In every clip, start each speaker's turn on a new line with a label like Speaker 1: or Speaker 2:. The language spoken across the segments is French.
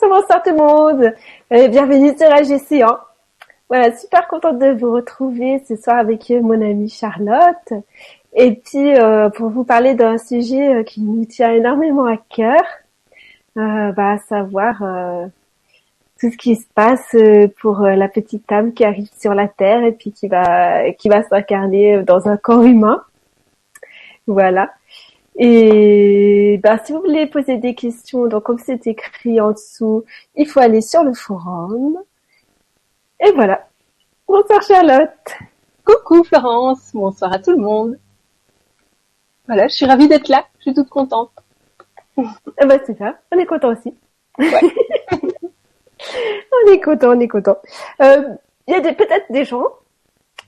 Speaker 1: bonsoir tout le monde. Euh, bienvenue sur AGC. Hein. Voilà, super contente de vous retrouver ce soir avec mon amie Charlotte. Et puis euh, pour vous parler d'un sujet euh, qui nous tient énormément à cœur, euh, bah, à savoir euh, tout ce qui se passe pour la petite âme qui arrive sur la terre et puis qui va qui va s'incarner dans un corps humain. Voilà. Et ben, si vous voulez poser des questions, donc comme c'est écrit en dessous, il faut aller sur le forum. Et voilà. Bonsoir Charlotte.
Speaker 2: Coucou Florence, bonsoir à tout le monde. Voilà, je suis ravie d'être là, je suis toute contente.
Speaker 1: Eh ben c'est ça, on est content aussi. Ouais. on est content, on est content. Euh, il y a peut-être des gens,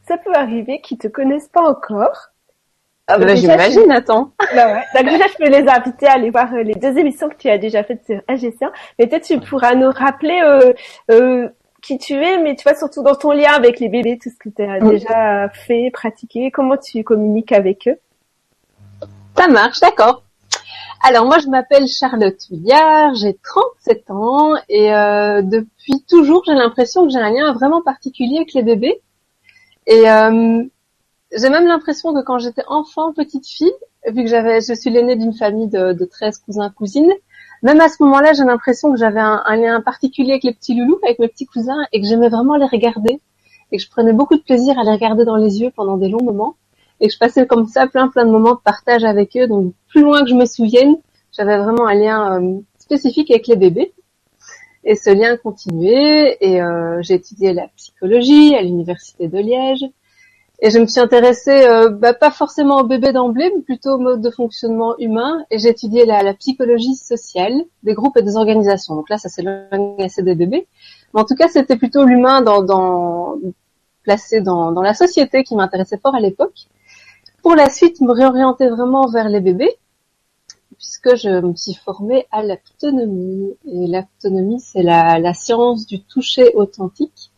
Speaker 1: ça peut arriver, qui te connaissent pas encore
Speaker 2: ah bah, j'imagine, attends.
Speaker 1: Bah ouais. Donc déjà, je peux les inviter à aller voir euh, les deux émissions que tu as déjà faites sur AGC1. Mais peut-être tu pourras nous rappeler euh, euh, qui tu es, mais tu vois, surtout dans ton lien avec les bébés, tout ce que tu as déjà fait, pratiqué, comment tu communiques avec eux?
Speaker 2: Ça marche, d'accord. Alors moi, je m'appelle Charlotte Huillard, j'ai 37 ans et euh, depuis toujours, j'ai l'impression que j'ai un lien vraiment particulier avec les bébés. Et euh, j'ai même l'impression que quand j'étais enfant, petite fille, vu que j'avais, je suis l'aînée d'une famille de, de 13 cousins cousines, même à ce moment-là, j'ai l'impression que j'avais un, lien particulier avec les petits loulous, avec mes petits cousins, et que j'aimais vraiment les regarder, et que je prenais beaucoup de plaisir à les regarder dans les yeux pendant des longs moments, et que je passais comme ça plein plein de moments de partage avec eux. Donc plus loin que je me souvienne, j'avais vraiment un lien euh, spécifique avec les bébés. Et ce lien continuait, et euh, j'ai étudié la psychologie à l'université de Liège. Et je me suis intéressée, euh, bah, pas forcément au bébé d'emblée, mais plutôt au mode de fonctionnement humain. Et j'ai étudié la, psychologie sociale des groupes et des organisations. Donc là, ça s'éloigne assez des bébés. Mais en tout cas, c'était plutôt l'humain dans, dans, placé dans, dans la société qui m'intéressait fort à l'époque. Pour la suite, me réorienter vraiment vers les bébés, puisque je me suis formée à l'aptonomie. Et l'aptonomie, c'est la, la science du toucher authentique.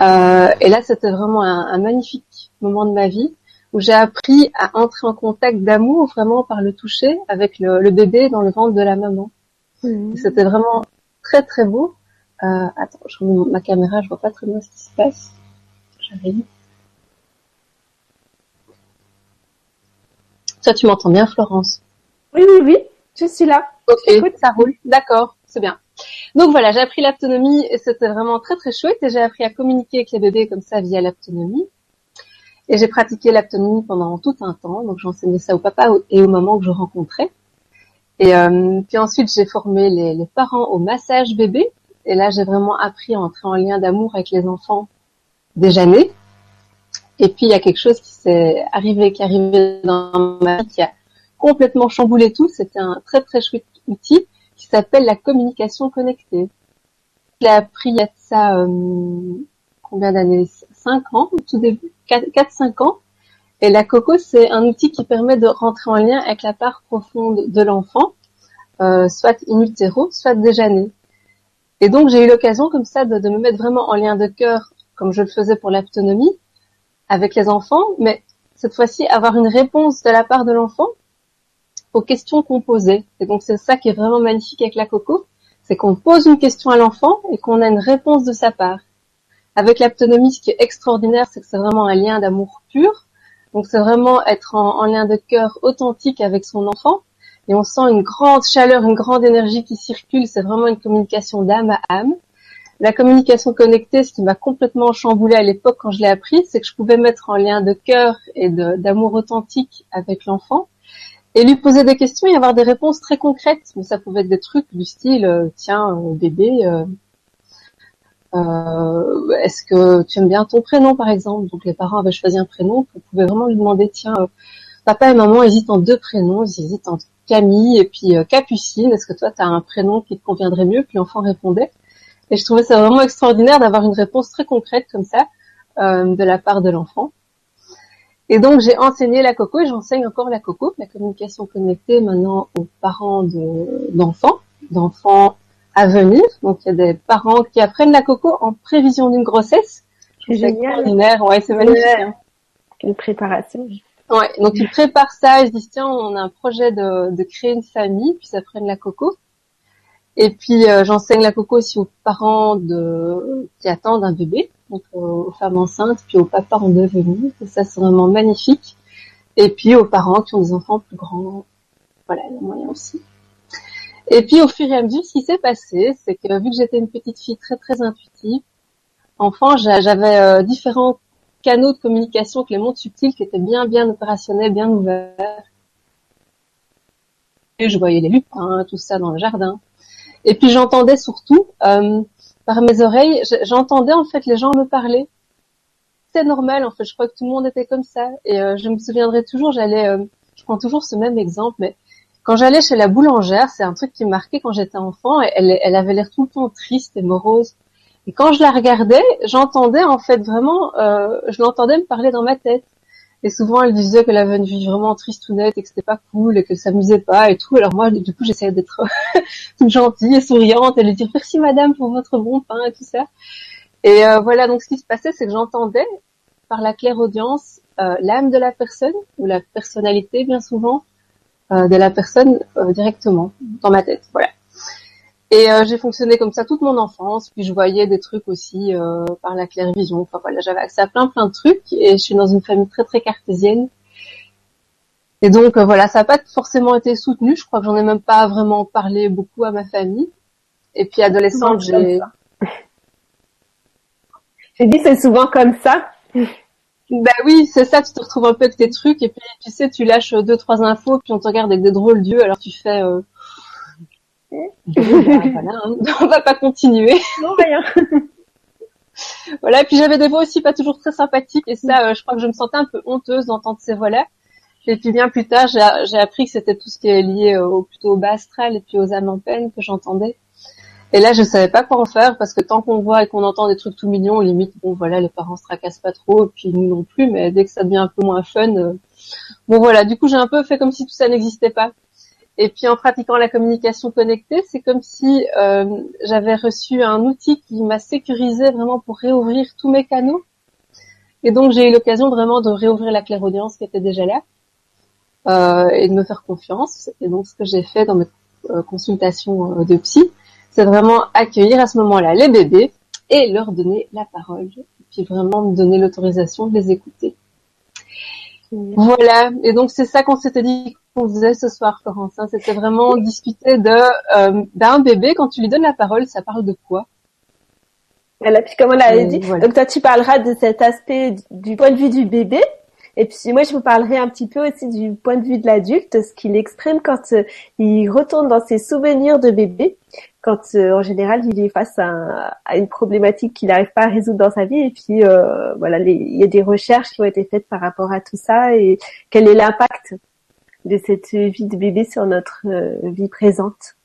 Speaker 2: Euh, et là, c'était vraiment un, un magnifique moment de ma vie où j'ai appris à entrer en contact d'amour vraiment par le toucher avec le, bébé dans le ventre de la maman. Mmh. C'était vraiment très très beau. Euh, attends, je remets ma caméra, je vois pas très bien ce qui se passe. J'arrive. Ça, tu m'entends bien, Florence?
Speaker 1: Oui, oui, oui, je suis là.
Speaker 2: Ok, Écoute, ça roule. D'accord, c'est bien. Donc voilà, j'ai appris l'aptonomie et c'était vraiment très très chouette et j'ai appris à communiquer avec les bébés comme ça via l'aptonomie. Et j'ai pratiqué l'aptonomie pendant tout un temps, donc j'enseignais ça au papa et aux mamans que je rencontrais. Et euh, puis ensuite, j'ai formé les, parents au massage bébé. Et là, j'ai vraiment appris à entrer en lien d'amour avec les enfants déjà nés. Et puis, il y a quelque chose qui s'est arrivé, qui est arrivé dans ma vie, qui a complètement chamboulé tout. C'était un très, très chouette outil qui s'appelle la communication connectée. J'ai appris il y a de ça, euh, combien d'années? Cinq ans, au tout début 4-5 ans. Et la coco, c'est un outil qui permet de rentrer en lien avec la part profonde de l'enfant, euh, soit in utero, soit déjà né. Et donc, j'ai eu l'occasion comme ça de, me mettre vraiment en lien de cœur, comme je le faisais pour l'autonomie, avec les enfants, mais cette fois-ci, avoir une réponse de la part de l'enfant aux questions qu'on posait. Et donc, c'est ça qui est vraiment magnifique avec la coco, c'est qu'on pose une question à l'enfant et qu'on a une réponse de sa part. Avec l'autonomie, ce qui est extraordinaire, c'est que c'est vraiment un lien d'amour pur. Donc c'est vraiment être en, lien de cœur authentique avec son enfant. Et on sent une grande chaleur, une grande énergie qui circule. C'est vraiment une communication d'âme à âme. La communication connectée, ce qui m'a complètement chamboulé à l'époque quand je l'ai appris, c'est que je pouvais mettre en lien de cœur et d'amour authentique avec l'enfant et lui poser des questions et avoir des réponses très concrètes. Mais ça pouvait être des trucs du style, euh, tiens, euh, bébé, euh, euh, est-ce que tu aimes bien ton prénom par exemple? Donc les parents avaient choisi un prénom, vous pouvez vraiment lui demander tiens, euh, papa et maman hésitent en deux prénoms, ils hésitent entre Camille et puis euh, Capucine, est-ce que toi tu as un prénom qui te conviendrait mieux? Puis l'enfant répondait. Et je trouvais ça vraiment extraordinaire d'avoir une réponse très concrète comme ça de la part de l'enfant. Et donc j'ai enseigné la coco et j'enseigne encore la coco, la communication connectée maintenant aux parents d'enfants, d'enfants à venir. Donc il y a des parents qui apprennent la coco en prévision d'une grossesse.
Speaker 1: C'est génial.
Speaker 2: Ouais, c'est magnifique. Hein.
Speaker 1: Une préparation.
Speaker 2: Ouais, donc ils préparent ça, ils se disent tiens, on a un projet de, de créer une famille, puis ils apprennent la coco. Et puis j'enseigne la coco aussi aux parents de qui attendent un bébé, donc aux femmes enceintes, puis aux papas en devenir. Et ça c'est vraiment magnifique. Et puis aux parents qui ont des enfants plus grands. Voilà, il y a moyen aussi. Et puis au fur et à mesure, ce qui s'est passé, c'est que vu que j'étais une petite fille très très intuitive, enfant, j'avais euh, différents canaux de communication avec les mondes subtils qui étaient bien bien opérationnels, bien ouverts. Et je voyais les lupins, tout ça dans le jardin. Et puis j'entendais surtout euh, par mes oreilles, j'entendais en fait les gens me parler. C'est normal en fait, je crois que tout le monde était comme ça. Et euh, je me souviendrai toujours, j'allais, je prends toujours ce même exemple, mais quand j'allais chez la boulangère, c'est un truc qui me marquait quand j'étais enfant. Elle, avait l'air tout le temps triste et morose. Et quand je la regardais, j'entendais en fait vraiment, euh, je l'entendais me parler dans ma tête. Et souvent, elle disait qu'elle avait une vie vraiment triste ou nette et que c'était pas cool et qu'elle s'amusait pas et tout. Alors moi, du coup, j'essayais d'être toute gentille et souriante et lui dire merci madame pour votre bon pain et tout ça. Et euh, voilà, donc ce qui se passait, c'est que j'entendais par la claire audience euh, l'âme de la personne ou la personnalité bien souvent de la personne euh, directement dans ma tête. Voilà. Et euh, j'ai fonctionné comme ça toute mon enfance. Puis je voyais des trucs aussi euh, par la claire vision. Enfin voilà, j'avais accès à plein plein de trucs. Et je suis dans une famille très très cartésienne. Et donc euh, voilà, ça n'a pas forcément été soutenu. Je crois que j'en ai même pas vraiment parlé beaucoup à ma famille. Et puis adolescente, j'ai.
Speaker 1: J'ai dit c'est souvent comme ça.
Speaker 2: Bah oui, c'est ça, tu te retrouves un peu avec tes trucs et puis tu sais, tu lâches deux trois infos puis on te regarde avec des drôles d'yeux alors tu fais euh, voilà, hein. on va pas continuer.
Speaker 1: Non, rien.
Speaker 2: voilà, et puis j'avais des voix aussi pas toujours très sympathiques, et ça, euh, je crois que je me sentais un peu honteuse d'entendre ces voix-là. Et puis bien plus tard, j'ai appris que c'était tout ce qui est lié au, plutôt au bas astral et puis aux âmes en peine que j'entendais. Et là, je savais pas quoi en faire parce que tant qu'on voit et qu'on entend des trucs tout mignons, limite, bon voilà, les parents se tracassent pas trop, puis nous non plus, mais dès que ça devient un peu moins fun, euh, bon voilà, du coup j'ai un peu fait comme si tout ça n'existait pas. Et puis en pratiquant la communication connectée, c'est comme si euh, j'avais reçu un outil qui m'a sécurisé vraiment pour réouvrir tous mes canaux. Et donc j'ai eu l'occasion vraiment de réouvrir la clairaudience qui était déjà là euh, et de me faire confiance. Et donc ce que j'ai fait dans mes euh, consultations euh, de psy, c'est vraiment accueillir à ce moment-là les bébés et leur donner la parole. Et puis vraiment me donner l'autorisation de les écouter. Voilà. Et donc c'est ça qu'on s'était dit qu'on faisait ce soir, Florence. Hein. C'était vraiment discuter de euh, d'un bébé quand tu lui donnes la parole, ça parle de quoi?
Speaker 1: Voilà. Puis comme on l'avait dit, donc toi tu parleras de cet aspect du point de vue du bébé. Et puis moi, je vous parlerai un petit peu aussi du point de vue de l'adulte, ce qu'il exprime quand euh, il retourne dans ses souvenirs de bébé, quand euh, en général il est face à, à une problématique qu'il n'arrive pas à résoudre dans sa vie. Et puis euh, voilà, il y a des recherches qui ont été faites par rapport à tout ça et quel est l'impact de cette vie de bébé sur notre euh, vie présente.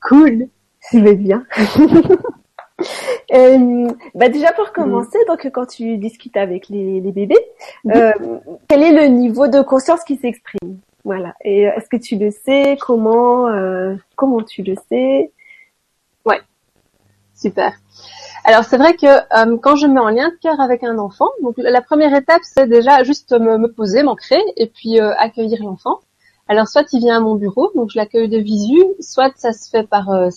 Speaker 1: Cool, vais bien. euh, bah déjà pour commencer, donc quand tu discutes avec les, les bébés, euh, quel est le niveau de conscience qui s'exprime? Voilà. Et est-ce que tu le sais? Comment euh, Comment tu le sais?
Speaker 2: Ouais, super. Alors c'est vrai que euh, quand je mets en lien de cœur avec un enfant, donc la première étape c'est déjà juste me, me poser, m'ancrer et puis euh, accueillir l'enfant. Alors soit il vient à mon bureau, donc je l'accueille de visu, soit ça se fait par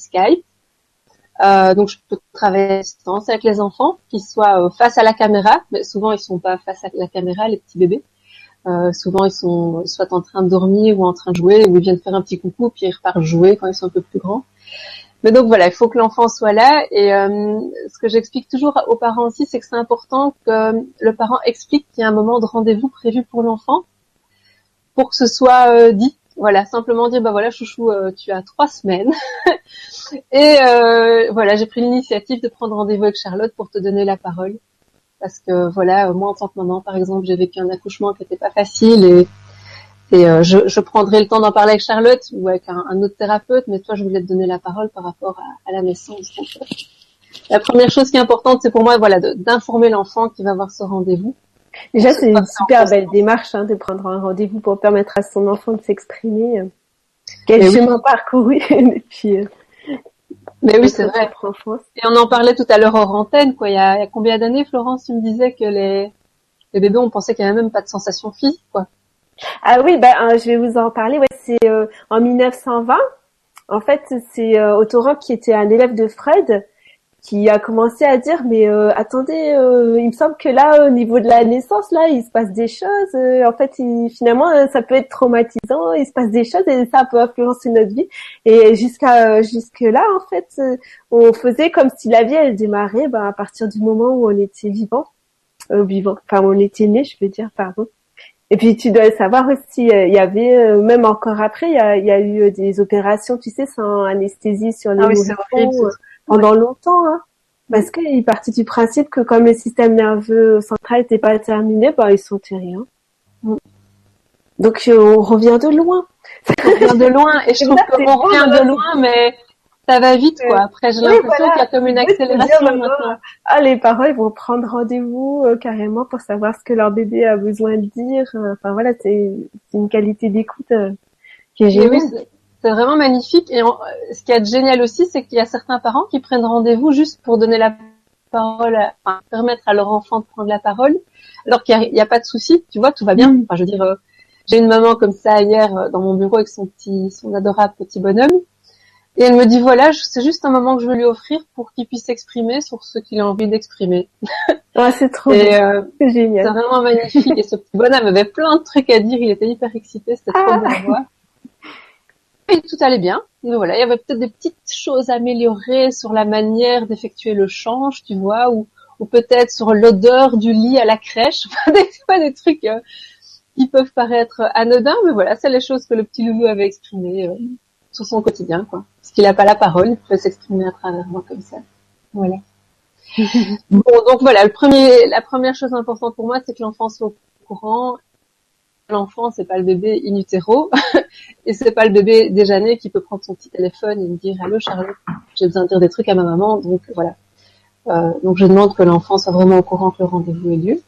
Speaker 2: euh, donc je peux travailler à distance avec les enfants, qu'ils soient face à la caméra, mais souvent ils sont pas face à la caméra les petits bébés. souvent ils sont soit en train de dormir ou en train de jouer, ou ils viennent faire un petit coucou puis ils repartent jouer quand ils sont un peu plus grands. Mais donc voilà, il faut que l'enfant soit là. Et euh, ce que j'explique toujours aux parents aussi, c'est que c'est important que le parent explique qu'il y a un moment de rendez-vous prévu pour l'enfant, pour que ce soit euh, dit. Voilà, simplement dire bah voilà, chouchou, euh, tu as trois semaines. et voilà, j'ai pris l'initiative de prendre rendez-vous avec Charlotte pour te donner la parole, parce que voilà, moi en tant que maman, par exemple, j'ai vécu un accouchement qui n'était pas facile et et euh, je, prendrai le temps d'en parler avec Charlotte ou avec un, autre thérapeute, mais toi, je voulais te donner la parole par rapport à, à la naissance. Euh, la première chose qui est importante, c'est pour moi, voilà, d'informer l'enfant qui va avoir ce rendez-vous.
Speaker 1: Déjà, c'est une super belle démarche hein, de prendre un rendez-vous pour permettre à son enfant de s'exprimer. Euh, quel chemin parcouru depuis.
Speaker 2: mais oui, c'est vrai. Et on en parlait tout à l'heure hors antenne, quoi. Il y a, il y a combien d'années, Florence, tu me disais que les, les bébés, on pensait qu'il n'y avait même pas de sensation physique, quoi.
Speaker 1: Ah oui, ben, je vais vous en parler. Ouais, c'est euh, en 1920. En fait, c'est Autoran qui était un élève de Freud qui a commencé à dire mais euh, attendez euh, il me semble que là au niveau de la naissance là il se passe des choses euh, en fait finalement ça peut être traumatisant il se passe des choses et ça peut influencer notre vie. Et jusqu'à jusque là en fait on faisait comme si la vie elle démarrait bah, à partir du moment où on était vivant. Vivant. Enfin on était né je veux dire pardon. Et puis tu dois savoir aussi, il y avait même encore après, il y a, y a, eu des opérations, tu sais, sans anesthésie sur les ah pendant longtemps, hein, parce qu'il partit du principe que comme le système nerveux central n'était pas terminé, bah, ils sont rien. Mm. Donc euh, on revient de loin.
Speaker 2: On revient de loin, et je trouve qu'on revient de loin, mais ça va vite, quoi. Après, j'ai l'impression qu'il y a comme une accélération maintenant.
Speaker 1: Ah, les parents, ils vont prendre rendez-vous euh, carrément pour savoir ce que leur bébé a besoin de dire. Enfin voilà, c'est une qualité d'écoute euh, qui est géniale.
Speaker 2: C'est vraiment magnifique. Et ce qui est génial aussi, c'est qu'il y a certains parents qui prennent rendez-vous juste pour donner la parole, enfin, permettre à leur enfant de prendre la parole, alors qu'il n'y a, pas de souci. Tu vois, tout va bien. Mm. Enfin, je veux dire, euh, j'ai une maman comme ça hier euh, dans mon bureau avec son petit, son adorable petit bonhomme. Et elle me dit voilà, c'est juste un moment que je veux lui offrir pour qu'il puisse s'exprimer sur ce qu'il a envie d'exprimer.
Speaker 1: Ah, c'est trop
Speaker 2: euh, génial. C'est vraiment magnifique. Et ce petit bonhomme avait plein de trucs à dire. Il était hyper excité. C'était trop ah. beau à voir et tout allait bien. Mais voilà, il y avait peut-être des petites choses à améliorer sur la manière d'effectuer le change, tu vois, ou, ou peut-être sur l'odeur du lit à la crèche. des, pas des trucs euh, qui peuvent paraître anodins, mais voilà, c'est les choses que le petit loulou avait exprimées euh, sur son quotidien, quoi. Parce qu'il n'a pas la parole, il peut s'exprimer à travers moi comme ça. Voilà. bon, donc voilà, le premier, la première chose importante pour moi, c'est que l'enfant soit au courant l'enfant, c'est pas le bébé in utero, et c'est pas le bébé déjà né qui peut prendre son petit téléphone et me dire allô Charlotte, j'ai besoin de dire des trucs à ma maman, donc voilà. Euh, donc je demande que l'enfant soit vraiment au courant que le rendez-vous ait lieu.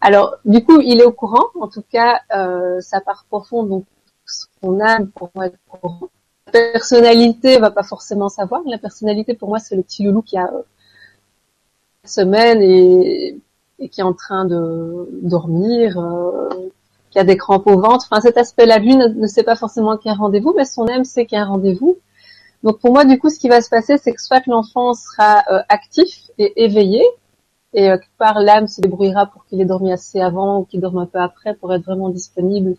Speaker 2: Alors du coup, il est au courant, en tout cas, euh, sa part profonde, donc son âme pour moi être au courant. La personnalité va pas forcément savoir. La personnalité pour moi, c'est le petit loulou qui a euh, semaine et, et, qui est en train de dormir. Qui a des crampes au ventre. Enfin, cet aspect-là, lui ne, sait pas forcément qu'il y a un rendez-vous, mais son âme sait qu'il y a un rendez-vous. Donc pour moi, du coup, ce qui va se passer, c'est que soit l'enfant sera euh, actif et éveillé, et euh, part l'âme se débrouillera pour qu'il ait dormi assez avant ou qu'il dorme un peu après pour être vraiment disponible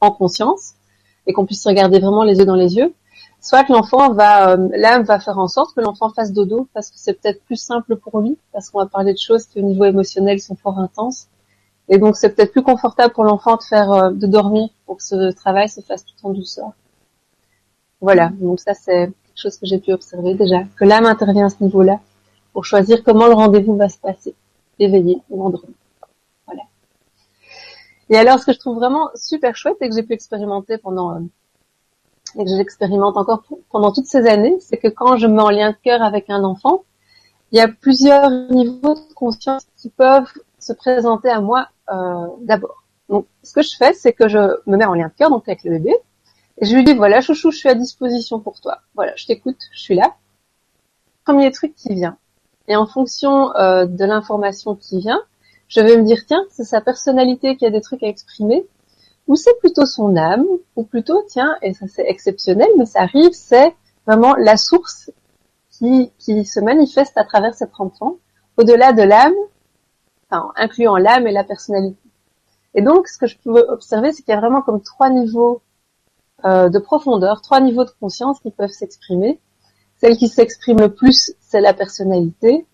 Speaker 2: en conscience et qu'on puisse regarder vraiment les yeux dans les yeux. Soit l'enfant va, euh, l'âme va faire en sorte que l'enfant fasse dodo parce que c'est peut-être plus simple pour lui, parce qu'on va parler de choses qui au niveau émotionnel sont fort intenses et donc c'est peut-être plus confortable pour l'enfant de faire euh, de dormir pour que ce travail se fasse tout en douceur. Voilà, donc ça c'est quelque chose que j'ai pu observer déjà, que l'âme intervient à ce niveau-là pour choisir comment le rendez-vous va se passer, éveillé ou endormi. Voilà. Et alors ce que je trouve vraiment super chouette et que j'ai pu expérimenter pendant euh, et que j'expérimente encore pendant toutes ces années, c'est que quand je me mets en lien de cœur avec un enfant, il y a plusieurs niveaux de conscience qui peuvent se présenter à moi d'abord. Donc, ce que je fais, c'est que je me mets en lien de cœur, donc avec le bébé, et je lui dis, voilà, chouchou, je suis à disposition pour toi. Voilà, je t'écoute, je suis là. Premier truc qui vient. Et en fonction euh, de l'information qui vient, je vais me dire, tiens, c'est sa personnalité qui a des trucs à exprimer, ou c'est plutôt son âme, ou plutôt, tiens, et ça c'est exceptionnel, mais ça arrive, c'est vraiment la source qui, qui se manifeste à travers cet enfant. Au-delà de l'âme, enfin, incluant l'âme et la personnalité. Et donc, ce que je peux observer, c'est qu'il y a vraiment comme trois niveaux euh, de profondeur, trois niveaux de conscience qui peuvent s'exprimer. Celle qui s'exprime le plus, c'est la personnalité,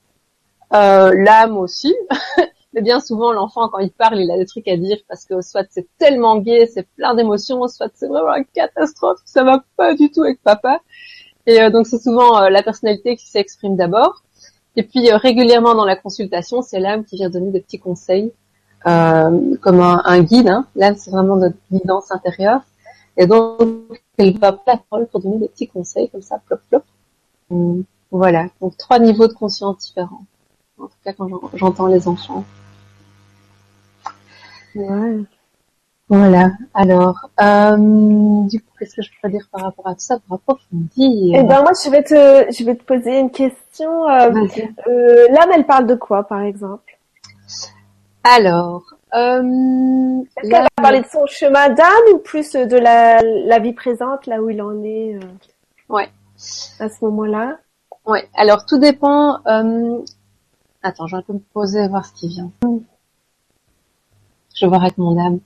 Speaker 2: euh, l'âme aussi. Mais bien souvent, l'enfant, quand il parle, il a des trucs à dire parce que soit c'est tellement gai, c'est plein d'émotions, soit c'est vraiment une catastrophe, ça va pas du tout avec papa. Et euh, donc c'est souvent euh, la personnalité qui s'exprime d'abord. Et puis euh, régulièrement dans la consultation, c'est l'âme qui vient donner des petits conseils, euh, comme un, guide. Hein. L'âme, c'est vraiment notre guidance intérieure. Et donc, elle va la parole pour donner des petits conseils comme ça, plop plop. Hum, voilà, donc trois niveaux de conscience différents. En tout cas, quand j'entends les enfants. Ouais. Voilà. Alors, euh, du coup, qu'est-ce que je peux dire par rapport à tout ça pour approfondir
Speaker 1: Eh ben moi, je vais te, je vais te poser une question. Euh, euh, l'âme, elle parle de quoi, par exemple?
Speaker 2: Alors,
Speaker 1: euh, est-ce qu'elle va parler de son chemin d'âme ou plus de la, la vie présente, là où il en est
Speaker 2: Ouais.
Speaker 1: À ce moment-là?
Speaker 2: Ouais. Alors tout dépend. Attends, je vais un peu me poser et voir ce qui vient. Je vais voir avec mon âme.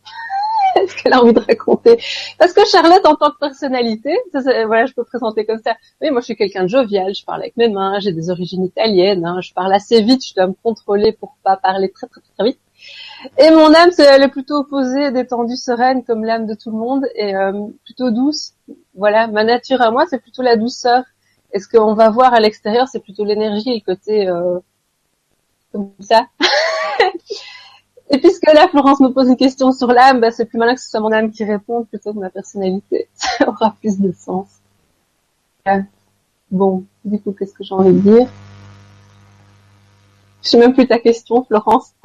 Speaker 2: Est-ce qu'elle a envie de raconter? Parce que Charlotte, en tant que personnalité, voilà, je peux présenter comme ça. Oui, moi, je suis quelqu'un de jovial. Je parle avec mes mains. J'ai des origines italiennes. Hein, je parle assez vite. Je dois me contrôler pour pas parler très très très vite. Et mon âme, elle est plutôt opposée, détendue, sereine, comme l'âme de tout le monde, et euh, plutôt douce. Voilà, ma nature à moi, c'est plutôt la douceur. Et ce qu'on va voir à l'extérieur, c'est plutôt l'énergie, le côté euh, comme ça. Et puisque là, Florence me pose une question sur l'âme, bah, c'est plus malin que ce soit mon âme qui réponde plutôt que ma personnalité. Ça aura plus de sens. Bon, du coup, qu'est-ce que j'ai envie de dire? Je sais même plus ta question, Florence.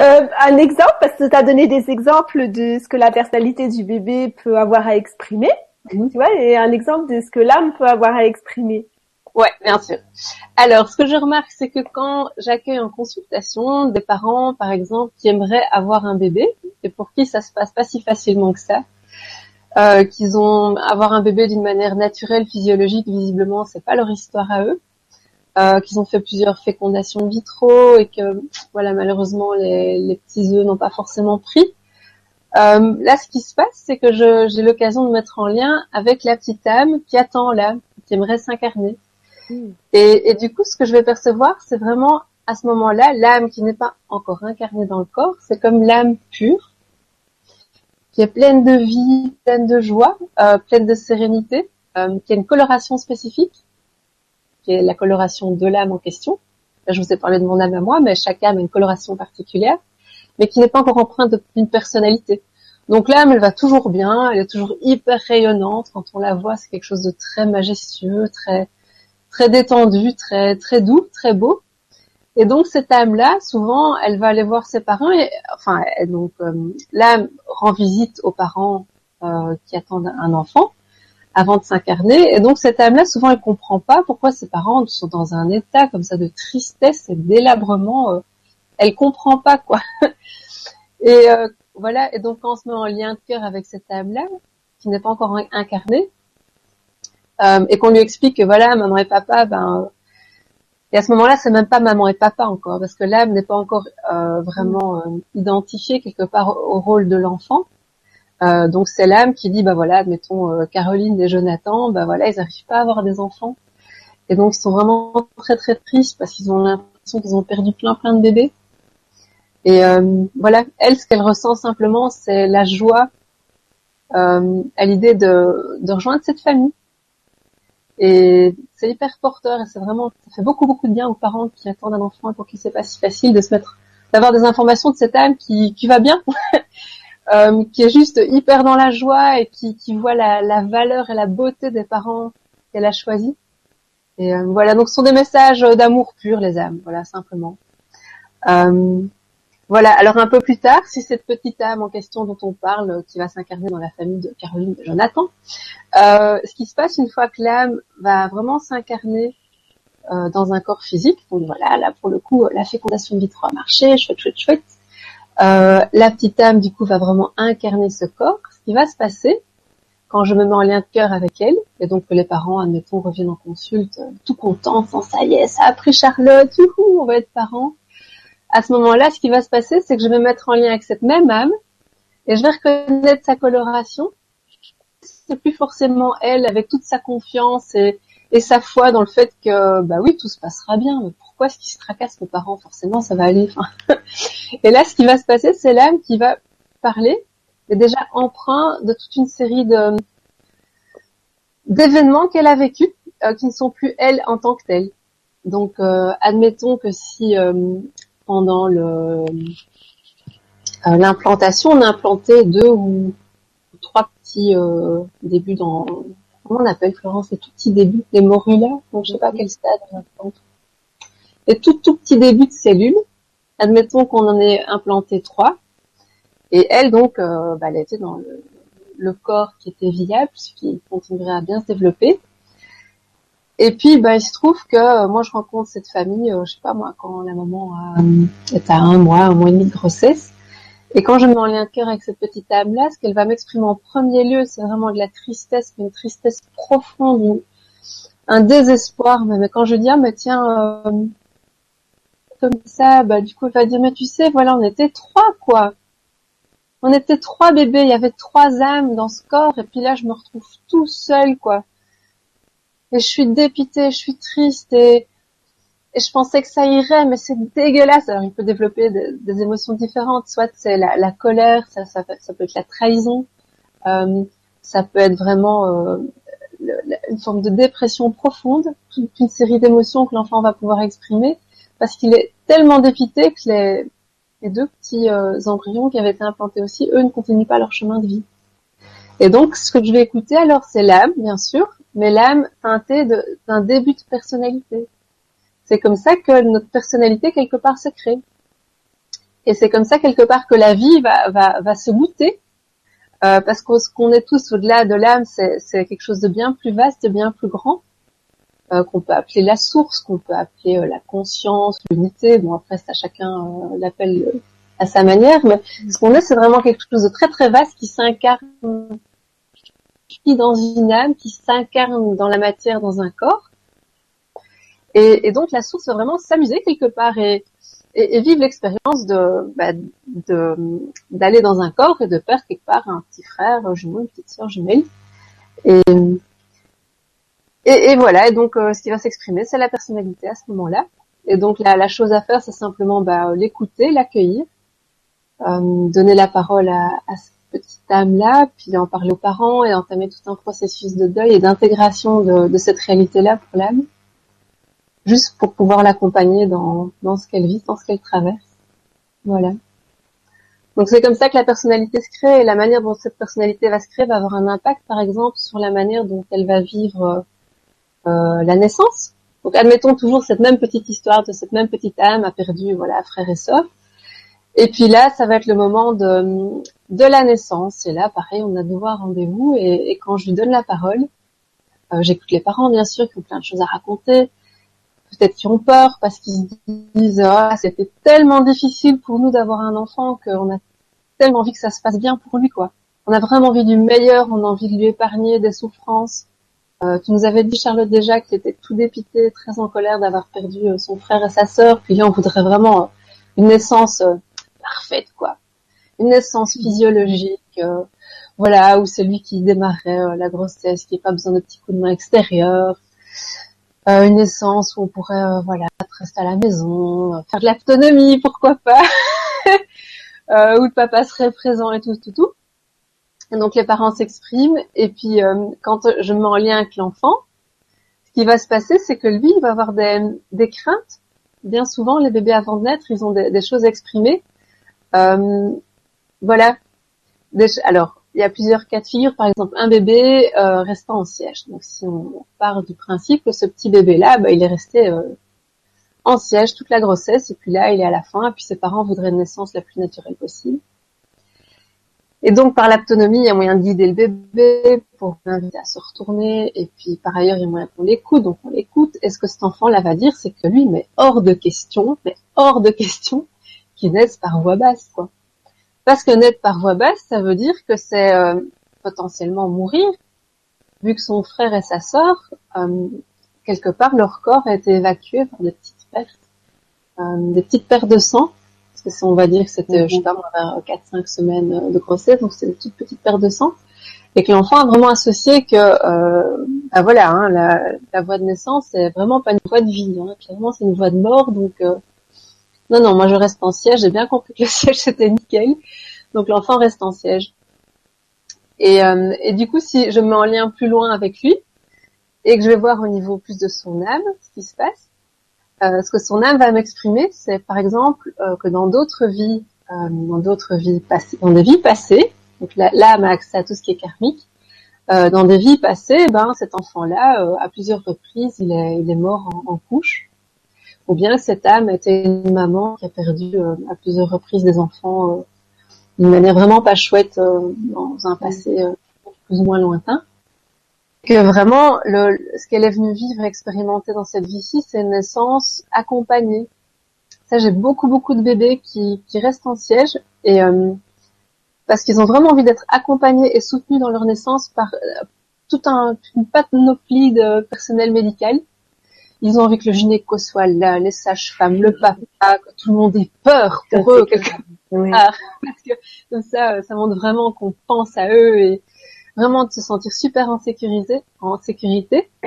Speaker 1: euh, un exemple, parce que tu as donné des exemples de ce que la personnalité du bébé peut avoir à exprimer, mhm. tu vois, et un exemple de ce que l'âme peut avoir à exprimer.
Speaker 2: Ouais, bien sûr. Alors, ce que je remarque, c'est que quand j'accueille en consultation des parents, par exemple, qui aimeraient avoir un bébé et pour qui ça se passe pas si facilement que ça, euh, qu'ils ont avoir un bébé d'une manière naturelle, physiologique, visiblement, c'est pas leur histoire à eux, euh, qu'ils ont fait plusieurs fécondations vitro et que, voilà, malheureusement, les, petits œufs n'ont pas forcément pris. Euh, là, ce qui se passe, c'est que j'ai l'occasion de mettre en lien avec la petite âme qui attend là, qui aimerait s'incarner. Et, du coup, ce que je vais percevoir, c'est vraiment à ce moment-là l'âme qui n'est pas encore incarnée dans le corps. C'est comme l'âme pure, qui est pleine de vie, pleine de joie, euh, pleine de sérénité, euh, qui a une coloration spécifique, qui est la coloration de l'âme en question. Je vous ai parlé de mon âme à moi, mais chaque âme a une coloration particulière, mais qui n'est pas encore empreinte d'une personnalité. Donc l'âme, elle va toujours bien, elle est toujours hyper rayonnante. Quand on la voit, c'est quelque chose de très majestueux, très très détendu, très très doux, très beau. Et donc cette âme-là, souvent, elle va aller voir ses parents et enfin, donc euh, l'âme rend visite aux parents euh, qui attendent un enfant avant de s'incarner. Et donc cette âme-là, souvent, elle comprend pas pourquoi ses parents sont dans un état comme ça de tristesse et délabrement. Euh, elle comprend pas quoi. et euh, voilà. Et donc quand on se met en lien de cœur avec cette âme-là, qui n'est pas encore incarnée, euh, et qu'on lui explique que voilà, maman et papa, ben et à ce moment-là, c'est même pas maman et papa encore, parce que l'âme n'est pas encore euh, vraiment euh, identifiée quelque part au rôle de l'enfant. Euh, donc c'est l'âme qui dit, bah voilà, admettons euh, Caroline et Jonathan, bah voilà, ils n'arrivent pas à avoir des enfants, et donc ils sont vraiment très très tristes parce qu'ils ont l'impression qu'ils ont perdu plein plein de bébés. Et voilà, elle, ce qu'elle ressent simplement, c'est la joie à l'idée de, de rejoindre cette famille et c'est hyper porteur et c'est vraiment, ça fait beaucoup beaucoup de bien aux parents qui attendent un enfant pour qui c'est pas si facile de se mettre, d'avoir des informations de cette âme qui, qui va bien, euh, qui est juste hyper dans la joie et qui, qui voit la, la valeur et la beauté des parents qu'elle a choisis. Et euh, voilà, donc ce sont des messages d'amour pur les âmes, voilà simplement. Euh, voilà, alors un peu plus tard, si cette petite âme en question dont on parle, qui va s'incarner dans la famille de Caroline de Jonathan, euh, ce qui se passe une fois que l'âme va vraiment s'incarner euh, dans un corps physique, donc voilà, là pour le coup, la fécondation vitro a marché, chouette, chouette, chouette. Euh, la petite âme du coup va vraiment incarner ce corps. Ce qui va se passer quand je me mets en lien de cœur avec elle, et donc que les parents, admettons, reviennent en consulte, tout contents, sans ça y est, ça a pris Charlotte, youhou, on va être parents à ce moment-là, ce qui va se passer, c'est que je vais me mettre en lien avec cette même âme et je vais reconnaître sa coloration. C'est plus forcément elle avec toute sa confiance et, sa foi dans le fait que bah oui, tout se passera bien. Mais pourquoi est-ce qu'ils se tracassent mes parents? Forcément, ça va aller. et là, ce qui va se passer, c'est l'âme qui va parler, et déjà emprunt de toute une série de d'événements qu'elle a vécus, euh, qui ne sont plus elle en tant que telle. Donc, euh, admettons que si euh, pendant le euh, l'implantation, on a implanté deux ou trois petits euh, débuts dans comment on appelle Florence les tout petits débuts, les morulas, donc je sais pas quel stade on implante. Les tout tout petits débuts de cellules. Admettons qu'on en ait implanté trois. Et elle donc, euh, bah, elle était dans le, le, corps qui était viable, qui continuerait à bien se développer. Et puis, bah, il se trouve que euh, moi, je rencontre cette famille, euh, je sais pas moi, quand la maman est à un mois, un mois et demi de grossesse. Et quand je me mets en lien de cœur avec cette petite âme-là, ce qu'elle va m'exprimer en premier lieu, c'est vraiment de la tristesse, une tristesse profonde, un désespoir. Mais quand je dis, ah, mais tiens, euh, comme ça, bah, du coup, elle va dire, mais tu sais, voilà, on était trois, quoi. On était trois bébés, il y avait trois âmes dans ce corps, et puis là, je me retrouve tout seul, quoi. Et je suis dépitée, je suis triste, et, et je pensais que ça irait, mais c'est dégueulasse. Alors, il peut développer des émotions différentes. Soit c'est la, colère, ça, ça, ça, peut être la trahison, euh, ça peut être vraiment euh, une forme de dépression profonde, toute une série d'émotions que l'enfant va pouvoir exprimer, parce qu'il est tellement dépité que les, les deux petits euh, embryons qui avaient été implantés aussi, eux ne continuent pas leur chemin de vie. Et donc, ce que je vais écouter alors, c'est l'âme, bien sûr, mais l'âme teintée d'un début de personnalité. C'est comme ça que notre personnalité, quelque part, se crée. Et c'est comme ça, quelque part, que la vie va, va, va se goûter, euh, parce que ce qu'on est tous au-delà de l'âme, c'est quelque chose de bien plus vaste, de bien plus grand, euh, qu'on peut appeler la source, qu'on peut appeler euh, la conscience, l'unité. Bon, après, ça chacun euh, l'appelle à sa manière, mais ce qu'on est, c'est vraiment quelque chose de très très vaste qui s'incarne dans une âme, qui s'incarne dans la matière, dans un corps. Et, donc la source va vraiment s'amuser quelque part et, vivre l'expérience de bah, d'aller dans un corps et de perdre quelque part un petit frère, un jumeau, une petite sœur jumelle. Et, et, voilà, et donc euh, ce qui va s'exprimer, c'est la personnalité à ce moment-là. Et donc la, chose à faire, c'est simplement bah, l'écouter, l'accueillir, euh, donner la parole à, cette petite âme-là, puis en parler aux parents et entamer tout un processus de deuil et d'intégration de, cette réalité-là pour l'âme, juste pour pouvoir l'accompagner dans, dans ce qu'elle vit, dans ce qu'elle traverse. Voilà. Donc c'est comme ça que la personnalité se crée et la manière dont cette personnalité va se créer va avoir un impact, par exemple, sur la manière dont elle va vivre euh, la naissance. Donc admettons toujours cette même petite histoire de cette même petite âme a perdu voilà frère et sœur. Et puis là, ça va être le moment de, de la naissance. Et là, pareil, on a de un rendez-vous. Et, quand je lui donne la parole, euh, j'écoute les parents, bien sûr, qui ont plein de choses à raconter. Peut-être qui ont peur parce qu'ils disent ah, c'était tellement difficile pour nous d'avoir un enfant qu'on a tellement envie que ça se passe bien pour lui, quoi. On a vraiment envie du meilleur, on a envie de lui épargner des souffrances. Euh, tu nous avais dit, Charlotte, déjà que tu étais tout dépité, très en colère d'avoir perdu euh, son frère et sa sœur. Puis là, on voudrait vraiment une naissance parfaite, quoi. Une naissance physiologique, voilà, où c'est lui qui démarrait la grossesse, qui n'a pas besoin de petits coups de main extérieurs. une naissance où on pourrait, voilà, rester à la maison, faire de l'autonomie, pourquoi pas. où le papa serait présent et tout, tout, tout. Donc les parents s'expriment et puis euh, quand je me mets en lien avec l'enfant, ce qui va se passer, c'est que lui, il va avoir des, craintes. Bien souvent, les bébés avant de naître, ils ont des, choses exprimées. Euh, voilà. alors, il y a plusieurs cas de figure. Par exemple, un bébé euh, restant en siège. Donc, si on part du principe que ce petit bébé-là, bah, il est resté euh, en siège toute la grossesse, et puis là, il est à la fin, et puis ses parents voudraient une naissance la plus naturelle possible. Et donc, par l'aptonomie, il y a moyen de guider le bébé pour l'inviter à se retourner. Et puis, par ailleurs, il y a moyen qu'on l'écoute. Donc, on l'écoute. Et ce que cet enfant-là va dire, c'est que lui, mais hors de question, mais hors de question, qu'il naisse par voix basse, quoi. Parce que naître par voix basse, ça veut dire que c'est euh, potentiellement mourir, vu que son frère et sa sœur, euh, quelque part, leur corps a été évacué par des petites pertes, euh, des petites pertes de sang. Parce que on va dire que c'était, je sais pas moi, 4-5 semaines euh, de grossesse, donc c'est une toute petite perte de sang, et que l'enfant a vraiment associé que, euh, bah voilà, hein, la, la, voie de naissance, c'est vraiment pas une voie de vie, hein, clairement c'est une voie de mort, donc euh, non, non, moi je reste en siège, j'ai bien compris que le siège c'était nickel, donc l'enfant reste en siège. Et, euh, du coup, si je me mets en lien plus loin avec lui, et que je vais voir au niveau plus de son âme ce qui se passe, euh, ce que son âme va m'exprimer, c'est par exemple euh, que dans d'autres vies, dans d'autres vies passées, dans des vies passées, donc l'âme a accès à tout ce qui est karmique. dans des vies passées, ben cet enfant-là, à plusieurs reprises, il est, mort en, couche. Ou bien cette âme était une maman qui a perdu à plusieurs reprises des enfants d'une manière vraiment pas chouette dans un passé plus ou moins lointain que vraiment le, ce qu'elle est venue vivre et expérimenter dans cette vie-ci, c'est une naissance accompagnée. Ça, j'ai beaucoup beaucoup de bébés qui, qui restent en siège et euh, parce qu'ils ont vraiment envie d'être accompagnés et soutenus dans leur naissance par euh, tout un une panoplie de personnel médical. Ils ont envie que le gynéco soit là, les sages-femmes, le papa, que tout le monde ait peur pour eux quelque part. Parce que comme ça, ça montre vraiment qu'on pense à eux et vraiment de se sentir super en sécurité, en sécurité.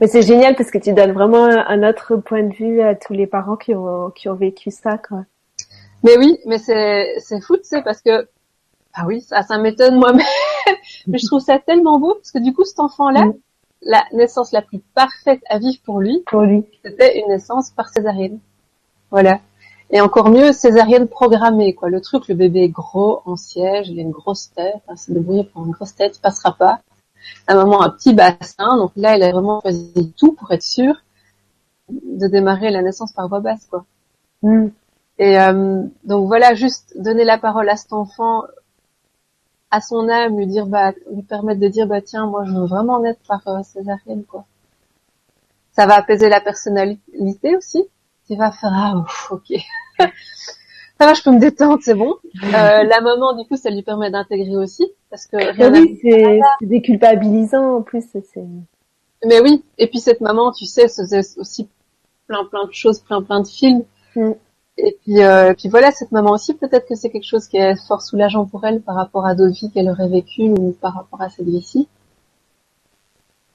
Speaker 1: Mais c'est génial parce que tu donnes vraiment un autre point de vue à tous les parents qui ont qui ont vécu ça, quoi.
Speaker 2: Mais oui, mais c'est c'est fou, tu sais, parce que ah oui, ça ça m'étonne moi-même, mais je trouve ça tellement beau parce que du coup cet enfant-là, mm. La naissance la plus parfaite à vivre pour lui,
Speaker 1: pour lui,
Speaker 2: c'était une naissance par césarienne. Voilà. Et encore mieux, césarienne programmée, quoi. Le truc, le bébé est gros, en siège, il a une grosse tête, hein, c'est débrouillé pour une grosse tête, il passera pas. La maman a un petit bassin, donc là, elle a vraiment choisi tout pour être sûre de démarrer la naissance par voie basse, quoi. Mm. Et euh, donc voilà, juste donner la parole à cet enfant, à son âme, lui dire, bah, lui permettre de dire, bah tiens, moi, je veux vraiment naître par euh, césarienne, quoi. Ça va apaiser la personnalité aussi. Tu vas faire ah ok. Ça va je peux me détendre c'est bon. Euh, la maman du coup ça lui permet d'intégrer aussi parce que
Speaker 1: ah oui c'est déculpabilisant en plus c'est
Speaker 2: mais oui et puis cette maman tu sais faisait aussi plein plein de choses plein plein de films. Mm. Et puis euh, puis voilà cette maman aussi peut-être que c'est quelque chose qui est fort soulageant pour elle par rapport à d'autres vies qu'elle aurait vécues ou par rapport à cette vie-ci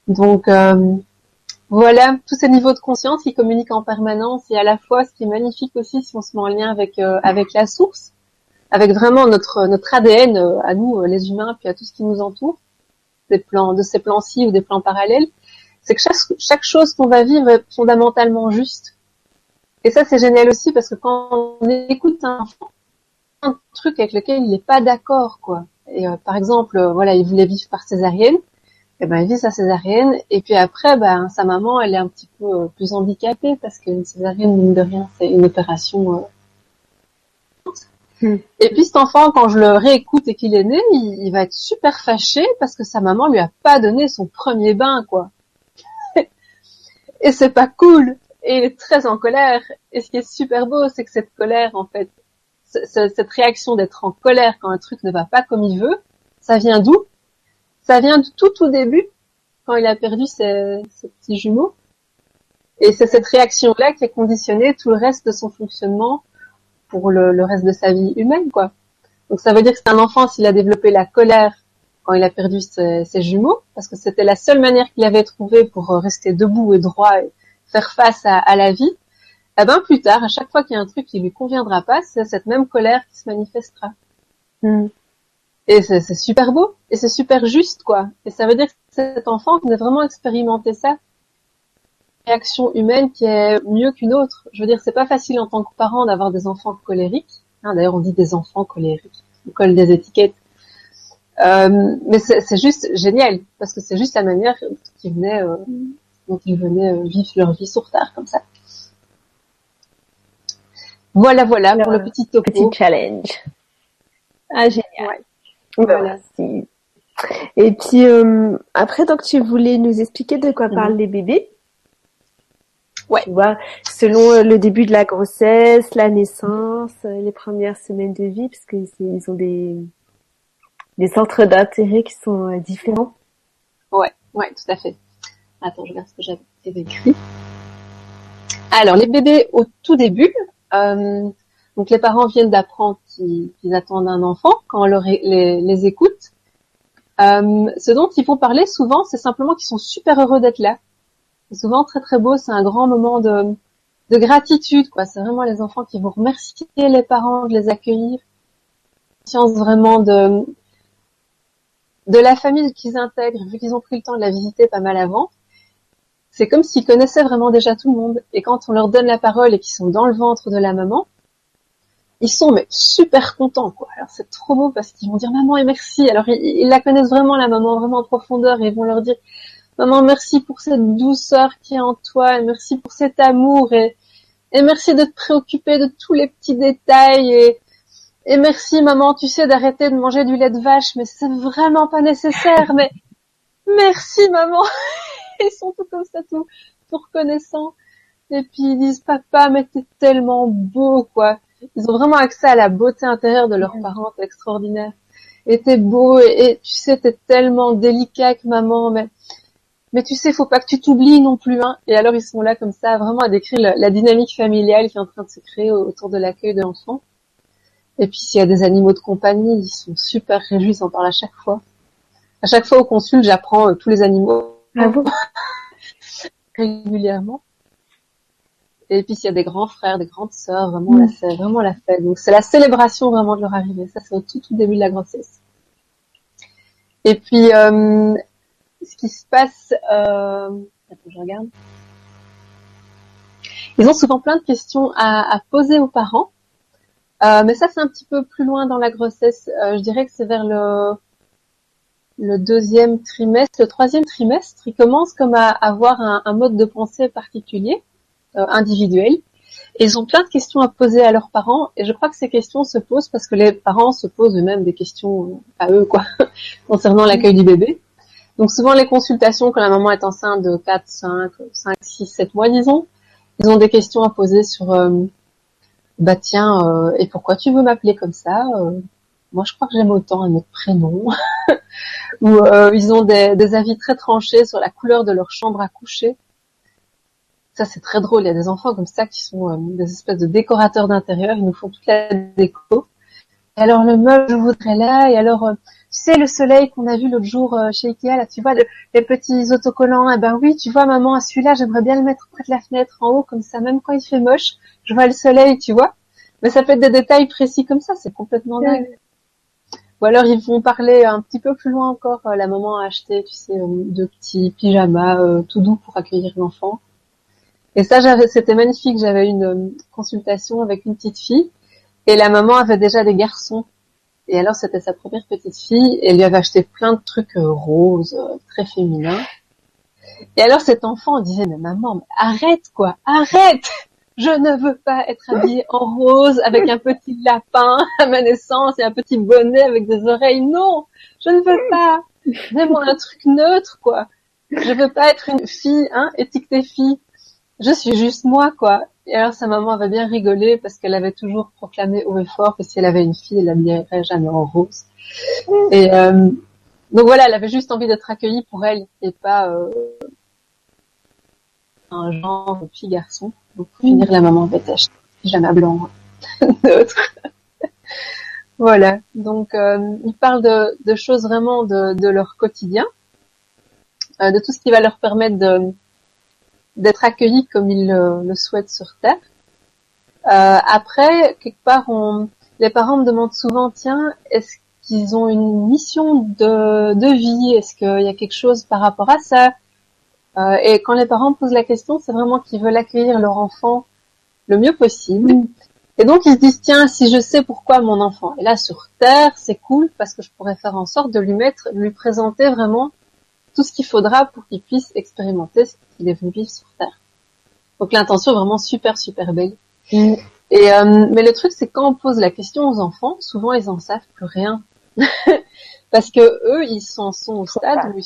Speaker 2: donc euh, voilà, tous ces niveaux de conscience qui communiquent en permanence et à la fois, ce qui est magnifique aussi, si on se met en lien avec euh, avec la source, avec vraiment notre notre ADN euh, à nous, les humains, puis à tout ce qui nous entoure, des plans de ces plans-ci ou des plans parallèles, c'est que chaque chaque chose qu'on va vivre est fondamentalement juste. Et ça, c'est génial aussi parce que quand on écoute un enfant, un truc avec lequel il n'est pas d'accord, quoi. Et par exemple, voilà, il voulait vivre par césarienne et eh ben, il vit sa césarienne. Et puis après, ben, sa maman, elle est un petit peu euh, plus handicapée parce qu'une césarienne, mine de rien, c'est une opération. Euh... Hmm. Et puis cet enfant, quand je le réécoute et qu'il est né, il, va être super fâché parce que sa maman lui a pas donné son premier bain, quoi. et c'est pas cool. Et il est très en colère. Et ce qui est super beau, c'est que cette colère, en fait, cette réaction d'être en colère quand un truc ne va pas comme il veut, ça vient d'où? Ça vient du tout tout début, quand il a perdu ses, petits jumeaux. Et c'est cette réaction-là qui a conditionné tout le reste de son fonctionnement pour le, reste de sa vie humaine, quoi. Donc ça veut dire que c'est un enfant s'il a développé la colère quand il a perdu ses, jumeaux, parce que c'était la seule manière qu'il avait trouvé pour rester debout et droit faire face à, la vie. Eh ben plus tard, à chaque fois qu'il y a un truc qui lui conviendra pas, c'est cette même colère qui se manifestera. Hmm. Et c'est super beau et c'est super juste quoi. Et ça veut dire que cet enfant a vraiment expérimenté ça, réaction humaine qui est mieux qu'une autre. Je veux dire, c'est pas facile en tant que parent d'avoir des enfants colériques. Hein, D'ailleurs, on dit des enfants colériques. On colle des étiquettes. Euh, mais c'est juste génial parce que c'est juste la manière qu'ils venaient, euh, dont ils venaient euh, vivre leur vie sur Terre comme ça. Voilà, voilà pour le petit topo.
Speaker 1: Petit challenge. Ah génial. Voilà. Et puis euh, après, donc tu voulais nous expliquer de quoi parlent les bébés?
Speaker 2: Ouais.
Speaker 1: Tu vois, selon euh, le début de la grossesse, la naissance, les premières semaines de vie, parce qu'ils ont des des centres d'intérêt qui sont différents.
Speaker 2: Ouais, ouais, tout à fait. Attends, je regarde ce que j'avais écrit. Alors, les bébés au tout début, euh, donc les parents viennent d'apprendre qu'ils attendent un enfant quand on les, écoute. Euh, ce dont ils vont parler souvent, c'est simplement qu'ils sont super heureux d'être là. C'est souvent très très beau, c'est un grand moment de, de gratitude, quoi. C'est vraiment les enfants qui vont remercier les parents de les accueillir. Conscience vraiment de de la famille qu'ils intègrent, vu qu'ils ont pris le temps de la visiter pas mal avant. C'est comme s'ils connaissaient vraiment déjà tout le monde. Et quand on leur donne la parole et qu'ils sont dans le ventre de la maman, ils sont mais super contents quoi. Alors c'est trop beau parce qu'ils vont dire maman et merci. Alors ils, la connaissent vraiment la maman vraiment en profondeur et ils vont leur dire maman merci pour cette douceur qui est en toi et merci pour cet amour et, merci de te préoccuper de tous les petits détails et, et merci maman tu sais d'arrêter de manger du lait de vache mais c'est vraiment pas nécessaire mais merci maman ils sont tout comme ça tout, tout reconnaissants Et puis ils disent papa, mais t'es tellement beau, quoi. Ils ont vraiment accès à la beauté intérieure de leurs parents, c'est extraordinaire. Et t'es beau, et, tu sais, t'es tellement délicat maman, mais mais tu sais, faut pas que tu t'oublies non plus, hein. Et alors ils sont là comme ça, vraiment à décrire la, dynamique familiale qui est en train de se créer autour de l'accueil de l'enfant. Et puis s'il y a des animaux de compagnie, ils sont super réjouis, ils en parlent à chaque fois. À chaque fois au consul, j'apprends euh, tous les animaux
Speaker 1: ah
Speaker 2: régulièrement. Et puis s'il y a des grands frères, des grandes sœurs, vraiment là mm. c'est vraiment la fête. Donc c'est la célébration vraiment de leur arrivée. Ça c'est au tout, tout début de la grossesse. Et puis euh, ce qui se passe, euh... attends je regarde. Ils ont souvent plein de questions à, à poser aux parents. Euh, mais ça c'est un petit peu plus loin dans la grossesse. Je dirais que c'est vers le le deuxième trimestre, le troisième trimestre, ils commencent comme à avoir un, mode de pensée particulier, euh, individuel. Et ils ont plein de questions à poser à leurs parents. Et je crois que ces questions se posent parce que les parents se posent eux-mêmes des questions à eux, quoi, concernant l'accueil du bébé. Donc souvent les consultations quand la maman est enceinte de 4, 5, 5, 6, 7 mois, disons, ils ont des questions à poser sur, euh, bah tiens, euh, et pourquoi tu veux m'appeler comme ça moi je crois que j'aime autant un autre prénom, ou euh, ils ont des, avis très tranchés sur la couleur de leur chambre à coucher. Ça c'est très drôle, il y a des enfants comme ça qui sont euh, des espèces de décorateurs d'intérieur, ils nous font toute la déco. Et alors le meuble je voudrais là, et alors euh, tu sais le soleil qu'on a vu l'autre jour chez Ikea, là tu vois les petits autocollants, eh ben oui tu vois maman à celui-là j'aimerais bien le mettre près de la fenêtre en haut comme ça, même quand il fait moche, je vois le soleil, tu vois. Mais ça peut être des détails précis comme ça, c'est complètement dingue. Ou alors ils vont parler un petit peu plus loin encore. Euh, la maman a acheté, tu sais, euh, deux petits pyjamas euh, tout doux pour accueillir l'enfant. Et ça, c'était magnifique. J'avais une consultation avec une petite fille et la maman avait déjà des garçons. Et alors c'était sa première petite fille et elle lui avait acheté plein de trucs roses, très féminins. Et alors cet enfant disait mais maman, arrête quoi, arrête je ne veux pas être habillée en rose avec un petit lapin à ma naissance et un petit bonnet avec des oreilles. Non, je ne veux pas. Donne-moi un truc neutre, quoi. Je veux pas être une fille, hein, étiquetée fille. Je suis juste moi, quoi. Et alors sa maman avait bien rigolé parce qu'elle avait toujours proclamé haut et fort que si elle avait une fille, elle l'habillerait jamais en rose. Et euh, donc voilà, elle avait juste envie d'être accueillie pour elle et pas euh, un genre fille-garçon. Donc finir, la maman acheter pyjama blanc neutre. voilà. Donc euh, ils parlent de, choses vraiment de, leur quotidien, euh, de tout ce qui va leur permettre d'être accueillis comme ils le, souhaitent sur Terre. Euh, après, quelque part, les parents me demandent souvent, tiens, est-ce qu'ils ont une mission de vie? Est-ce qu'il y a quelque chose par rapport à ça? Euh, et quand les parents posent la question, c'est vraiment qu'ils veulent accueillir leur enfant le mieux possible. Et donc ils se disent tiens si je sais pourquoi mon enfant est là sur terre, c'est cool parce que je pourrais faire en sorte de lui mettre, lui présenter vraiment tout ce qu'il faudra pour qu'il puisse expérimenter ce qu'il est venu vivre sur terre. Donc l'intention est vraiment super super belle. Et euh, mais le truc c'est quand on pose la question aux enfants, souvent ils en savent plus rien. parce que eux ils sont, sont au stade où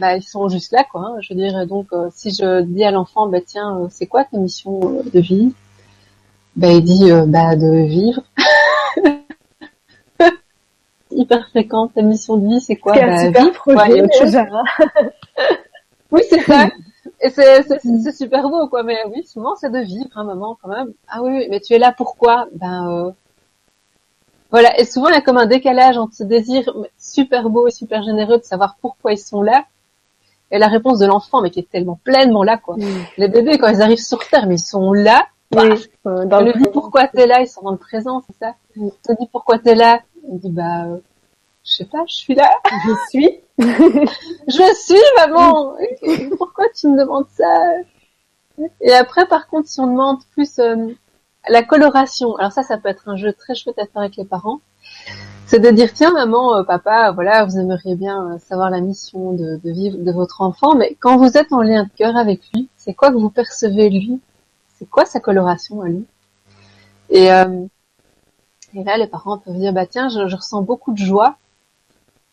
Speaker 2: bah, ils sont juste là quoi. Hein. Je veux dire donc euh, si je dis à l'enfant bah tiens euh, c'est quoi ta mission euh, de vie? Bah il dit bah de vivre. Hyper fréquente ta mission de vie c'est quoi?
Speaker 1: Bah vivre. Projet,
Speaker 2: oui c'est ça. Et c'est super beau quoi mais oui souvent c'est de vivre hein, maman quand même. Ah oui mais tu es là pourquoi? Ben voilà, et souvent il y a comme un décalage entre ce désir super beau et super généreux de savoir pourquoi ils sont là et la réponse de l'enfant, mais qui est tellement pleinement là, quoi. Les bébés, quand ils arrivent sur Terre, mais ils sont là. Oui, bah, dans le dit pourquoi t'es là, ils sont dans le présent, c'est ça? On te dit pourquoi t'es là, on dit bah, euh, je sais pas, je suis là.
Speaker 1: Je suis.
Speaker 2: je suis maman. pourquoi tu me demandes ça? Et après, par contre, si on demande plus euh, la coloration, alors ça, ça peut être un jeu très chouette à faire avec les parents c'est de dire tiens maman, euh, papa, voilà, vous aimeriez bien euh, savoir la mission de, vivre de votre enfant, mais quand vous êtes en lien de cœur avec lui, c'est quoi que vous percevez lui? C'est quoi sa coloration à lui? Et, euh, là, les parents peuvent dire bah tiens, je, ressens beaucoup de joie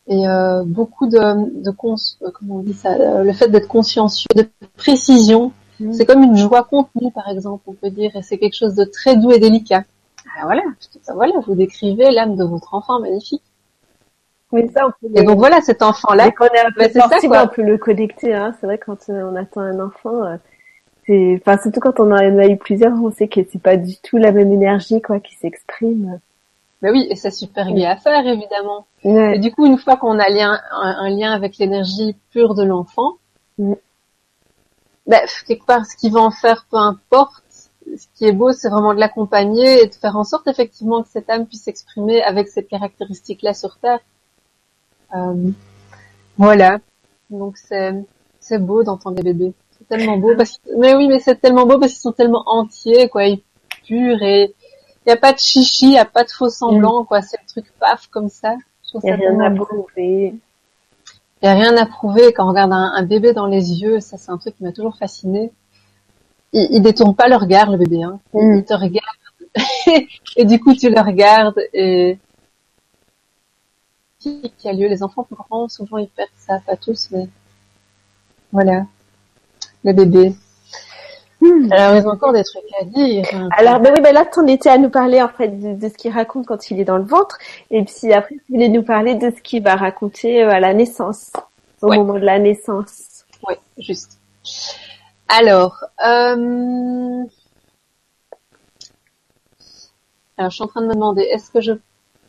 Speaker 2: et beaucoup de, de comment on dit ça, le fait d'être consciencieux, de précision. C'est comme une joie contenue, par exemple, on peut dire, et c'est quelque chose de très doux et délicat. Ah, voilà, voilà, vous décrivez l'âme de votre enfant magnifique.
Speaker 1: Oui, ça, on peut
Speaker 2: Et donc voilà, cet enfant-là,
Speaker 1: quand on est un peu ben, on peut le connecter. Hein. C'est vrai quand euh, on attend un enfant, euh, c'est, enfin surtout quand on en a eu plusieurs, on sait que c'est pas du tout la même énergie quoi qui s'exprime.
Speaker 2: Ben oui, et c'est super bien à faire évidemment. Et du coup, une fois qu'on a lien, un, lien avec l'énergie pure de l'enfant, mm. Ben, quelque part, ce qu'il va en faire, peu importe. Ce qui est beau, c'est vraiment de l'accompagner et de faire en sorte effectivement que cette âme puisse s'exprimer avec cette caractéristique-là sur Terre. Euh, voilà. Donc c'est c'est beau d'entendre les bébés. C'est tellement beau parce que, mais oui, mais c'est tellement beau parce qu'ils sont tellement entiers, quoi, ils purs et il y a pas de chichi, il y a pas de faux semblant, mm. quoi. C'est le truc paf comme ça.
Speaker 1: Il y a rien à prouver.
Speaker 2: Il y a rien à prouver quand on regarde un, bébé dans les yeux. Ça, c'est un truc qui m'a toujours fasciné. Ils, ils détournent pas le regard, le bébé. Hein. Mm. Il te regarde et du coup tu le regardes et qui a lieu? Les enfants plus grands, souvent ils perdent ça, pas tous, mais voilà, le bébé. Alors ils ont encore des trucs à dire.
Speaker 1: Alors ben oui, ben là on était à nous parler en fait de, ce qu'il raconte quand il est dans le ventre, et puis après vous voulez nous parler de ce qu'il va raconter euh, à la naissance, au moment de la naissance.
Speaker 2: Oui, juste. Alors, euh... alors je suis en train de me demander, est-ce que je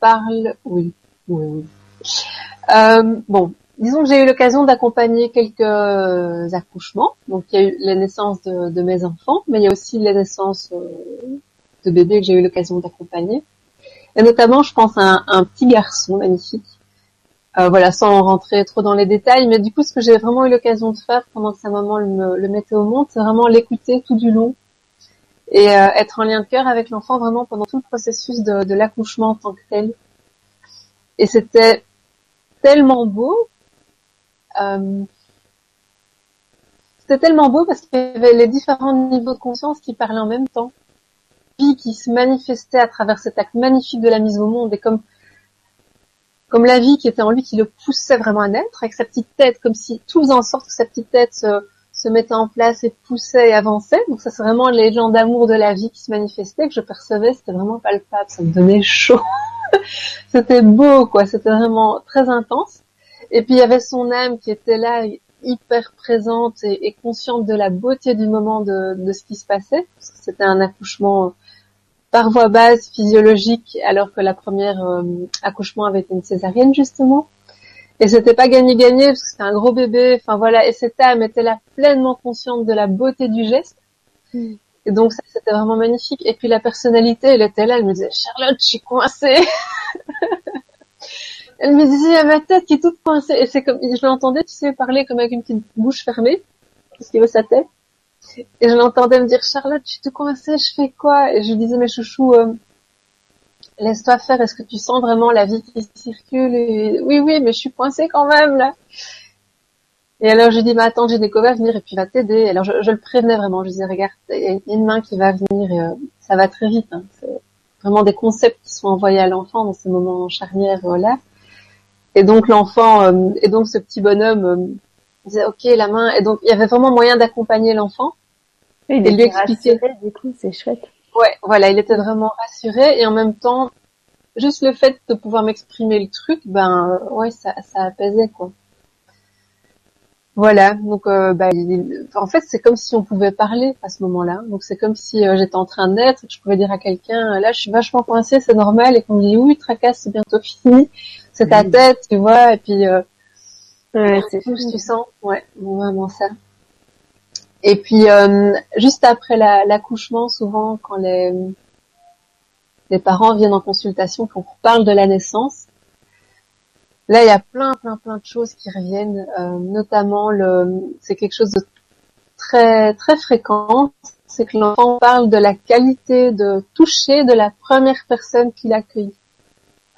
Speaker 2: parle? Oui, oui, oui. Euh, bon, disons que j'ai eu l'occasion d'accompagner quelques accouchements. Donc il y a eu la naissance de, mes enfants, mais il y a aussi la naissance euh, de bébés que j'ai eu l'occasion d'accompagner. Et notamment, je pense à un, petit garçon magnifique. Euh, voilà, sans rentrer trop dans les détails, mais du coup, ce que j'ai vraiment eu l'occasion de faire pendant que sa maman le, le mettait au monde, c'est vraiment l'écouter tout du long et être en lien de cœur avec l'enfant vraiment pendant tout le processus de, de l'accouchement en tant que tel. Et c'était tellement beau. Euh, c'était tellement beau parce qu'il y avait les différents niveaux de conscience qui parlaient en même temps. Puis qui se manifestait à travers cet acte magnifique de la mise au monde et comme comme la vie qui était en lui qui le poussait vraiment à naître avec sa petite tête, comme si tout faisait en sorte que sa petite tête se, se mettait en place et poussait et avançait. Donc ça c'est vraiment les gens d'amour de la vie qui se manifestaient, que je percevais, c'était vraiment palpable, ça me donnait chaud. c'était beau, quoi. C'était vraiment très intense. Et puis il y avait son âme qui était là, hyper présente et, consciente de la beauté du moment de, de ce qui se passait. C'était un accouchement par voie basse physiologique, alors que la première euh, accouchement avait été une césarienne justement. Et c'était pas gagné-gagné parce que c'était un gros bébé. Enfin voilà, et cette âme était là pleinement consciente de la beauté du geste. Mm. Et donc ça, c'était vraiment magnifique. Et puis la personnalité, elle était là, elle me disait, Charlotte, je suis coincée. elle me disait, a ma tête qui est toute coincée. Et c'est comme, je l'entendais, tu sais, parler comme avec une petite bouche fermée, parce qu'il veut sa tête. Et je l'entendais me dire, Charlotte, je suis tout coincée, je fais quoi? Et je lui disais, mais chouchou, euh, laisse-toi faire, est-ce que tu sens vraiment la vie qui circule? Oui, oui, mais je suis coincée quand même, là. Et alors je dis, bah attends, j'ai Généco va venir et puis va t'aider. Alors je, le prévenais vraiment, je disais, regarde, il y a une main qui va venir et euh, ça va très vite. Hein. C'est vraiment des concepts qui sont envoyés à l'enfant dans ces moments charnières là. Et donc l'enfant, euh, et donc ce petit bonhomme euh, disait, ok, la main. Et donc il y avait vraiment moyen d'accompagner l'enfant
Speaker 1: et, et lui expliquer. Rassuré, du coup, c'est chouette.
Speaker 2: Ouais, voilà, il était vraiment rassuré et en même temps, juste le fait de pouvoir m'exprimer le truc, ben ouais, ça, ça apaisait quoi. Voilà, donc euh, bah, en fait c'est comme si on pouvait parler à ce moment-là. Donc c'est comme si euh, j'étais en train d'être, que je pouvais dire à quelqu'un là je suis vachement coincée, c'est normal, et qu'on me dit oui tracasse, c'est bientôt fini, c'est ta tête, tu vois, et puis euh, ouais, c'est tout, tu sens, ouais, vraiment ça. Et puis juste après l'accouchement, souvent quand les les parents viennent en consultation, qu'on parle de la naissance, Là, il y a plein, plein, plein de choses qui reviennent, euh, notamment le, c'est quelque chose de très, très fréquent, c'est que l'enfant parle de la qualité de toucher de la première personne qui l'accueille.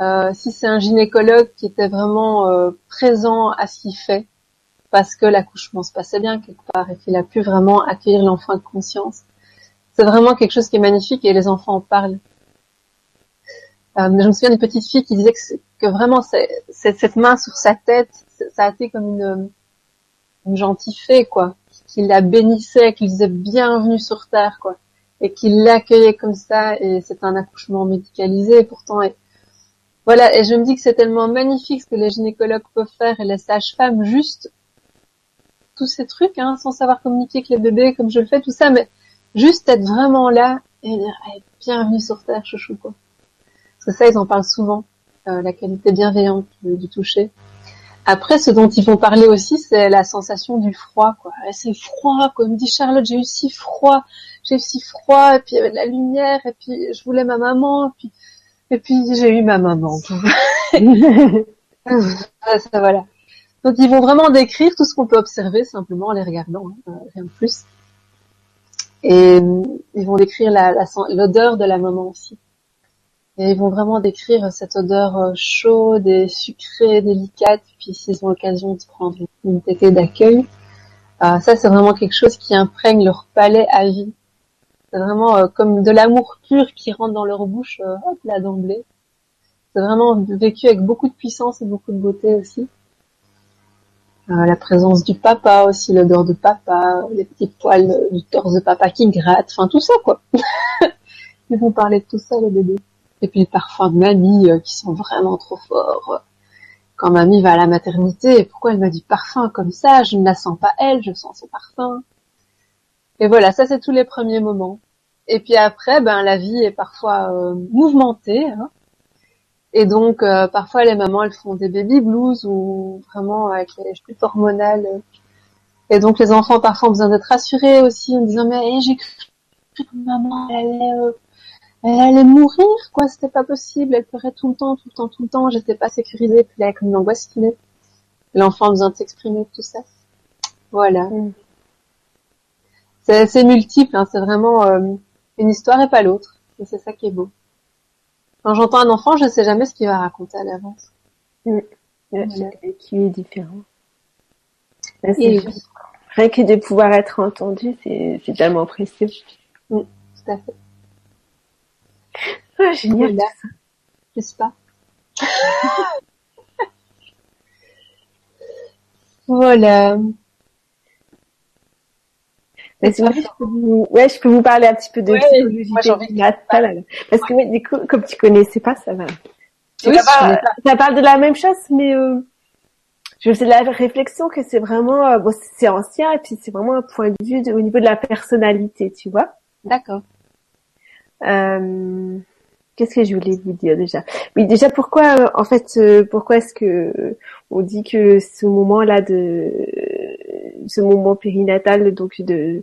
Speaker 2: Euh, si c'est un gynécologue qui était vraiment euh, présent à ce qu'il fait, parce que l'accouchement se passait bien quelque part et qu'il a pu vraiment accueillir l'enfant de conscience, c'est vraiment quelque chose qui est magnifique et les enfants en parlent. Euh, je me souviens d'une petite fille qui disait que, vraiment cette main sur sa tête, ça a été comme une, une gentille fée, quoi, qu'il la bénissait, qu'il disait bienvenue sur terre, quoi, et qu'il l'accueillait comme ça. Et c'est un accouchement médicalisé, pourtant. Voilà. Et je me dis que c'est tellement magnifique ce que les gynécologues peuvent faire et les sages-femmes, juste tous ces trucs, hein, sans savoir communiquer avec les bébés comme je le fais, tout ça, mais juste être vraiment là et dire bienvenue sur terre, chouchou, quoi. Parce ça, ils en parlent souvent, euh, la qualité bienveillante du toucher. Après, ce dont ils vont parler aussi, c'est la sensation du froid, quoi. C'est froid, comme dit Charlotte, j'ai eu si froid, j'ai eu si froid, et puis il y avait la lumière, et puis je voulais ma maman, et puis, et puis j'ai eu ma maman. ça, voilà. Donc ils vont vraiment décrire tout ce qu'on peut observer simplement en les regardant, hein, euh, rien de plus. Et ils vont décrire l'odeur de la maman aussi. Et ils vont vraiment décrire cette odeur euh, chaude et sucrée, délicate. Puis s'ils ont l'occasion de prendre une tétée d'accueil, euh, ça c'est vraiment quelque chose qui imprègne leur palais à vie. C'est vraiment euh, comme de l'amour pur qui rentre dans leur bouche, hop là d'emblée. C'est vraiment vécu avec beaucoup de puissance et beaucoup de beauté aussi. la présence du papa aussi, l'odeur de papa, les petits poils du torse de papa qui grattent, enfin tout ça quoi. Ils vont parler de tout ça les bébés. Et puis le parfum de mamie euh, qui sont vraiment trop forts. Quand mamie va à la maternité, pourquoi elle m'a dit parfum comme ça? Je ne la sens pas elle, je sens son parfum. Et voilà, ça c'est tous les premiers moments. Et puis après, ben la vie est parfois euh, mouvementée. Hein. Et donc euh, parfois les mamans elles font des baby blues ou vraiment avec les chutes hormonales. Et donc les enfants parfois ont besoin d'être rassurés aussi en disant mais j'ai cru que maman elle allait elle allait mourir, quoi, c'était pas possible, elle pleurait tout le temps, tout le temps, tout le temps, j'étais pas sécurisée, puis là, comme une angoisse qui L'enfant a besoin de s'exprimer, tout ça. Voilà. Mm. C'est multiple, hein, c'est vraiment euh, une histoire et pas l'autre. Et c'est ça qui est beau. Quand j'entends un enfant, je sais jamais ce qu'il va raconter à l'avance.
Speaker 1: Mm. Qui est différent. Rien que de pouvoir être entendu, c'est tellement précieux.
Speaker 2: Mm, tout à fait.
Speaker 1: Ah, génial. Voilà.
Speaker 2: N'est-ce pas Voilà.
Speaker 1: Je peux vous... Ouais, je peux vous parler un petit peu de ouais, psychologie périnatale. Parce que du coup, comme tu connaissais pas, ça va. Oui, ça, ça, parle de la même chose, mais euh, je sais la réflexion que c'est vraiment, euh, bon, c'est ancien et puis c'est vraiment un point de vue au niveau de la personnalité, tu vois.
Speaker 2: D'accord.
Speaker 1: Euh, Qu'est-ce que je voulais vous dire déjà? Oui, déjà pourquoi euh, en fait euh, pourquoi est-ce que on dit que ce moment-là de ce moment périnatal donc de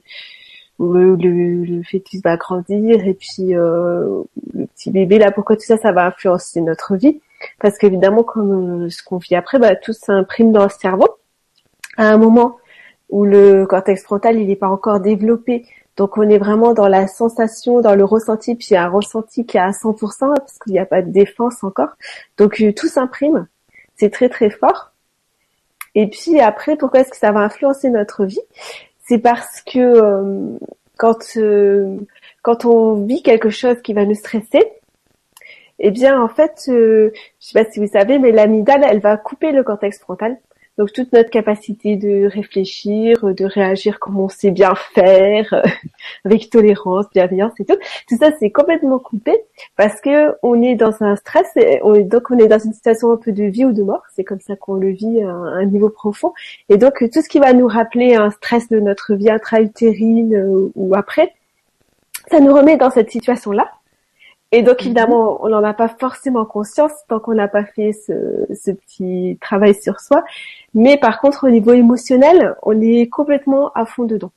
Speaker 1: où le, le, fœtus va grandir et puis euh, le petit bébé là pourquoi tout ça ça va influencer notre vie? Parce qu'évidemment comme ce qu'on vit après bah tout s'imprime dans le cerveau à un moment où le cortex frontal il n'est pas encore développé donc on est vraiment dans la sensation, dans le ressenti, puis un ressenti qui est à 100% parce qu'il n'y a pas de défense encore. Donc euh, tout s'imprime, c'est très très fort. Et puis après, pourquoi est-ce que ça va influencer notre vie? C'est parce que euh, quand euh, quand on vit quelque chose qui va nous stresser, eh bien en fait, je sais pas si vous savez, mais l'amygdale, elle va couper le cortex frontal. Donc toute notre capacité de réfléchir, de réagir comme on sait bien faire, avec tolérance, bienveillance et tout, tout ça c'est complètement coupé parce que on est dans un stress, et donc on est dans une situation un peu de vie ou de mort, c'est comme ça qu'on le vit à un niveau profond. Et donc tout ce qui va nous rappeler un stress de notre vie intra-utérine euh, ou après, ça nous remet dans cette situation-là. Et donc mhm. évidemment, on n'en a pas forcément conscience tant qu'on n'a pas fait ce, ce, petit travail sur soi. Mais par contre, au niveau émotionnel, on est complètement à fond dedans.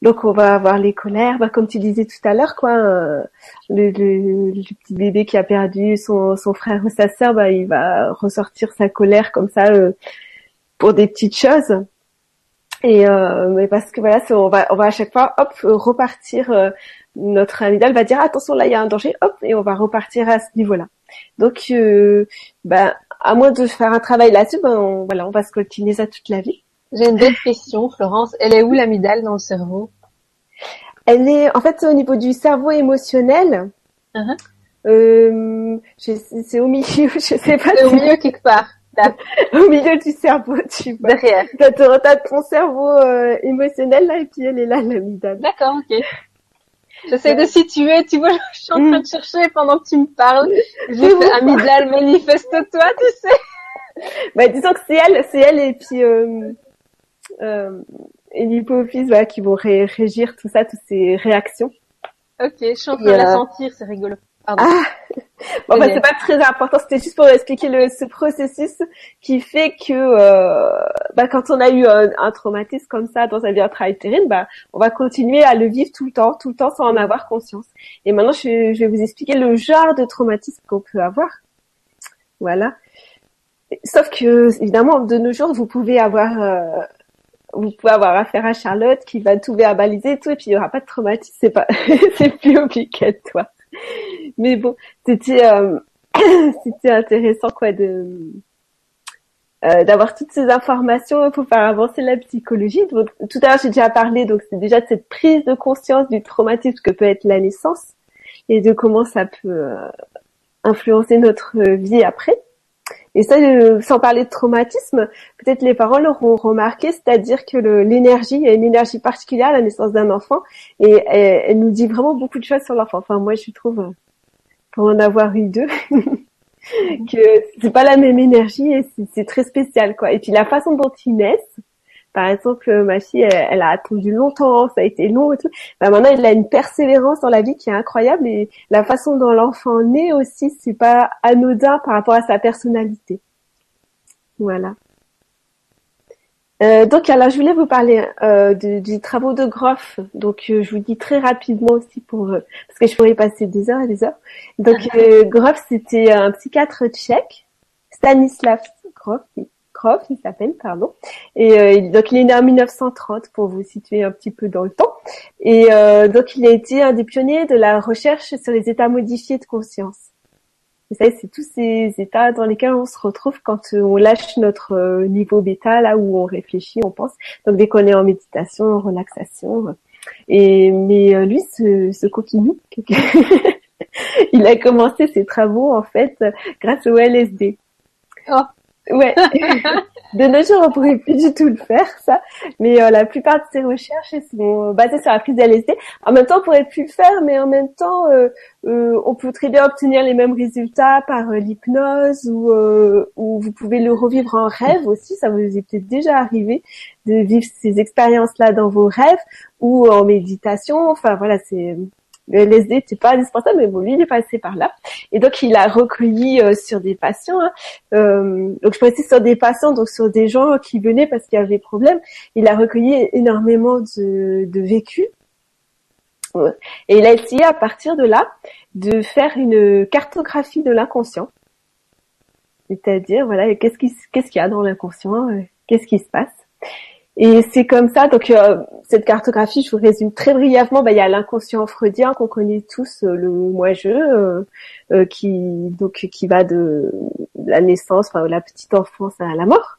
Speaker 1: Donc on va avoir les colères, bah, comme tu disais tout à l'heure, quoi. Euh, le, le, le, petit bébé qui a perdu son, son frère ou sa sœur, bah, il va ressortir sa colère comme ça euh, pour des petites choses. Et euh, mais parce que voilà, on va on va à chaque fois hop repartir euh, notre amygdale va dire attention là il y a un danger, hop, et on va repartir à ce niveau-là. Donc, euh, ben, à moins de faire un travail là-dessus, ben, on, voilà, on va se coltiner ça toute la vie.
Speaker 2: J'ai une belle question, Florence. Elle est où l'amygdale dans le cerveau?
Speaker 1: Elle est, en fait, au niveau du cerveau émotionnel. Uh-huh. euh, c'est au milieu, je sais pas.
Speaker 2: C'est au milieu quelque part.
Speaker 1: au milieu du cerveau, tu vois.
Speaker 2: Derrière.
Speaker 1: T'as ton cerveau euh, émotionnel là et puis elle est là, l'amygdale.
Speaker 2: D'accord, ok. J'essaie de situer, tu vois, je suis en train de chercher pendant que tu me parles. J'ai fait amygdale, manifeste-toi, tu sais.
Speaker 1: Bah disons que c'est elle, c'est elle et puis euh, euh, et l'hypophyse voilà, qui vont ré- régir tout ça, toutes ces réactions.
Speaker 2: Ok, je suis en train de la sentir, c'est rigolo. Pardon.
Speaker 1: Ah bon, bah, c'est pas très important, c'était juste pour expliquer le, ce processus qui fait que euh, bah, quand on a eu un, un, traumatisme comme ça dans sa vie intra-utérine, bah, on va continuer à le vivre tout le temps, tout le temps sans en avoir conscience. Et maintenant, je, je vais vous expliquer le genre de traumatisme qu'on peut avoir. Voilà. Sauf que, évidemment, de nos jours, vous pouvez avoir... Euh, vous pouvez avoir affaire à Charlotte qui va tout verbaliser et tout, et puis il y aura pas de traumatisme, c'est pas, c'est plus obligatoire. Mais bon, c'était euh, c'était intéressant quoi de euh, d'avoir toutes ces informations pour faire avancer la psychologie. Donc, tout à l'heure, j'ai déjà parlé, donc c'est déjà de cette prise de conscience du traumatisme que peut être la naissance et de comment ça peut euh, influencer notre vie après. Et ça, euh, sans parler de traumatisme, peut-être les parents l'auront remarqué, c'est-à-dire que l'énergie, il y a une énergie particulière à la naissance d'un enfant, et elle, nous dit vraiment beaucoup de choses sur l'enfant. Enfin, moi, je trouve, pour en avoir eu deux, que c'est pas la même énergie et c'est très spécial, quoi. Et puis la façon dont ils naissent, par exemple, ma fille, elle, elle, a attendu longtemps, ça a été long et tout. Bah, maintenant, elle a une persévérance dans la vie qui est incroyable et la façon dont l'enfant naît aussi, c'est pas anodin par rapport à sa personnalité. Voilà. Euh, donc, alors, je voulais vous parler euh, de, des travaux de Groff. Donc, euh, je vous dis très rapidement aussi pour parce que je pourrais passer des heures et des heures. Donc, Groff, c'était un psychiatre tchèque, Stanislav Grof. Grof, il s'appelle, pardon. Et donc, il est né en 1930 pour vous situer un petit peu dans le temps. Et donc, il a été un des pionniers de la recherche sur les états modifiés de conscience. Vous savez, c'est tous ces états dans lesquels on se retrouve quand on lâche notre niveau bêta, là où on réfléchit, on pense. Donc dès qu'on est en méditation, en relaxation. Et mais lui, ce, ce coquinou, il a commencé ses travaux en fait grâce au LSD.
Speaker 2: Oh.
Speaker 1: Ouais. de nos jours, on pourrait plus du tout le faire, ça. Mais euh, la plupart de ces recherches sont basées sur la prise d'LSD. En même temps, on pourrait plus le faire, mais en même temps, euh, euh, on peut très bien obtenir les mêmes résultats par l'hypnose ou, ou vous pouvez le revivre en rêve aussi. Ça vous est peut-être déjà arrivé de vivre ces expériences-là dans vos rêves ou en méditation. Enfin, voilà, c'est le LSD n'était pas indispensable, mais bon, lui, il est passé par là. Et donc, il a recueilli euh, sur des patients. Hein, euh, donc, je précise sur des patients, donc sur des gens qui venaient parce qu'il y avait problème. Il a recueilli énormément de, de vécus. Et il a essayé à partir de là de faire une cartographie de l'inconscient. C'est-à-dire, voilà, qu'est-ce qui, qu'est-ce qu'il y a dans l'inconscient, qu'est-ce qui se passe. Et c'est comme ça, donc euh, cette cartographie, je vous résume très brièvement, bah, il y a l'inconscient freudien qu'on connaît tous, euh, le moi-je, euh, euh, qui donc qui va de la naissance, enfin la petite enfance à la mort.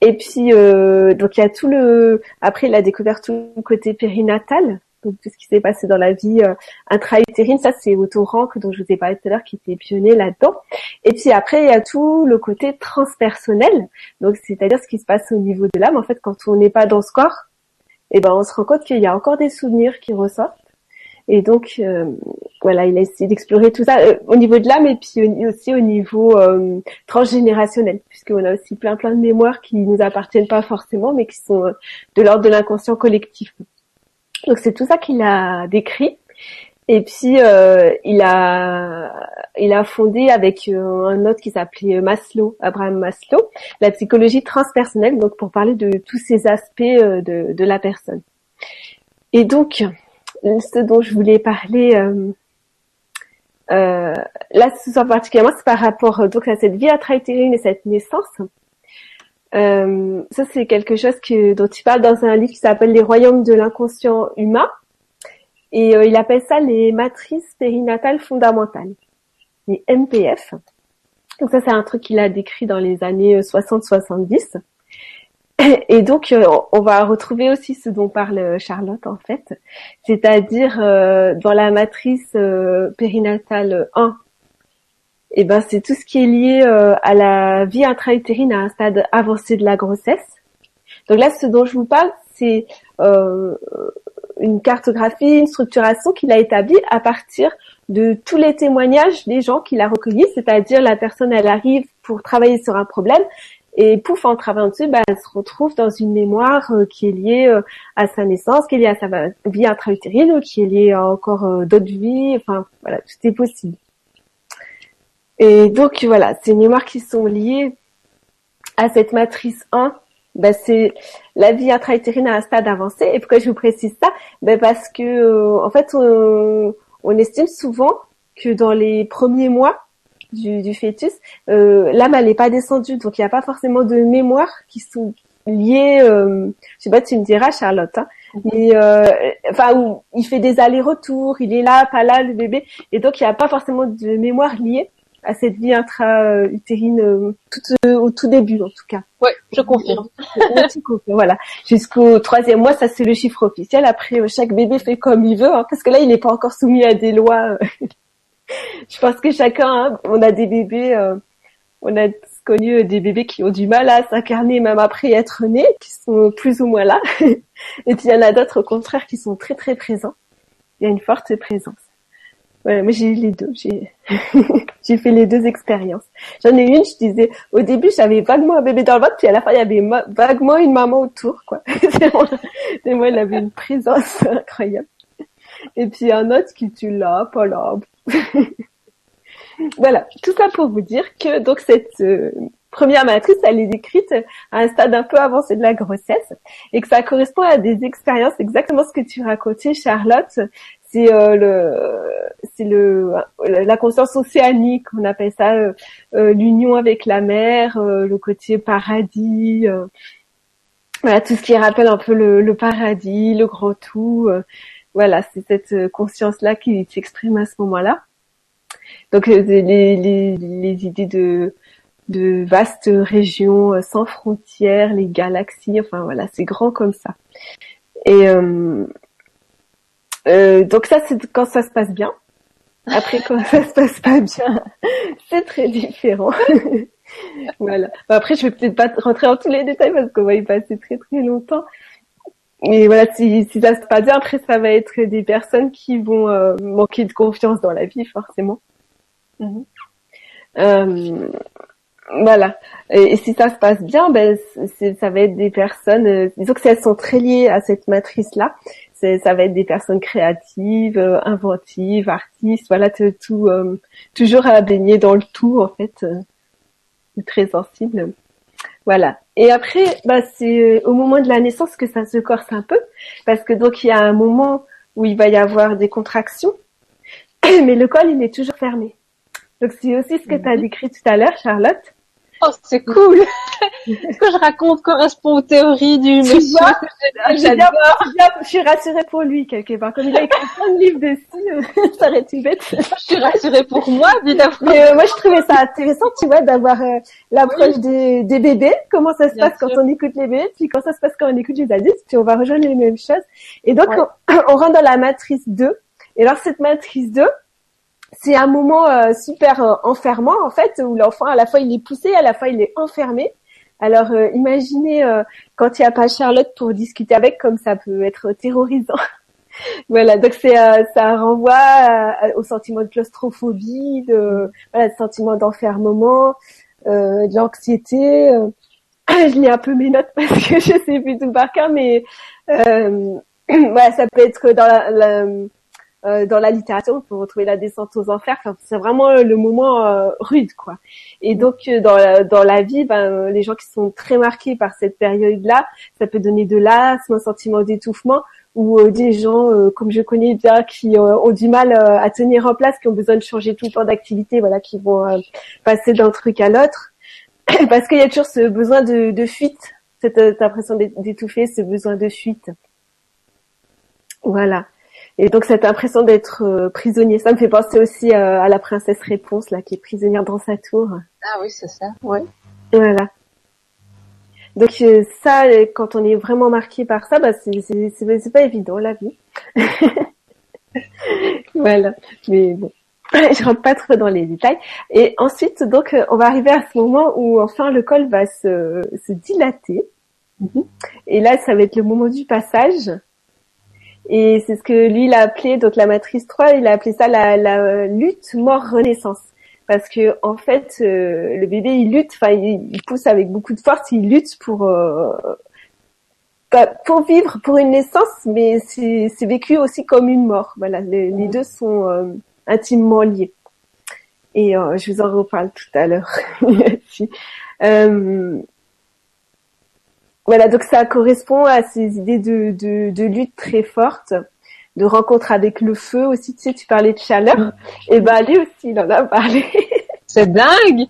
Speaker 1: Et puis donc il y a tout le, après il a découvert tout le côté périnatal, donc tout ce qui s'est passé dans la vie euh, intra-utérine, ça c'est Otto Rank dont je vous ai parlé tout à l'heure qui était pionnier là-dedans. Et puis après il y a tout le côté transpersonnel, donc c'est-à-dire ce qui se passe au niveau de l'âme. En fait, quand on n'est pas dans ce corps, et eh ben on se rend compte qu'il y a encore des souvenirs qui ressortent. Et donc euh, voilà, il a essayé d'explorer tout ça euh, au niveau de l'âme et puis aussi au niveau euh, transgénérationnel, puisqu'on a aussi plein plein de mémoires qui nous appartiennent pas forcément, mais qui sont de l'ordre de l'inconscient collectif. Donc c'est tout ça qu'il a décrit. Et puis euh, il a il a fondé avec euh, un autre qui s'appelait Maslow, Abraham Maslow, la psychologie transpersonnelle, donc pour parler de tous ces aspects euh, de, la personne. Et donc ce dont je voulais parler là ce soir particulièrement, c'est par rapport donc à cette vie intra-utérine et cette naissance. Euh, ça, c'est quelque chose que, dont il parle dans un livre qui s'appelle Les royaumes de l'inconscient humain. Et euh, il appelle ça les matrices périnatales fondamentales, les MPF. Donc ça, c'est un truc qu'il a décrit dans les années 60-70. Et donc, euh, on va retrouver aussi ce dont parle Charlotte, en fait. C'est-à-dire, euh, dans la matrice périnatale 1, et ben c'est tout ce qui est lié à la vie intra-utérine à un stade avancé de la grossesse. Donc là, ce dont je vous parle, c'est une cartographie, une structuration qu'il a établie à partir de tous les témoignages des gens qu'il a recueillis, c'est-à-dire la personne, elle arrive pour travailler sur un problème et pouf, en travaillant dessus, bah, elle se retrouve dans une mémoire euh, qui est liée euh, à sa naissance, qui est liée à sa vie intra-utérine, qui est liée à encore euh, d'autres vies. Enfin, voilà, tout est possible. Et donc, voilà, ces mémoires qui sont liées à cette matrice 1, bah, c'est la vie intra-utérine à un stade avancé. Et pourquoi je vous précise ça? Bah, Parce que, en fait, on, estime souvent que dans les premiers mois, du, fœtus, euh, l'âme elle n'est pas descendue, donc il n'y a pas forcément de mémoires qui sont liées. Euh, je sais pas, tu me diras, Charlotte. Hein, mais euh, enfin, où il fait des allers-retours, il est là, pas là, le bébé, et donc il n'y a pas forcément de mémoire liée à cette vie intra-utérine euh, tout, euh, au tout début en tout cas.
Speaker 2: Oui, je confirme.
Speaker 1: voilà, jusqu'au troisième mois, ça c'est le chiffre officiel. Après, chaque bébé fait comme il veut, hein, parce que là, il n'est pas encore soumis à des lois je pense que chacun, hein, on a des bébés, euh, on a connu des bébés qui ont du mal à s'incarner même après être nés, qui sont plus ou moins là. Et puis il y en a d'autres au contraire qui sont très très présents. Il y a une forte présence. Voilà, moi j'ai eu les deux, j'ai j'ai fait les deux expériences. J'en ai une, je disais au début j'avais vaguement un bébé dans le ventre, puis à la fin il y avait vaguement une maman autour, quoi. Et moi elle avait une présence incroyable. Et puis un autre qui tu là, pas là, voilà, tout ça pour vous dire que donc cette euh, première matrice, elle est décrite à un stade un peu avancé de la grossesse et que ça correspond à des expériences exactement ce que tu racontais, Charlotte. C'est euh, le, c'est le, la conscience océanique, on appelle ça euh, l'union avec la mer, le côté paradis. voilà, tout ce qui rappelle un peu le, paradis, le grand tout voilà, c'est cette euh, conscience-là qui s'exprime à ce moment-là. Donc euh, les, les, les idées de, de vastes régions euh, sans frontières, les galaxies, enfin voilà, c'est grand comme ça. Et euh, euh, donc ça, c'est quand ça se passe bien. Après, quand ça se passe pas bien, c'est très différent. voilà. Après, je vais peut-être pas rentrer en tous les détails parce qu'on va y passer très très longtemps et voilà, si, si ça se passe bien, après ça va être des personnes qui vont euh, manquer de confiance dans la vie, forcément. Mhm. Euh, voilà. Et, si ça se passe bien, ben ça va être des personnes, euh, disons que si elles sont très liées à cette matrice-là, ça va être des personnes créatives, euh, inventives, artistes, voilà, tout, toujours à baigner dans le tout en fait, très sensible. Voilà. Et après, bah, c'est euh, au moment de la naissance que ça se corse un peu, parce que donc il y a un moment où il va y avoir des contractions, mais le col il est toujours fermé. Donc c'est aussi ce que tu as mhm. décrit tout à l'heure, Charlotte.
Speaker 2: Oh, c'est cool. ce que je raconte correspond aux théories du monsieur.
Speaker 1: je suis rassurée pour lui quelque part. Comme il a écrit plein de livres dessus, ça aurait été bête.
Speaker 2: je suis rassurée pour moi, évidemment.
Speaker 1: Mais euh, moi, je trouvais ça intéressant, tu vois, d'avoir euh, l'approche des, des, bébés, comment ça se passe quand on écoute les bébés, puis quand ça se passe quand on écoute les adultes, puis on va rejoindre les mêmes choses. Et donc, on, on rentre dans la matrice 2. Et alors, cette matrice 2, c'est un moment euh, super euh, enfermant en fait où l'enfant à la fois il est poussé, à la fois il est enfermé. Alors euh, imaginez quand il n'y a pas Charlotte pour discuter avec, comme ça peut être terrorisant. voilà, donc c'est ça renvoie au sentiment de claustrophobie, de voilà, le sentiment d'enfermement, de l'anxiété. je lis un peu mes notes parce que je sais plus tout par cœur, mais voilà, ça peut être dans la euh, dans la littérature, on peut retrouver la descente aux enfers. Enfin, c'est vraiment le moment euh, rude, quoi. Et donc euh, dans la, dans la vie, ben, les gens qui sont très marqués par cette période-là, ça peut donner de l'asthme, un sentiment d'étouffement, ou des gens comme je connais bien qui ont du mal à tenir en place, qui ont besoin de changer tout le temps d'activité, voilà, qui vont passer d'un truc à l'autre, parce qu'il y a toujours ce besoin de, de fuite, cette, cette impression d'étouffer, ce besoin de fuite. Voilà. Et donc cette impression d'être euh, prisonnier, ça me fait penser aussi euh, à la princesse Réponse là, qui est prisonnière dans sa tour.
Speaker 2: Ah oui, c'est ça. Ouais.
Speaker 1: Voilà. Donc euh, ça, quand on est vraiment marqué par ça, bah c'est c'est pas évident la vie. voilà. Mais bon, je rentre pas trop dans les détails. Et ensuite, donc, on va arriver à ce moment où enfin le col va se, se dilater. Mhm. Et là, ça va être le moment du passage. Et c'est ce que lui, il a appelé, donc la matrice 3, il a appelé ça la, la lutte mort-renaissance. Parce que en fait, euh, le bébé, il lutte, enfin, il, pousse avec beaucoup de force, il lutte pour euh, pour vivre, pour une naissance, mais c'est vécu aussi comme une mort. Voilà, les, deux sont euh, intimement liés. Et je vous en reparle tout à l'heure. Voilà, donc ça correspond à ces idées de, de, de, lutte très forte, de rencontre avec le feu aussi. Tu sais, tu parlais de chaleur. Et ben lui aussi, il en a parlé.
Speaker 2: C'est dingue.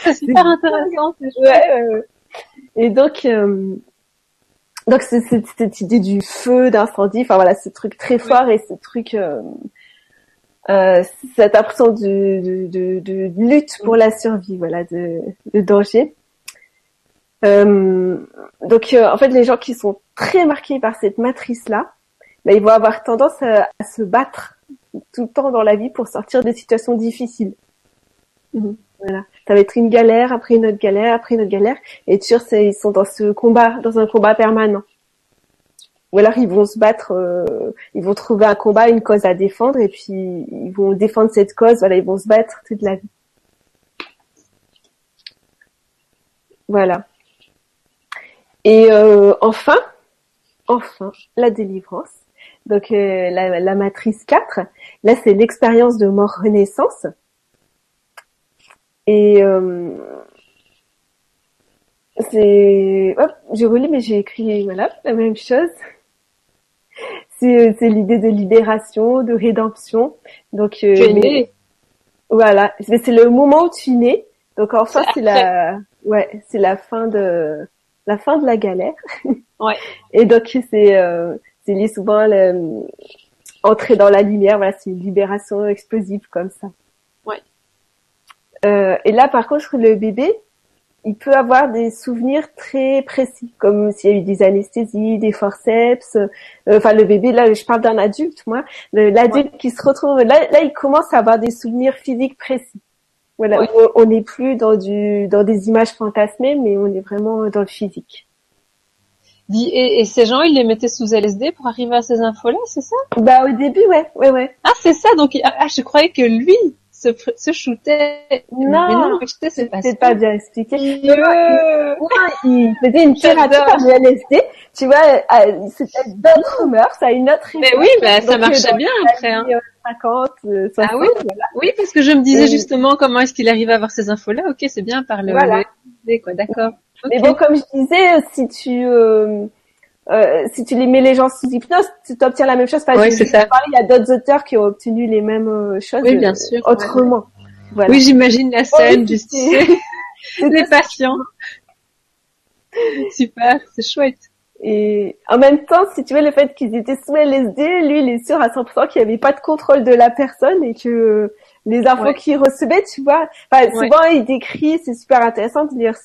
Speaker 2: C'est super intéressant.
Speaker 1: Ouais, Et donc, euh, donc c'est cette, idée du feu, d'incendie. Enfin voilà, ce truc très fort et ce truc. Euh, euh, cette impression de, de, de, lutte pour la survie, voilà, de, de danger. Euh, donc euh, en fait, les gens qui sont très marqués par cette matrice-là, bah, ils vont avoir tendance à, se battre tout le temps dans la vie pour sortir des situations difficiles. Mhm. Voilà, ça va être une galère après une autre galère après une autre galère, et sûr, ils sont dans ce combat, dans un combat permanent. Ou alors ils vont se battre, euh, ils vont trouver un combat, une cause à défendre, et puis ils vont défendre cette cause. Voilà, ils vont se battre toute la vie. Voilà. Et euh, enfin, enfin, la délivrance. Donc euh, la, matrice 4, là c'est l'expérience de mort-renaissance. Et euh, c'est... Hop, j'ai relu mais j'ai écrit voilà, la même chose. C'est, l'idée de libération, de rédemption. Donc,
Speaker 2: tu es né.
Speaker 1: Voilà, c'est le moment où tu es né. Donc enfin c'est la, ouais, c'est la fin de, la fin de la galère.
Speaker 2: Ouais.
Speaker 1: Et donc c'est euh, c'est lié souvent à entrer dans la lumière. Voilà, c'est une libération explosive comme ça.
Speaker 2: Ouais.
Speaker 1: Euh, et là, par contre, le bébé, il peut avoir des souvenirs très précis, comme s'il y a eu des anesthésies, des forceps. Euh, enfin, le bébé, là, je parle d'un adulte, moi. L'adulte qui se retrouve, là, là, il commence à avoir des souvenirs physiques précis. Voilà, on n'est plus dans du dans des images fantasmées, mais on est vraiment dans le physique.
Speaker 2: Et, et, ces gens, ils les mettaient sous LSD pour arriver à ces infos-là, c'est ça?
Speaker 1: Bah au début, ouais, ouais, ouais.
Speaker 2: Ah c'est ça, donc ah, je croyais que lui se, se shootait.
Speaker 1: Non,
Speaker 2: mais
Speaker 1: non, c'est pas, pas bien expliqué. Il, il faisait une thérapie par le LSD. Tu vois, euh, c'était d'autres mœurs, à une autre.
Speaker 2: Mais oui, bah, ça marchait bien après. Hein.
Speaker 1: 50, 60, ah
Speaker 2: oui, oui, parce que je me disais justement comment est-ce qu'il arrive à avoir ces infos-là. Ok, c'est bien par le, voilà. quoi, d'accord.
Speaker 1: Mais bon, comme je disais, si tu euh, euh, si tu les mets les gens sous hypnose, tu obtiens la même chose.
Speaker 2: oui, c'est ça.
Speaker 1: Il y a d'autres auteurs qui ont obtenu les mêmes euh, choses.
Speaker 2: Oui, bien sûr.
Speaker 1: Autrement.
Speaker 2: Voilà. Oui, j'imagine la scène, juste les patients. Super, c'est chouette.
Speaker 1: Et en même temps, si tu veux, le fait qu'ils étaient sous LSD, lui, il est sûr à 100% qu'il n'y avait pas de contrôle de la personne et que les infos qu'il recevait, tu vois, enfin, souvent il décrit, c'est super intéressant de lire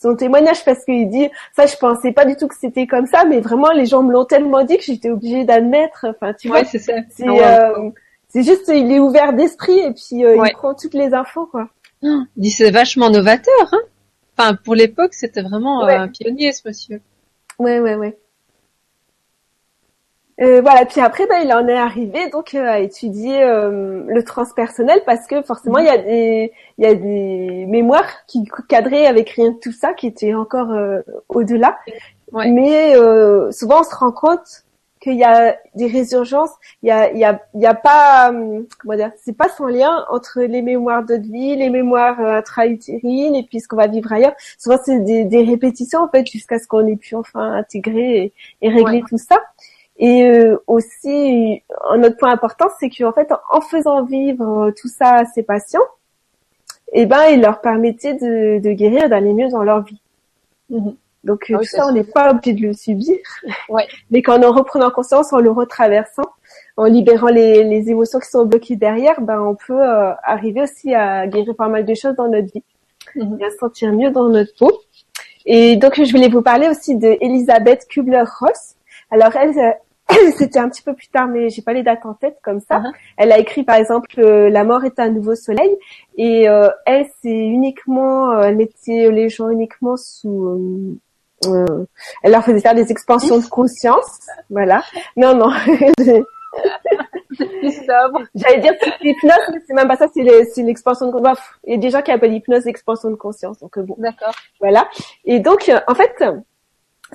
Speaker 1: son témoignage parce qu'il dit, ça je pensais pas du tout que c'était comme ça, mais vraiment les gens me l'ont tellement dit que j'étais obligée d'admettre, enfin tu vois,
Speaker 2: c'est ça.
Speaker 1: C'est euh, juste, il est ouvert d'esprit et puis euh, il prend toutes les infos quoi.
Speaker 2: il dit c'est vachement novateur, hein. Enfin, pour l'époque, c'était vraiment euh, un pionnier, ce monsieur.
Speaker 1: Ouais, ouais, ouais. Euh, voilà, puis après, bah, il en est arrivé donc euh, à étudier euh, le transpersonnel parce que forcément, il y a des il y a des mémoires qui cadraient avec rien de tout ça, qui étaient encore au-delà. Mais souvent, on se rend compte qu'il y a des résurgences, il y a, il y a, il y a pas, comment dire, c'est pas sans lien entre les mémoires de vie, les mémoires euh, intra-utérines et puis ce qu'on va vivre ailleurs. Souvent, c'est des, des, répétitions, en fait, jusqu'à ce qu'on ait pu enfin intégrer et, régler tout ça. Et euh, aussi, un autre point important, c'est qu'en fait, en faisant vivre tout ça à ces patients, eh ben, il leur permettait de, de guérir, d'aller mieux dans leur vie. Mm-hmm. Donc ah tout ça, on n'est pas obligé de le subir.
Speaker 2: Ouais.
Speaker 1: Mais qu'en en reprenant conscience, en le retraversant, en libérant les, les émotions qui sont bloquées derrière, ben on peut euh, arriver aussi à guérir pas mal de choses dans notre vie mm-hmm. et à se sentir mieux dans notre peau. Et donc je voulais vous parler aussi de Elisabeth Kubler-Ross. Alors elle, c'était un petit peu plus tard, mais j'ai pas les dates en tête comme ça.
Speaker 2: Uh-huh.
Speaker 1: Elle a écrit par exemple euh, La mort est un nouveau soleil et euh, elle c'est uniquement, euh, elle mettait les gens uniquement sous, euh, euh, elle leur faisait faire des expansions de conscience, voilà. Non non, j'allais dire c'est l'hypnose, mais c'est même pas ça, c'est l'expansion de conscience. Il y a des gens qui appellent l'hypnose l'expansion de conscience, donc euh, bon.
Speaker 2: D'accord.
Speaker 1: Voilà. Et donc, en fait,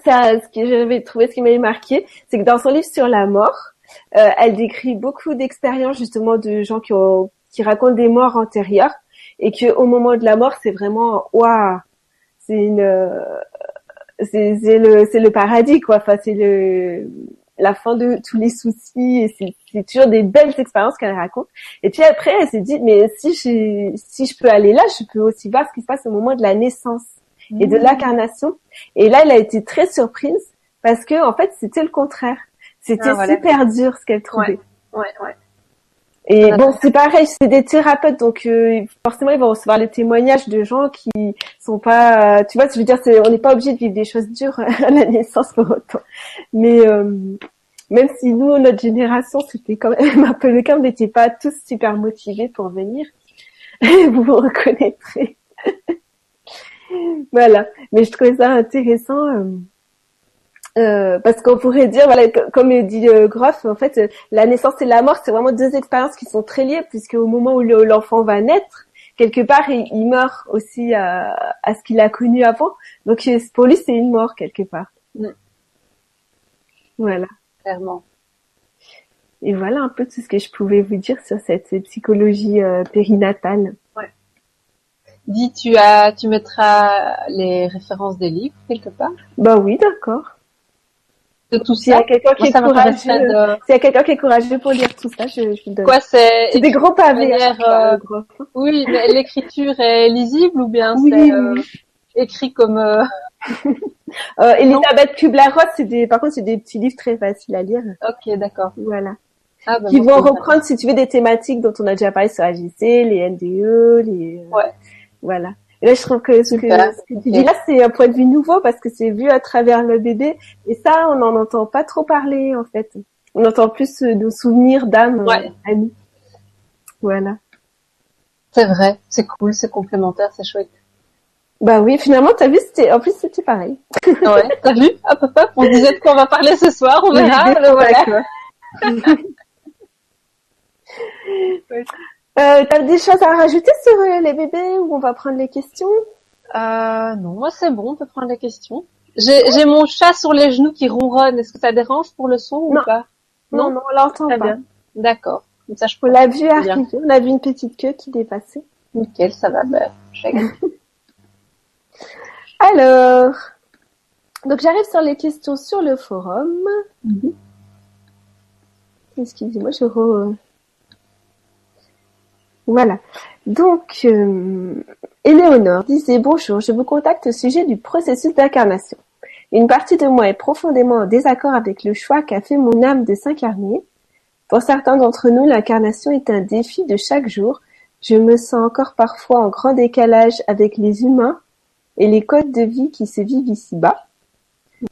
Speaker 1: ça, ce que j'avais trouvé, ce qui m'avait marqué, c'est que dans son livre sur la mort, euh, elle décrit beaucoup d'expériences justement de gens qui ont, qui racontent des morts antérieures et que au moment de la mort, c'est vraiment, waouh, c'est une, euh, c'est le, c'est le paradis quoi. Enfin, c'est le la fin de tous les soucis et c'est c'est toujours des belles expériences qu'elle raconte. Et puis après, elle s'est dit, mais si je, si je peux aller là, je peux aussi voir ce qui se passe au moment de la naissance et de l'incarnation. Et là, elle a été très surprise parce que en fait, c'était le contraire. C'était
Speaker 2: Ah, voilà.
Speaker 1: super dur ce qu'elle trouvait.
Speaker 2: Ouais, ouais.
Speaker 1: Et
Speaker 2: Ah,
Speaker 1: bon, c'est pareil, c'est des thérapeutes, donc euh, forcément, ils vont recevoir les témoignages de gens qui sont pas, euh, tu vois, je veux dire, c'est, on n'est pas obligé de vivre des choses dures à la naissance pour autant. Mais euh, même si nous, notre génération, c'était quand même un peu le cas, on n'était pas tous super motivés pour venir. vous vous reconnaîtrez. Voilà. Mais je trouvais ça intéressant. euh, euh, parce qu'on pourrait dire, voilà, co- comme dit euh, Groff, en fait, euh, la naissance et la mort, c'est vraiment deux expériences qui sont très liées, puisque au moment où le- l'enfant va naître, quelque part, il, il meurt aussi à, à ce qu'il a connu avant. Donc pour lui, c'est une mort quelque part.
Speaker 2: Mm.
Speaker 1: Voilà.
Speaker 2: Clairement.
Speaker 1: Et voilà un peu tout ce que je pouvais vous dire sur cette psychologie périnatale.
Speaker 2: Dis, tu as, tu mettras les références des livres quelque part?
Speaker 1: Bah oui, d'accord.
Speaker 2: de tout
Speaker 1: S'il y
Speaker 2: ça?
Speaker 1: a quelqu'un qui
Speaker 2: de.
Speaker 1: s'il y a quelqu'un qui est courageux pour lire tout ça, je, je donne.
Speaker 2: Quoi, c'est
Speaker 1: C'est des gros pavés.
Speaker 2: manière, euh,
Speaker 1: euh, gros.
Speaker 2: Oui, mais l'écriture est lisible ou bien
Speaker 1: Oui,
Speaker 2: c'est
Speaker 1: oui,
Speaker 2: euh,
Speaker 1: oui.
Speaker 2: écrit comme euh,
Speaker 1: Euh, Elisabeth Kubler-Ross, c'est des, par contre, c'est des petits livres très faciles à lire.
Speaker 2: Ok, d'accord.
Speaker 1: Voilà.
Speaker 2: Ah, bah,
Speaker 1: qui
Speaker 2: bon,
Speaker 1: vont reprendre, si tu veux, des thématiques dont on a déjà parlé sur AGC, les NDE, les, euh,
Speaker 2: Ouais.
Speaker 1: Voilà. Et là, je trouve que ce que,
Speaker 2: Super.
Speaker 1: ce que tu dis là, c'est un point de vue nouveau parce que c'est vu à travers le bébé. Et ça, on n'en entend pas trop parler, en fait. On entend plus euh, nos souvenirs d'âme euh,
Speaker 2: Ouais.
Speaker 1: Voilà.
Speaker 2: C'est vrai, c'est cool, c'est complémentaire, c'est chouette.
Speaker 1: Bah oui, finalement, t'as vu, c'était, en plus, c'était pareil.
Speaker 2: Ouais, t'as vu? Hop, hop, hop, on disait de quoi on va parler ce soir, on verra.
Speaker 1: Bébé,
Speaker 2: le voilà.
Speaker 1: Euh, t'as des choses à rajouter sur euh, les bébés ou on va prendre les questions?
Speaker 2: Euh, non, moi c'est bon, on peut prendre les questions. J'ai mon chat sur les genoux qui ronronne. Est-ce que ça dérange pour le son ou
Speaker 1: Non.
Speaker 2: pas?
Speaker 1: Non, non, on l'entend pas.
Speaker 2: bien. D'accord. Comme ça, je
Speaker 1: On l'a vu arriver, on a vu une petite queue qui dépassait.
Speaker 2: Nickel, ça va. Chèque.
Speaker 1: Alors, donc j'arrive sur les questions sur le forum.
Speaker 2: Mhm.
Speaker 1: Excusez-moi, je re... Voilà. Donc, euh, Éléonore disait bonjour, je vous contacte au sujet du processus d'incarnation. Une partie de moi est profondément en désaccord avec le choix qu'a fait mon âme de s'incarner. Pour certains d'entre nous, l'incarnation est un défi de chaque jour. Je me sens encore parfois en grand décalage avec les humains et les codes de vie qui se vivent ici-bas.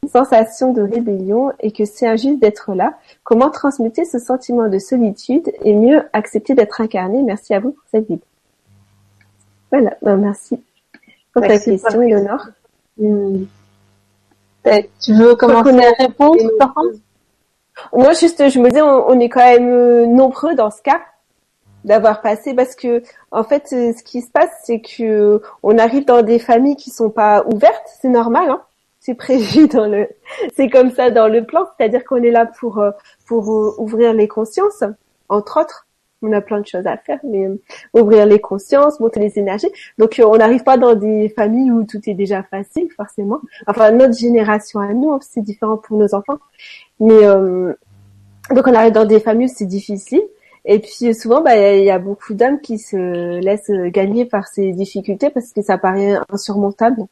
Speaker 1: Une sensation de rébellion et que c'est injuste d'être là. Comment transmuter ce sentiment de solitude et mieux accepter d'être incarné? Merci à vous pour cette vidéo. Voilà, ben merci pour ta question, Eleonore?
Speaker 2: Hmm. Eh, Tu veux commencer à répondre,
Speaker 1: nous-
Speaker 2: Florence
Speaker 1: Moi, juste, je me dis, on, on est quand même euh, nombreux dans ce cas d'avoir passé parce que en fait euh, ce qui se passe c'est que euh, on arrive dans des familles qui sont pas ouvertes c'est normal hein c'est prévu dans le c'est comme ça dans le plan c'est-à-dire qu'on est là pour euh, pour euh, ouvrir les consciences entre autres. On a plein de choses à faire mais euh, ouvrir les consciences monter les énergies. Donc on n'arrive pas dans des familles où tout est déjà facile forcément. Enfin notre génération à nous c'est différent pour nos enfants. Mais euh, donc on arrive dans des familles où c'est difficile. Et puis souvent, bah, il y a beaucoup d'hommes qui se laissent gagner par ces difficultés parce que ça paraît insurmontable.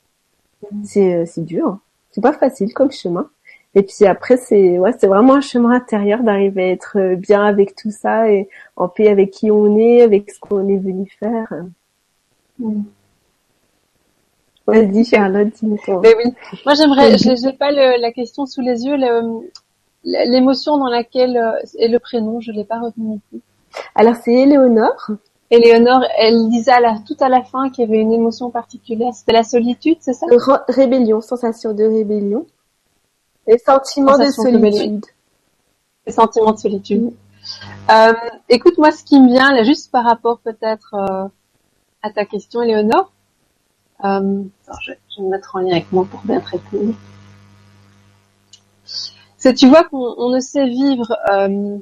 Speaker 1: C'est euh, c'est dur, c'est pas facile comme chemin. Et puis après, c'est ouais, c'est vraiment un chemin intérieur d'arriver à être bien avec tout ça et en paix avec qui on est, avec ce qu'on est venu faire.
Speaker 2: Hmm.
Speaker 1: Vas-y, Charlotte, dis-moi.
Speaker 2: Oui. Moi, j'aimerais, j'ai pas le- la question sous les yeux. le- l'émotion dans laquelle est le prénom, je l'ai pas retenu.
Speaker 1: Alors c'est Éléonore.
Speaker 2: Éléonore, elle disait à la, tout à la fin qu'il y avait une émotion particulière. C'était la solitude, c'est ça?
Speaker 1: Rébellion, sensation de rébellion. Et sentiment de solitude.
Speaker 2: Et sentiment de solitude. Euh, écoute, moi, ce qui me vient, là, juste par rapport peut-être euh, à ta question, Éléonore, euh, je, vais me mettre en lien avec moi pour bien te répondre. C'est, tu vois qu'on ne sait vivre. Euh,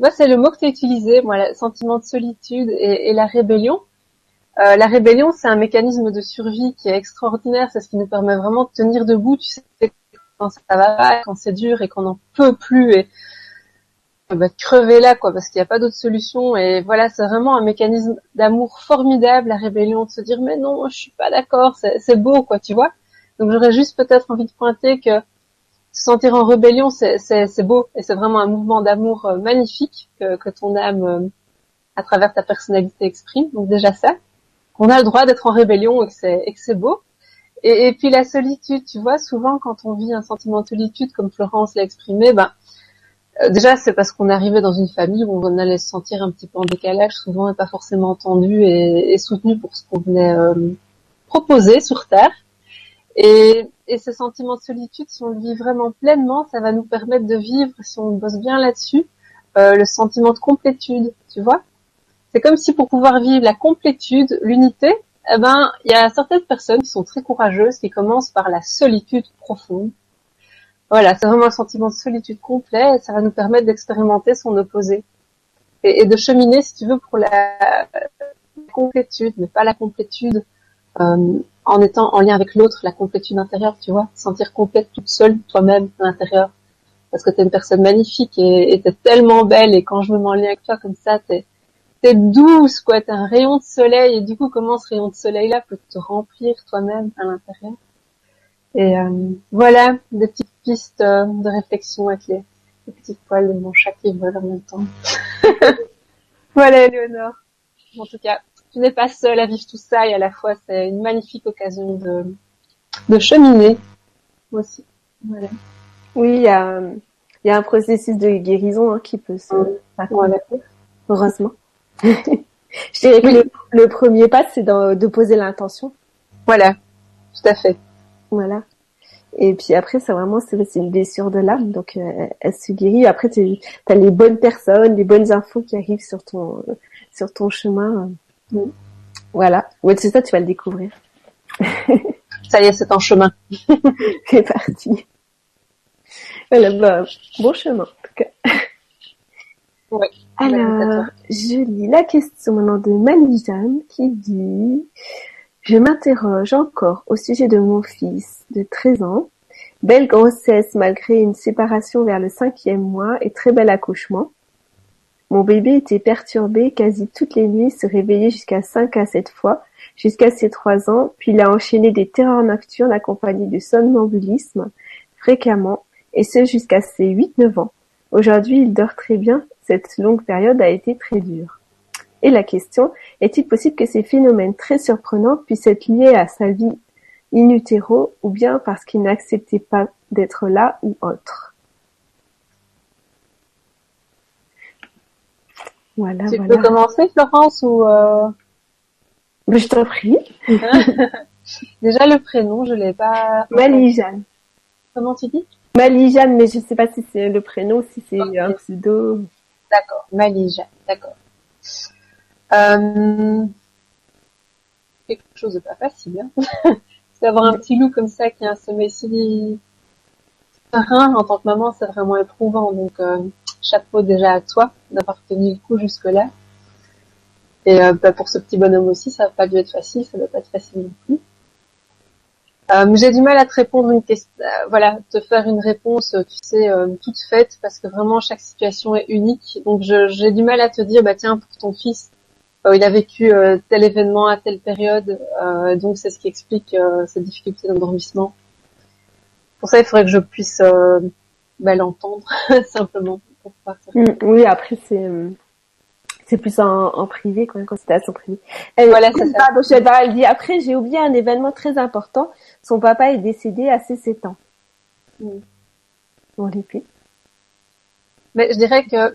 Speaker 2: Vois, c'est le mot que tu utilisé, moi, le sentiment de solitude et, la rébellion. Euh, la rébellion, c'est un mécanisme de survie qui est extraordinaire. C'est ce qui nous permet vraiment de tenir debout. Tu sais, quand ça va pas, quand c'est dur et qu'on n'en peut plus et va crever là, quoi, parce qu'il n'y a pas d'autre solution. Et voilà, c'est vraiment un mécanisme d'amour formidable, la rébellion, de se dire mais non, je suis pas d'accord, c'est beau, quoi, tu vois. Donc j'aurais juste peut-être envie de pointer que se sentir en rébellion, c'est beau et c'est vraiment un mouvement d'amour euh, magnifique que, ton âme, euh, à travers ta personnalité, exprime. Donc déjà ça on a le droit d'être en rébellion et que c'est, beau. Et, puis la solitude, tu vois, souvent quand on vit un sentiment de solitude, comme Florence l'a exprimé, ben euh, déjà c'est parce qu'on est arrivé dans une famille où on allait se sentir un petit peu en décalage, souvent et pas forcément entendu et, soutenu pour ce qu'on venait proposer sur Terre. Et, et ce sentiment de solitude, si on le vit vraiment pleinement, ça va nous permettre de vivre, si on bosse bien là-dessus, euh, le sentiment de complétude, tu vois. C'est comme si pour pouvoir vivre la complétude, l'unité, eh ben, il y a certaines personnes qui sont très courageuses, qui commencent par la solitude profonde. Voilà, c'est vraiment un sentiment de solitude complet, et ça va nous permettre d'expérimenter son opposé. Et, de cheminer, si tu veux, pour la, complétude, mais pas la complétude euh, en étant en lien avec l'autre, la complétude intérieure, tu vois, sentir complète toute seule, toi-même, à l'intérieur. Parce que tu es une personne magnifique et tu es tellement belle, et quand je me mets en lien avec toi comme ça, t'es t'es douce, quoi, t'as un rayon de soleil, et du coup, comment ce rayon de soleil-là peut te remplir toi-même à l'intérieur? Et euh, voilà, des petites pistes euh, de réflexion avec les, petits poils de mon chat qui volent en même temps. voilà, Léonore. En tout cas, tu n'es pas seule à vivre tout ça, et à la fois, c'est une magnifique occasion de, de cheminer, moi aussi. Voilà.
Speaker 1: Oui, il y a, y a un processus de guérison hein, qui peut se voilà. heureusement. je dirais que le, premier pas, c'est de poser l'intention.
Speaker 2: Voilà, tout à fait.
Speaker 1: Voilà. Et puis après, ça vraiment, c'est une blessure de l'âme, donc euh, elle se guérit. Après, tu as les bonnes personnes, les bonnes infos qui arrivent sur ton sur ton chemin. Voilà. Ouais, c'est ça, tu vas le découvrir.
Speaker 2: ça y est, c'est en chemin.
Speaker 1: c'est parti. Voilà, bah, bon chemin en tout cas. Alors, je lis la question maintenant de Malijane qui dit Je m'interroge encore au sujet de mon fils de 13 ans. Belle grossesse malgré une séparation vers le cinquième mois et très bel accouchement. Mon bébé était perturbé quasi toutes les nuits, se réveillait jusqu'à 5 à 7 fois, jusqu'à ses 3 ans, puis il a enchaîné des terreurs nocturnes accompagnées du somnambulisme fréquemment, et ce jusqu'à ses 8-9 ans. Aujourd'hui, il dort très bien, cette longue période a été très dure. Et la question, est-il possible que ces phénomènes très surprenants puissent être liés à sa vie in utero ou bien parce qu'il n'acceptait pas d'être là ou autre?
Speaker 2: Voilà, tu peux commencer, Florence, ou euh...
Speaker 1: Je t'en prie.
Speaker 2: Déjà le prénom, je l'ai pas.
Speaker 1: Malijane.
Speaker 2: Comment tu dis?
Speaker 1: Malijane, mais je sais pas si c'est le prénom, si c'est un pseudo.
Speaker 2: D'accord, Malija, d'accord. Euh, quelque chose de pas facile. Hein D'avoir un petit loup comme ça qui a un sommeil si serein en tant que maman, c'est vraiment éprouvant. Donc, euh, chapeau déjà à toi d'avoir tenu le coup jusque-là. Et euh, bah, pour ce petit bonhomme aussi, ça va pas dû être facile, ça doit pas être facile non plus. Euh, j'ai du mal à te répondre une question, euh, voilà, te faire une réponse, tu sais, euh, toute faite, parce que vraiment chaque situation est unique. Donc j'ai du mal à te dire, bah tiens, pour ton fils, il a vécu tel événement à telle période, donc c'est ce qui explique cette difficulté d'endormissement. Pour ça, il faudrait que je puisse bah, l'entendre simplement.
Speaker 1: Mm, oui, après c'est c'est plus en, en privé, quoi, quand c'était à son privé.
Speaker 2: Elle, voilà, c'est
Speaker 1: ça. elle dit, après, j'ai oublié un événement très important. Son papa est décédé à ses 7 ans. Mm. On l'épée.
Speaker 2: Mais je dirais que,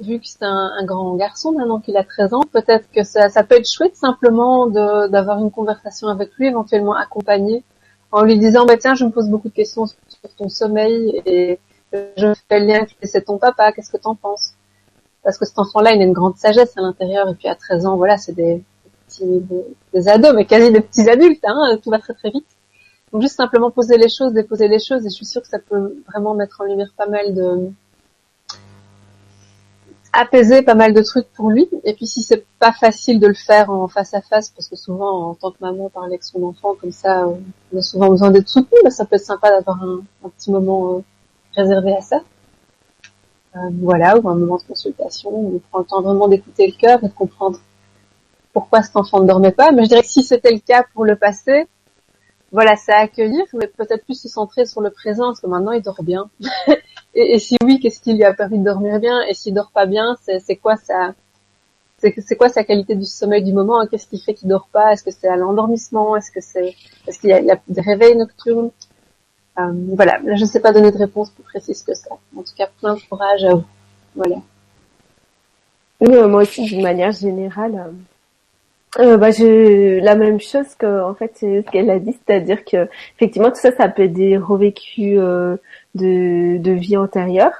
Speaker 2: vu que c'est un, un, grand garçon maintenant qu'il a 13 ans, peut-être que ça, ça peut être chouette simplement d'avoir une conversation avec lui, éventuellement accompagné, en lui disant, bah tiens, je me pose beaucoup de questions sur ton sommeil et je fais le lien c'est ton papa, qu'est-ce que t'en penses? Parce que cet enfant-là, il a une grande sagesse à l'intérieur, et puis à 13 ans, voilà, c'est des, petits, des, ados, mais quasi des petits adultes, hein, tout va très très vite. Donc juste simplement poser les choses, déposer les choses, et je suis sûre que ça peut vraiment mettre en lumière pas mal de apaiser pas mal de trucs pour lui. Et puis si c'est pas facile de le faire en face à face, parce que souvent en tant que maman parler avec son enfant comme ça, on a souvent besoin d'être soutenu, mais ça peut être sympa d'avoir un, un, petit moment euh, réservé à ça. Euh, voilà, ou un moment de consultation où on prend le temps vraiment d'écouter le cœur et de comprendre pourquoi cet enfant ne dormait pas. Mais je dirais que si c'était le cas pour le passé, voilà, c'est à accueillir, mais peut-être plus se centrer sur le présent, parce que maintenant il dort bien. et, si oui, qu'est-ce qui lui a permis de dormir bien? Et s'il dort pas bien, c'est quoi sa qualité du sommeil du moment? Qu'est-ce qui fait qu'il dort pas? Est-ce que c'est à l'endormissement? Est-ce que c'est est-ce qu'il y, a des réveils nocturnes? Voilà, je ne sais pas donner de réponse plus précise que ça. En tout cas, plein de courage à vous. Voilà.
Speaker 1: moi aussi, d'une manière générale, euh, bah, je, la même chose que en fait ce qu'elle a dit, c'est-à-dire que effectivement tout ça, ça peut être des revécus euh, de, de vie antérieure.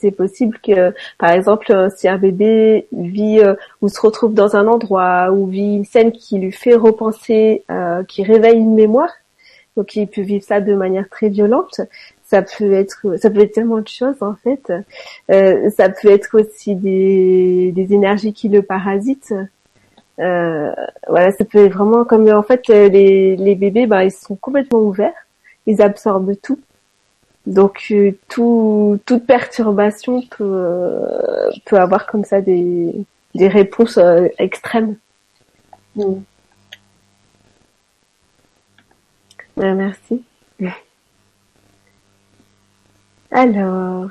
Speaker 1: C'est possible que, par exemple, si un bébé vit ou se retrouve dans un endroit ou vit une scène qui lui fait repenser, qui réveille une mémoire, donc il peut vivre ça de manière très violente. Ça peut être, ça peut être tellement de choses en fait. Euh, ça peut être aussi des, des énergies qui le parasitent. Euh, voilà, ça peut être vraiment comme en fait les, les bébés, bah, ils sont complètement ouverts, ils absorbent tout. Donc euh, tout, toute perturbation peut, peut avoir comme ça des, des réponses euh, extrêmes. Mm. Merci. Alors,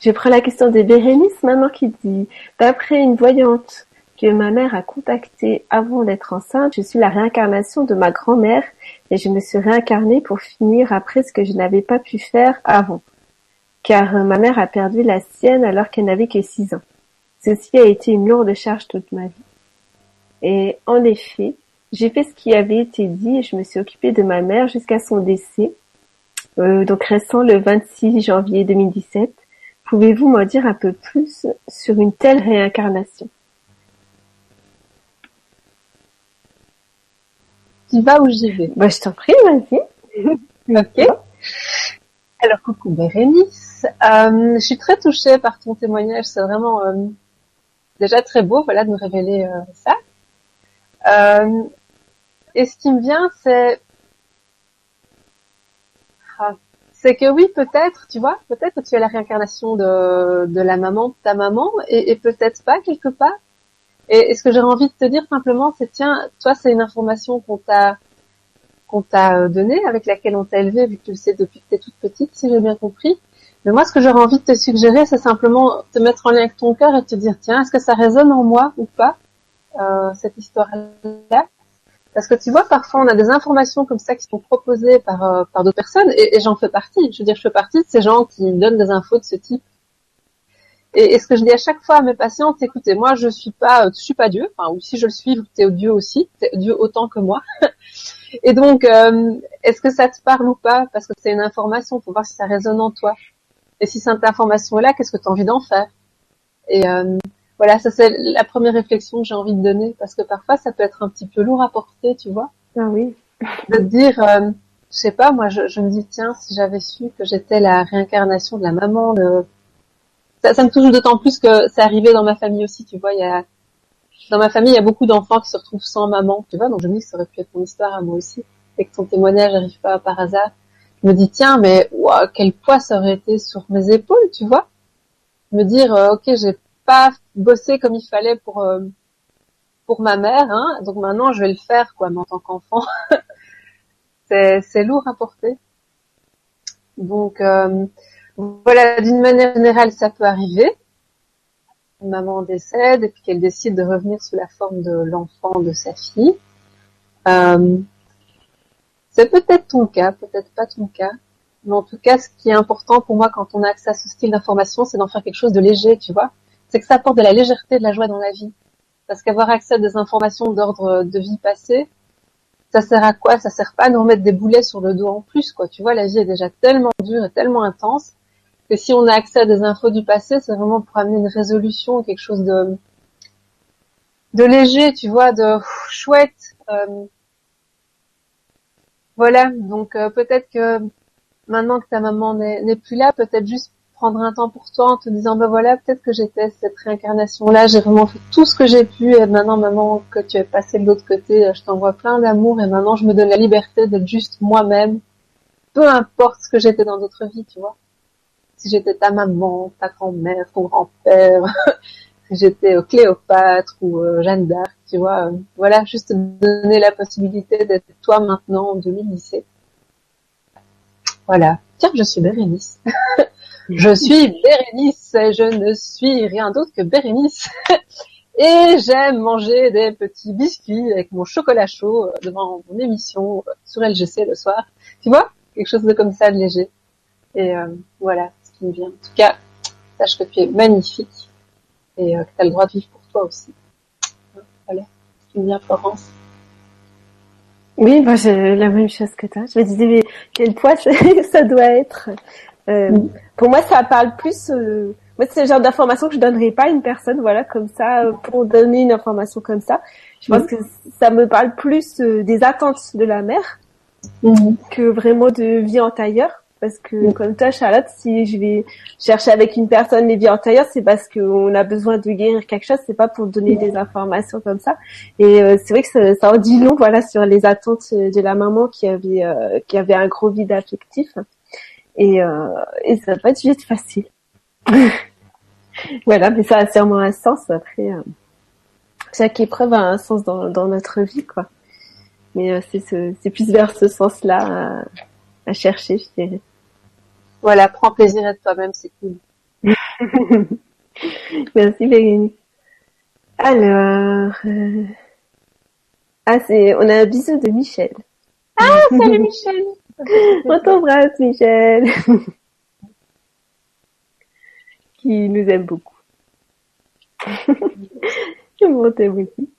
Speaker 1: je prends la question de Bérénice maintenant qui dit, d'après une voyante que ma mère a contactée avant d'être enceinte, je suis la réincarnation de ma grand-mère et je me suis réincarnée pour finir après ce que je n'avais pas pu faire avant. Car ma mère a perdu la sienne alors qu'elle n'avait que six ans. Ceci a été une lourde charge toute ma vie. Et en effet, j'ai fait ce qui avait été dit et je me suis occupée de ma mère jusqu'à son décès, euh, donc récent le 26 janvier 2017. Pouvez-vous m'en dire un peu plus sur une telle réincarnation?
Speaker 2: Tu vas où j'y vais?
Speaker 1: Bah je t'en prie, vas-y.
Speaker 2: ok. Alors coucou Bérénice, euh, je suis très touchée par ton témoignage, c'est vraiment euh, déjà très beau, voilà, de nous révéler euh, ça. Euh, et ce qui me vient, c'est ah, c'est que oui, peut-être, tu vois, peut-être que tu es la réincarnation de, la maman de ta maman, et, peut-être pas quelque part. Et, ce que j'aurais envie de te dire simplement, c'est tiens, toi, c'est une information qu'on t'a qu'on t'a euh, donnée, avec laquelle on t'a élevé, vu que tu le sais depuis que tu es toute petite, si j'ai bien compris. Mais moi, ce que j'aurais envie de te suggérer, c'est simplement te mettre en lien avec ton cœur et te dire, tiens, est-ce que ça résonne en moi ou pas, euh, cette histoire-là? Parce que tu vois, parfois on a des informations comme ça qui sont proposées par, euh, par d'autres personnes, et, j'en fais partie. Je veux dire, je fais partie de ces gens qui donnent des infos de ce type. Et, ce que je dis à chaque fois à mes patientes, écoutez, moi je suis pas, je suis pas Dieu, enfin, ou si je le suis, tu es Dieu aussi, es Dieu autant que moi. et donc, euh, est-ce que ça te parle ou pas? Parce que c'est une information, pour voir si ça résonne en toi. Et si cette information est là, qu'est-ce que tu as envie d'en faire? Et euh, voilà, ça c'est la première réflexion que j'ai envie de donner parce que parfois ça peut être un petit peu lourd à porter, tu vois.
Speaker 1: Ah oui.
Speaker 2: De dire, euh, je sais pas, moi je, je, me dis tiens, si j'avais su que j'étais la réincarnation de la maman de, ça, ça me touche d'autant plus que c'est arrivé dans ma famille aussi, tu vois. Il y a dans ma famille il y a beaucoup d'enfants qui se retrouvent sans maman, tu vois. Donc je me dis que ça aurait pu être mon histoire à moi aussi et que ton témoignage n'arrive pas par hasard. Je me dis tiens, mais wow, quel poids ça aurait été sur mes épaules, tu vois. Me dire euh, ok j'ai pas bossé comme il fallait pour euh, pour ma mère, hein, donc maintenant je vais le faire quoi, mais en tant qu'enfant, c'est c'est lourd à porter. Donc euh, voilà, d'une manière générale, ça peut arriver. maman décède et puis qu'elle décide de revenir sous la forme de l'enfant de sa fille. Euh, c'est peut-être ton cas, peut-être pas ton cas, mais en tout cas, ce qui est important pour moi quand on a accès à ce style d'information, c'est d'en faire quelque chose de léger, tu vois. C'est que ça apporte de la légèreté, de la joie dans la vie. Parce qu'avoir accès à des informations d'ordre de vie passée, ça sert à quoi? Ça sert pas à nous remettre des boulets sur le dos en plus, quoi. Tu vois, la vie est déjà tellement dure et tellement intense que si on a accès à des infos du passé, c'est vraiment pour amener une résolution, quelque chose de de léger, tu vois, de chouette. Euh, voilà, donc euh, peut-être que maintenant que ta maman n'est plus là, peut-être juste prendre un temps pour toi en te disant ben voilà peut-être que j'étais cette réincarnation là j'ai vraiment fait tout ce que j'ai pu et maintenant maman que tu es passé de l'autre côté je t'envoie plein d'amour et maintenant je me donne la liberté d'être juste moi-même peu importe ce que j'étais dans d'autres vies tu vois. Si j'étais ta maman ta grand-mère ton grand-père si j'étais Cléopâtre ou euh, Jeanne d'Arc tu vois euh, voilà juste donner la possibilité d'être toi maintenant en 2017 voilà. Tiens je suis Bérénice Je suis Bérénice, je ne suis rien d'autre que Bérénice. Et j'aime manger des petits biscuits avec mon chocolat chaud devant mon émission sur LGC le soir. Tu vois Quelque chose de comme ça, de léger. Et euh, voilà ce qui me vient. En tout cas, sache que tu es magnifique et euh, que tu as le droit de vivre pour toi aussi. Voilà ce qui me vient, Florence.
Speaker 1: Oui, moi j'ai la même chose que toi. Je me disais, mais quel poids ça doit être? Euh. Pour moi, ça parle plus. Euh, moi, c'est le genre d'information que je donnerais pas à une personne, voilà, comme ça, euh, pour donner une information comme ça. Je pense que ça me parle plus euh, des attentes de la mère que vraiment de vie antérieure. Parce que comme toi, Charlotte, si je vais chercher avec une personne les vies antérieures, c'est parce qu'on a besoin de guérir quelque chose, c'est pas pour donner des informations comme ça. Et c'est vrai que ça, ça, en dit long, voilà, sur les attentes de la maman qui avait qui avait un gros vide affectif. Et, euh, et ça va pas être facile. voilà, mais ça a sûrement un sens. Après, euh, chaque épreuve a un sens dans, dans notre vie, quoi. Mais euh, c'est ce, c'est plus vers ce sens-là à, à, chercher, je dirais.
Speaker 2: Voilà, prends plaisir à toi-même, c'est cool.
Speaker 1: Merci Bérénice. Alors, euh... ah c'est, on a un bisou de Michel.
Speaker 2: Ah, salut Michel.
Speaker 1: On t'embrasse, Michel. qui nous aime beaucoup. Je m'en t'aime aussi.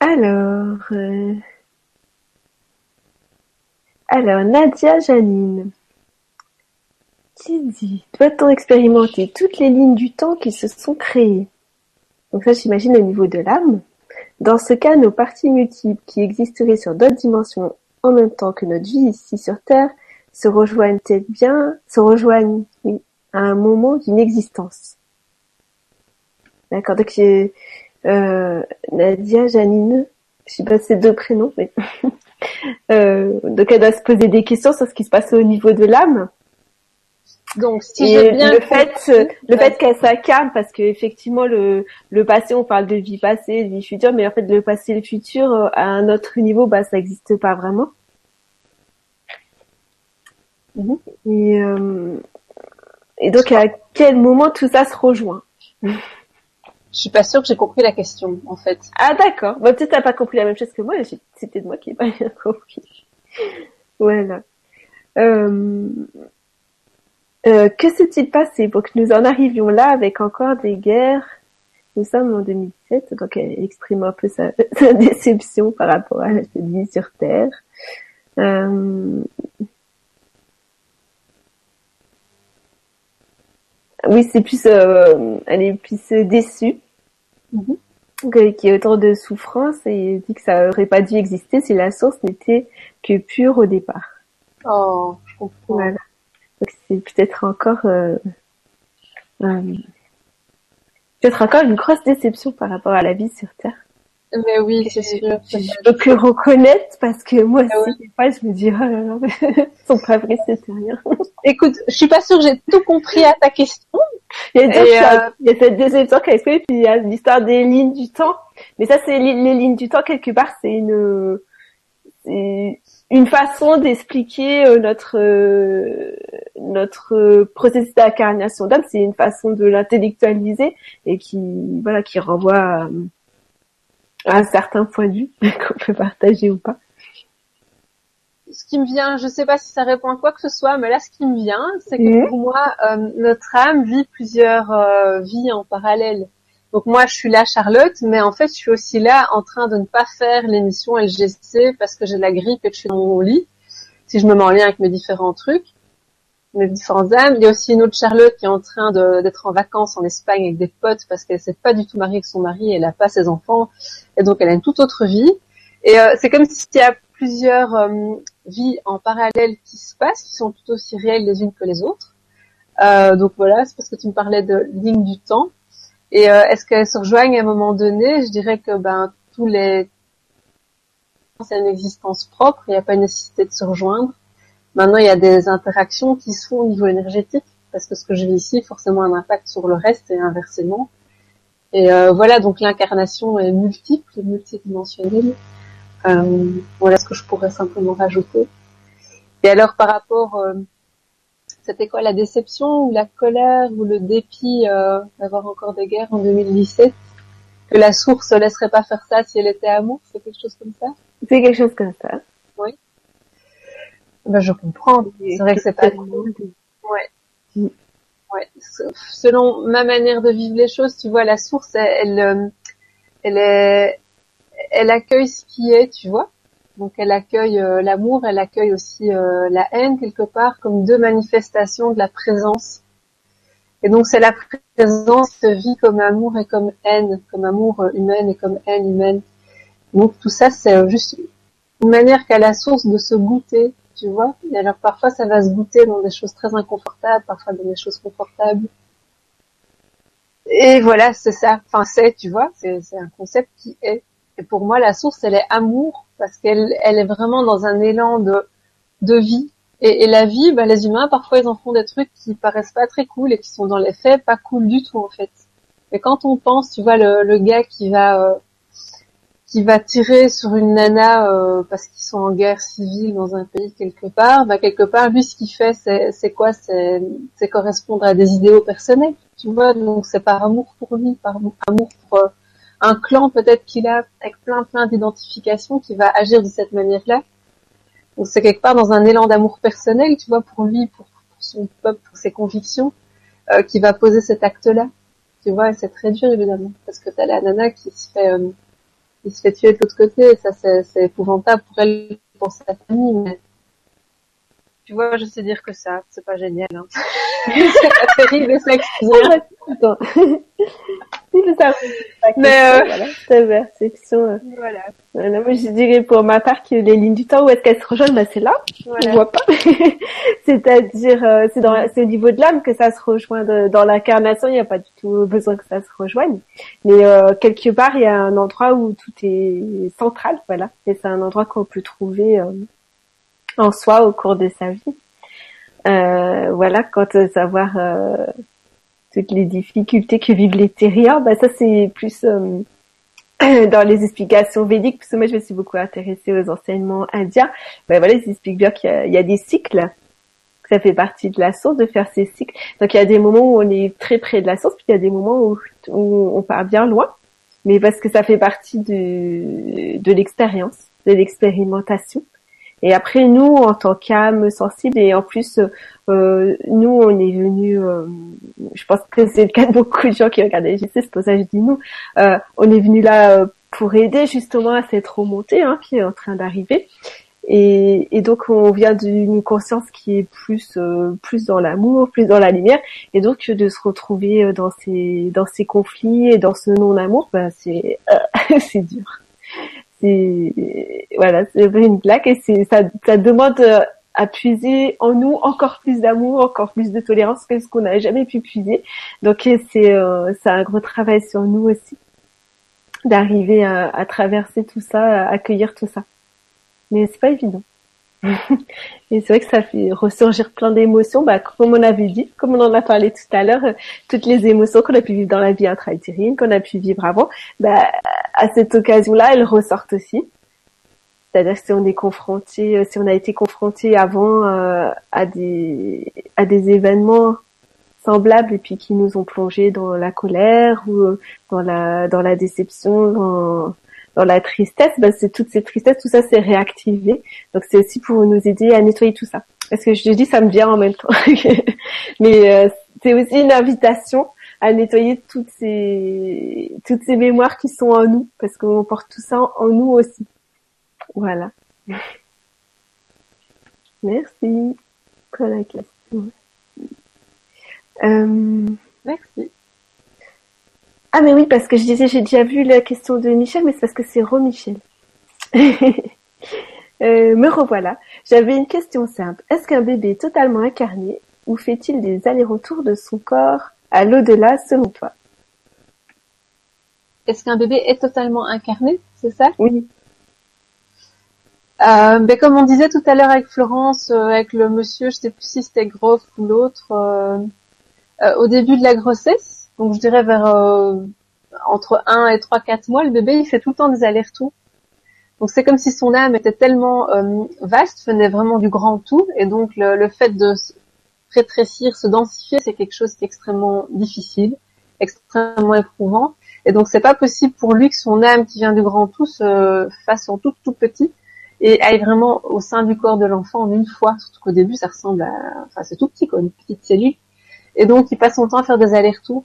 Speaker 1: Alors, euh... alors Nadia Janine qui dit doit-on expérimenter toutes les lignes du temps qui se sont créées? Donc ça, j'imagine au niveau de l'âme. Dans ce cas, nos parties multiples qui existeraient sur d'autres dimensions en même temps que notre vie ici sur Terre se rejoignent-elles bien, se rejoignent, à un moment d'une existence? D'accord, donc euh, Nadia, Janine, je sais pas ces deux prénoms, mais euh, donc elle doit se poser des questions sur ce qui se passe au niveau de l'âme. Donc, si bien le fait, le fait qu'elle s'incarne, parce que effectivement le le passé, on parle de vie passée, de vie future, mais en fait le passé et le futur euh, à un autre niveau, bah ça n'existe pas vraiment. Mhm. Et euh, et donc à quel moment tout ça se rejoint?
Speaker 2: Je suis pas sûre que j'ai compris la question en fait.
Speaker 1: Ah d'accord. Bah, peut-être t'as pas compris la même chose que moi. C'était de moi qui n'ai pas bien compris. voilà. Euh, euh, que s'est-il passé pour que nous en arrivions là avec encore des guerres? Nous sommes en 2017, donc elle exprime un peu sa, déception par rapport à la vie sur Terre. Euh... Oui, c'est plus, euh, elle est plus déçue, mm qui est autant de souffrance et dit que ça aurait pas dû exister si la source n'était que pure au départ.
Speaker 2: Oh, je comprends.
Speaker 1: Voilà. Donc c'est peut-être encore euh, euh, peut-être encore une grosse déception par rapport à la vie sur Terre.
Speaker 2: Mais oui, c'est sûr.
Speaker 1: Je peux que reconnaître parce que moi ah aussi, des fois, je me dis, oh là là, ils sont pas vrais, c'est rien.
Speaker 2: Écoute, je suis pas sûre que j'ai tout compris à ta question.
Speaker 1: Il y a, euh, il y a cette déception qui a puis il y a l'histoire des lignes du temps. Mais ça, c'est les, lignes du temps, quelque part, c'est une, une façon d'expliquer euh, notre euh, notre processus d'incarnation d'âme, c'est une façon de l'intellectualiser et qui voilà qui renvoie à, un certain point de vue qu'on peut partager ou pas.
Speaker 2: Ce qui me vient, je sais pas si ça répond à quoi que ce soit, mais là ce qui me vient, c'est que pour moi notre âme vit plusieurs vies en parallèle. Donc moi, je suis là, Charlotte, mais en fait, je suis aussi là en train de ne pas faire l'émission LGC parce que j'ai la grippe et que je suis dans mon lit. Si je me mets en lien avec mes différents trucs, mes différentes âmes. Il y a aussi une autre Charlotte qui est en train d'être en vacances en Espagne avec des potes parce qu'elle s'est pas du tout mariée avec son mari, elle a pas ses enfants, et donc elle a une toute autre vie. Et euh, c'est comme s'il y a plusieurs euh, vies en parallèle qui se passent, qui sont tout aussi réelles les unes que les autres. Euh, donc voilà, c'est parce que tu me parlais de ligne du temps. Et euh, est-ce qu'elles se rejoignent à un moment donné? Je dirais que ben tous les c'est une existence propre, il n'y a pas nécessité de se rejoindre. Maintenant, il y a des interactions qui se font au niveau énergétique, parce que ce que je vis ici, forcément, un impact sur le reste et inversement. Et euh, voilà, donc l'incarnation est multiple, multidimensionnelle. Euh, voilà ce que je pourrais simplement rajouter. Et alors, par rapport euh, c'était quoi la déception ou la colère ou le dépit euh, d'avoir encore des guerres en 2017 Que la source ne laisserait pas faire ça si elle était amour C'est quelque chose comme ça?
Speaker 1: C'est quelque chose comme ça.
Speaker 2: Oui. Ben, je comprends. C'est vrai que c'est pas cool. Ouais. Mm. Ouais. Selon ma manière de vivre les choses, tu vois, la source, elle, elle, euh, elle est, elle accueille ce qui est, tu vois. Donc elle accueille euh, l'amour, elle accueille aussi euh, la haine quelque part comme deux manifestations de la présence. Et donc c'est la présence qui vit comme amour et comme haine, comme amour euh, humain et comme haine humaine. Donc tout ça c'est juste une manière qu'à la source de se goûter, tu vois. Et alors parfois ça va se goûter dans des choses très inconfortables, parfois dans des choses confortables. Et voilà, c'est ça. Enfin c'est, tu vois, c'est un concept qui est. Et pour moi, la source, elle est amour parce qu'elle elle est vraiment dans un élan de, de vie. Et, et la vie, bah, les humains, parfois, ils en font des trucs qui paraissent pas très cool et qui sont dans les faits pas cool du tout, en fait. Et quand on pense, tu vois, le, le gars qui va euh, qui va tirer sur une nana euh, parce qu'ils sont en guerre civile dans un pays quelque part, bah quelque part lui ce qu'il fait c'est quoi? C'est correspondre à des idéaux personnels, tu vois? Donc c'est par amour pour lui, par amour pour un clan peut-être qu'il a avec plein plein d'identifications qui va agir de cette manière-là. Donc c'est quelque part dans un élan d'amour personnel, tu vois, pour lui, pour, son peuple, pour ses convictions, euh, qui va poser cet acte-là. Tu vois, et c'est très dur évidemment, parce que t'as la nana qui se fait, euh, qui se fait tuer de l'autre côté, et ça c'est épouvantable pour elle, pour sa famille, mais tu vois, je sais dire que ça, c'est pas génial. Hein. c'est pas terrible de s'excuser.
Speaker 1: Mais euh... voilà, ta perception. Euh. Voilà. voilà. Moi, je dirais pour ma part que les lignes du temps où est-ce qu'elles se rejoignent, bah c'est là. Voilà. On voit pas. C'est-à-dire, euh, c'est dans, c'est au niveau de l'âme que ça se rejoint. dans l'incarnation, il n'y a pas du tout besoin que ça se rejoigne. Mais euh, quelque part, il y a un endroit où tout est central, voilà. Et c'est un endroit qu'on peut trouver euh, en soi au cours de sa vie. Euh, voilà, quand savoir toutes les difficultés que vivent les terriens, bah ça c'est plus euh, dans les explications védiques, parce que moi je me suis beaucoup intéressée aux enseignements indiens. Bah voilà, ils expliquent bien qu'il y, a des cycles, ça fait partie de la source de faire ces cycles. Donc il y a des moments où on est très près de la source, puis il y a des moments où, où on part bien loin, mais parce que ça fait partie de, de l'expérience, de l'expérimentation. Et après, nous, en tant qu'âme sensible, et en plus, euh, nous, on est venu, euh, je pense que c'est le cas de beaucoup de gens qui regardent les c'est pour ça que je dis nous, euh, on est venu là euh, pour aider justement à cette remontée hein, qui est en train d'arriver. Et, et, donc on vient d'une conscience qui est plus euh, plus dans l'amour, plus dans la lumière, et donc de se retrouver dans ces dans ces conflits et dans ce non amour, ben c'est c'est dur c'est voilà, c'est une plaque et c'est ça, ça demande euh, à puiser en nous encore plus d'amour, encore plus de tolérance que ce qu'on n'a jamais pu puiser. Donc c'est euh, c'est un gros travail sur nous aussi d'arriver à, à, traverser tout ça, à accueillir tout ça. Mais c'est pas évident. Et c'est vrai que ça fait ressurgir plein d'émotions, bah, comme on avait dit, comme on en a parlé tout à l'heure, euh, toutes les émotions qu'on a pu vivre dans la vie intra qu'on a pu vivre avant, bah, à cette occasion-là, elles ressortent aussi. C'est-à-dire si on est confronté, euh, si on a été confronté avant euh, à des à des événements semblables et puis qui nous ont plongé dans la colère ou dans la dans la déception, dans, dans la tristesse, ben c'est toutes ces tristesses, tout ça c'est réactivé. Donc c'est aussi pour nous aider à nettoyer tout ça. Parce que je dis ça me vient en même temps. Mais c'est aussi une invitation à nettoyer toutes ces toutes ces mémoires qui sont en nous parce qu'on porte tout ça en nous aussi. Voilà. Merci pour. Euh...
Speaker 2: Merci.
Speaker 1: Ah mais oui, parce que je disais, j'ai déjà vu la question de Michel, mais c'est parce que c'est Ro-Michel. euh, me revoilà. J'avais une question simple. Est-ce qu'un bébé est totalement incarné ou fait-il des allers-retours de son corps à l'au-delà selon toi?
Speaker 2: Est-ce qu'un bébé est totalement incarné C'est ça?
Speaker 1: Oui.
Speaker 2: Euh, ben, comme on disait tout à l'heure avec Florence, euh, avec le monsieur, je sais plus si c'était Groff ou l'autre, euh, euh, au début de la grossesse, donc je dirais vers entre 1 et 3 4 mois, le bébé il fait tout le temps des allers-retours. Donc c'est comme si son âme était tellement vaste, venait vraiment du grand tout, et donc le, le fait de rétrécir, se densifier, c'est quelque chose qui est extrêmement difficile, extrêmement éprouvant. Et donc c'est pas possible pour lui que son âme qui vient du grand tout se fasse en tout tout petit et aille vraiment au sein du corps de l'enfant en une fois. Surtout qu'au début, ça ressemble à, enfin, c'est tout petit, quoi, une petite cellule. Et donc, il passe son temps à faire des allers-retours.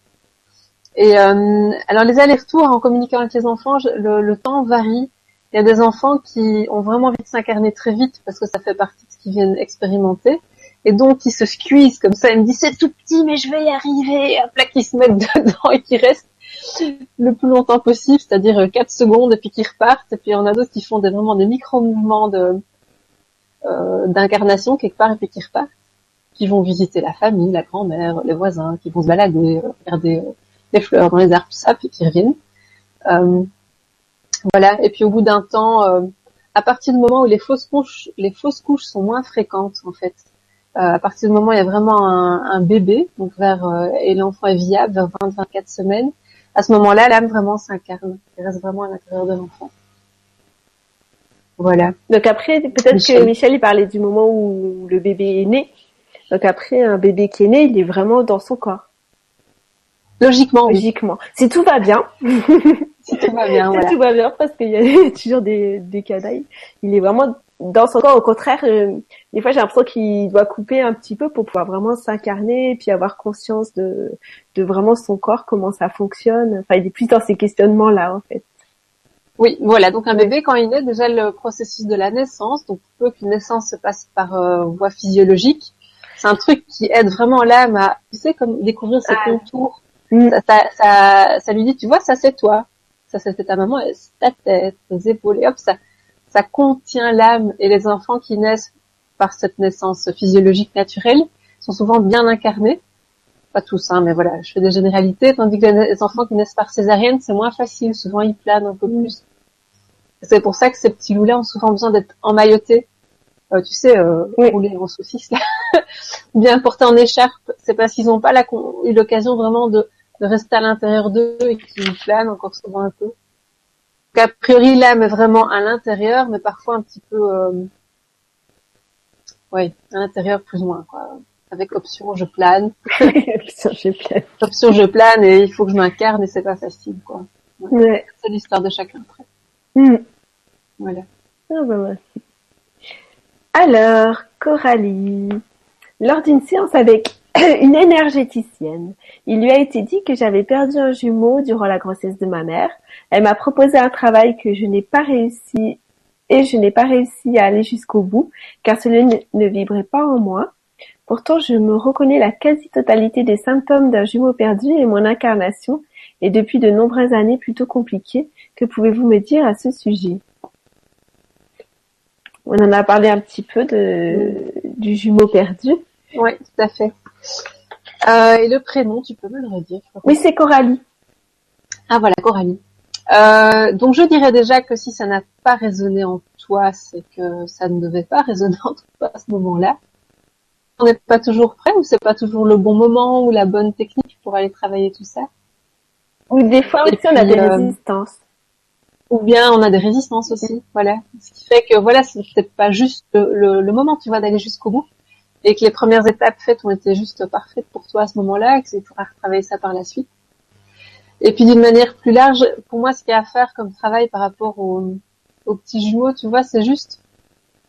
Speaker 2: Et euh, alors, les allers-retours en communiquant avec les enfants, le, temps varie. Il y a des enfants qui ont vraiment envie de s'incarner très vite parce que ça fait partie de ce qu'ils viennent expérimenter. Et donc, ils se squeezent comme ça. Ils me disent, c'est tout petit, mais je vais y arriver. Et après qu'ils se mettent dedans et qu'ils restent le plus longtemps possible, c'est-à-dire 4 secondes et puis qu'ils repartent. Et puis on a d'autres qui font des, vraiment des micro-mouvements euh, d'incarnation quelque part et puis qui repartent, qui vont visiter la famille, la grand-mère, les voisins, qui vont se balader, euh, regarder euh, les fleurs dans les arbres, tout ça, puis qui reviennent. Euh, voilà. Et puis au bout d'un temps, euh, à partir du moment où les fausses couches, les fausses couches sont moins fréquentes en fait, à partir du moment où il y a vraiment un, un bébé, donc vers et l'enfant est viable vers 20-24 semaines, à ce moment-là, l'âme vraiment s'incarne. Elle reste vraiment à l'intérieur de l'enfant. Voilà.
Speaker 1: Donc après, peut-être que Michel, il parlait du moment où le bébé est né. Donc après, un bébé qui est né, il est vraiment dans son corps.
Speaker 2: Logiquement.
Speaker 1: Logiquement. Si tout va bien.
Speaker 2: si tout va bien,
Speaker 1: Si tout va bien, parce qu'il y a toujours des, des canailles. Il est vraiment dans son corps, au contraire, euh, des fois j'ai l'impression qu'il doit couper un petit peu pour pouvoir vraiment s'incarner et puis avoir conscience de, de vraiment son corps, comment ça fonctionne. Enfin, il est plus dans ces questionnements-là, en fait.
Speaker 2: Oui, voilà. Donc un bébé, quand il naît, déjà le processus de la naissance, donc peu qu'une naissance se passe par euh, voie physiologique, c'est un truc qui aide vraiment l'âme à, tu sais, comme découvrir ses ah. contours. Ça, ça, ça, lui dit, tu vois, ça c'est toi, ça c'est ta maman, ta tête, tes épaules, et hop, ça, ça contient l'âme et les enfants qui naissent par cette naissance physiologique naturelle sont souvent bien incarnés. Pas tous, hein, mais voilà, je fais des généralités, tandis que les enfants qui naissent par césarienne, c'est moins facile, souvent ils planent un peu plus. C'est pour ça que ces petits loups-là ont souvent besoin d'être emmaillotés. Euh, tu sais, euh, roulés en saucisse, là. bien portés en écharpe. C'est parce qu'ils n'ont pas eu l'occasion vraiment de, de rester à l'intérieur d'eux et qu'ils planent encore souvent un peu a priori l'âme est vraiment à l'intérieur, mais parfois un petit peu, euh... oui, à l'intérieur plus ou moins, quoi. Avec option je plane.
Speaker 1: option je plane.
Speaker 2: option je plane et il faut que je m'incarne et c'est pas facile, quoi. Ouais. C'est l'histoire de chacun après.
Speaker 1: Hmm.
Speaker 2: Voilà.
Speaker 1: Ah bah Alors, Coralie, lors d'une séance avec une énergéticienne. Il lui a été dit que j'avais perdu un jumeau durant la grossesse de ma mère. Elle m'a proposé un travail que je n'ai pas réussi et je n'ai pas réussi à aller jusqu'au bout car cela ne vibrait pas en moi. Pourtant, je me reconnais la quasi-totalité des symptômes d'un jumeau perdu et mon incarnation est depuis de nombreuses années plutôt compliquée. Que pouvez-vous me dire à ce sujet? On en a parlé un petit peu de, du jumeau perdu.
Speaker 2: Oui, tout à fait. Euh, et le prénom, tu peux me le redire
Speaker 1: Oui, c'est Coralie.
Speaker 2: Ah voilà, Coralie. Euh, donc je dirais déjà que si ça n'a pas résonné en toi, c'est que ça ne devait pas résonner en toi à ce moment-là. On n'est pas toujours prêt ou c'est pas toujours le bon moment ou la bonne technique pour aller travailler tout ça?
Speaker 1: Ou des fois aussi on a des euh, résistances.
Speaker 2: ou bien on a des résistances aussi, voilà. Ce qui fait que voilà, c'est peut-être pas juste le, le, moment, tu vois, d'aller jusqu'au bout, et que les premières étapes faites ont été juste parfaites pour toi à ce moment-là, et que tu pourras retravailler ça par la suite. Et puis d'une manière plus large, pour moi, ce qu'il y a à faire comme travail par rapport aux, aux petits jumeaux, tu vois, c'est juste,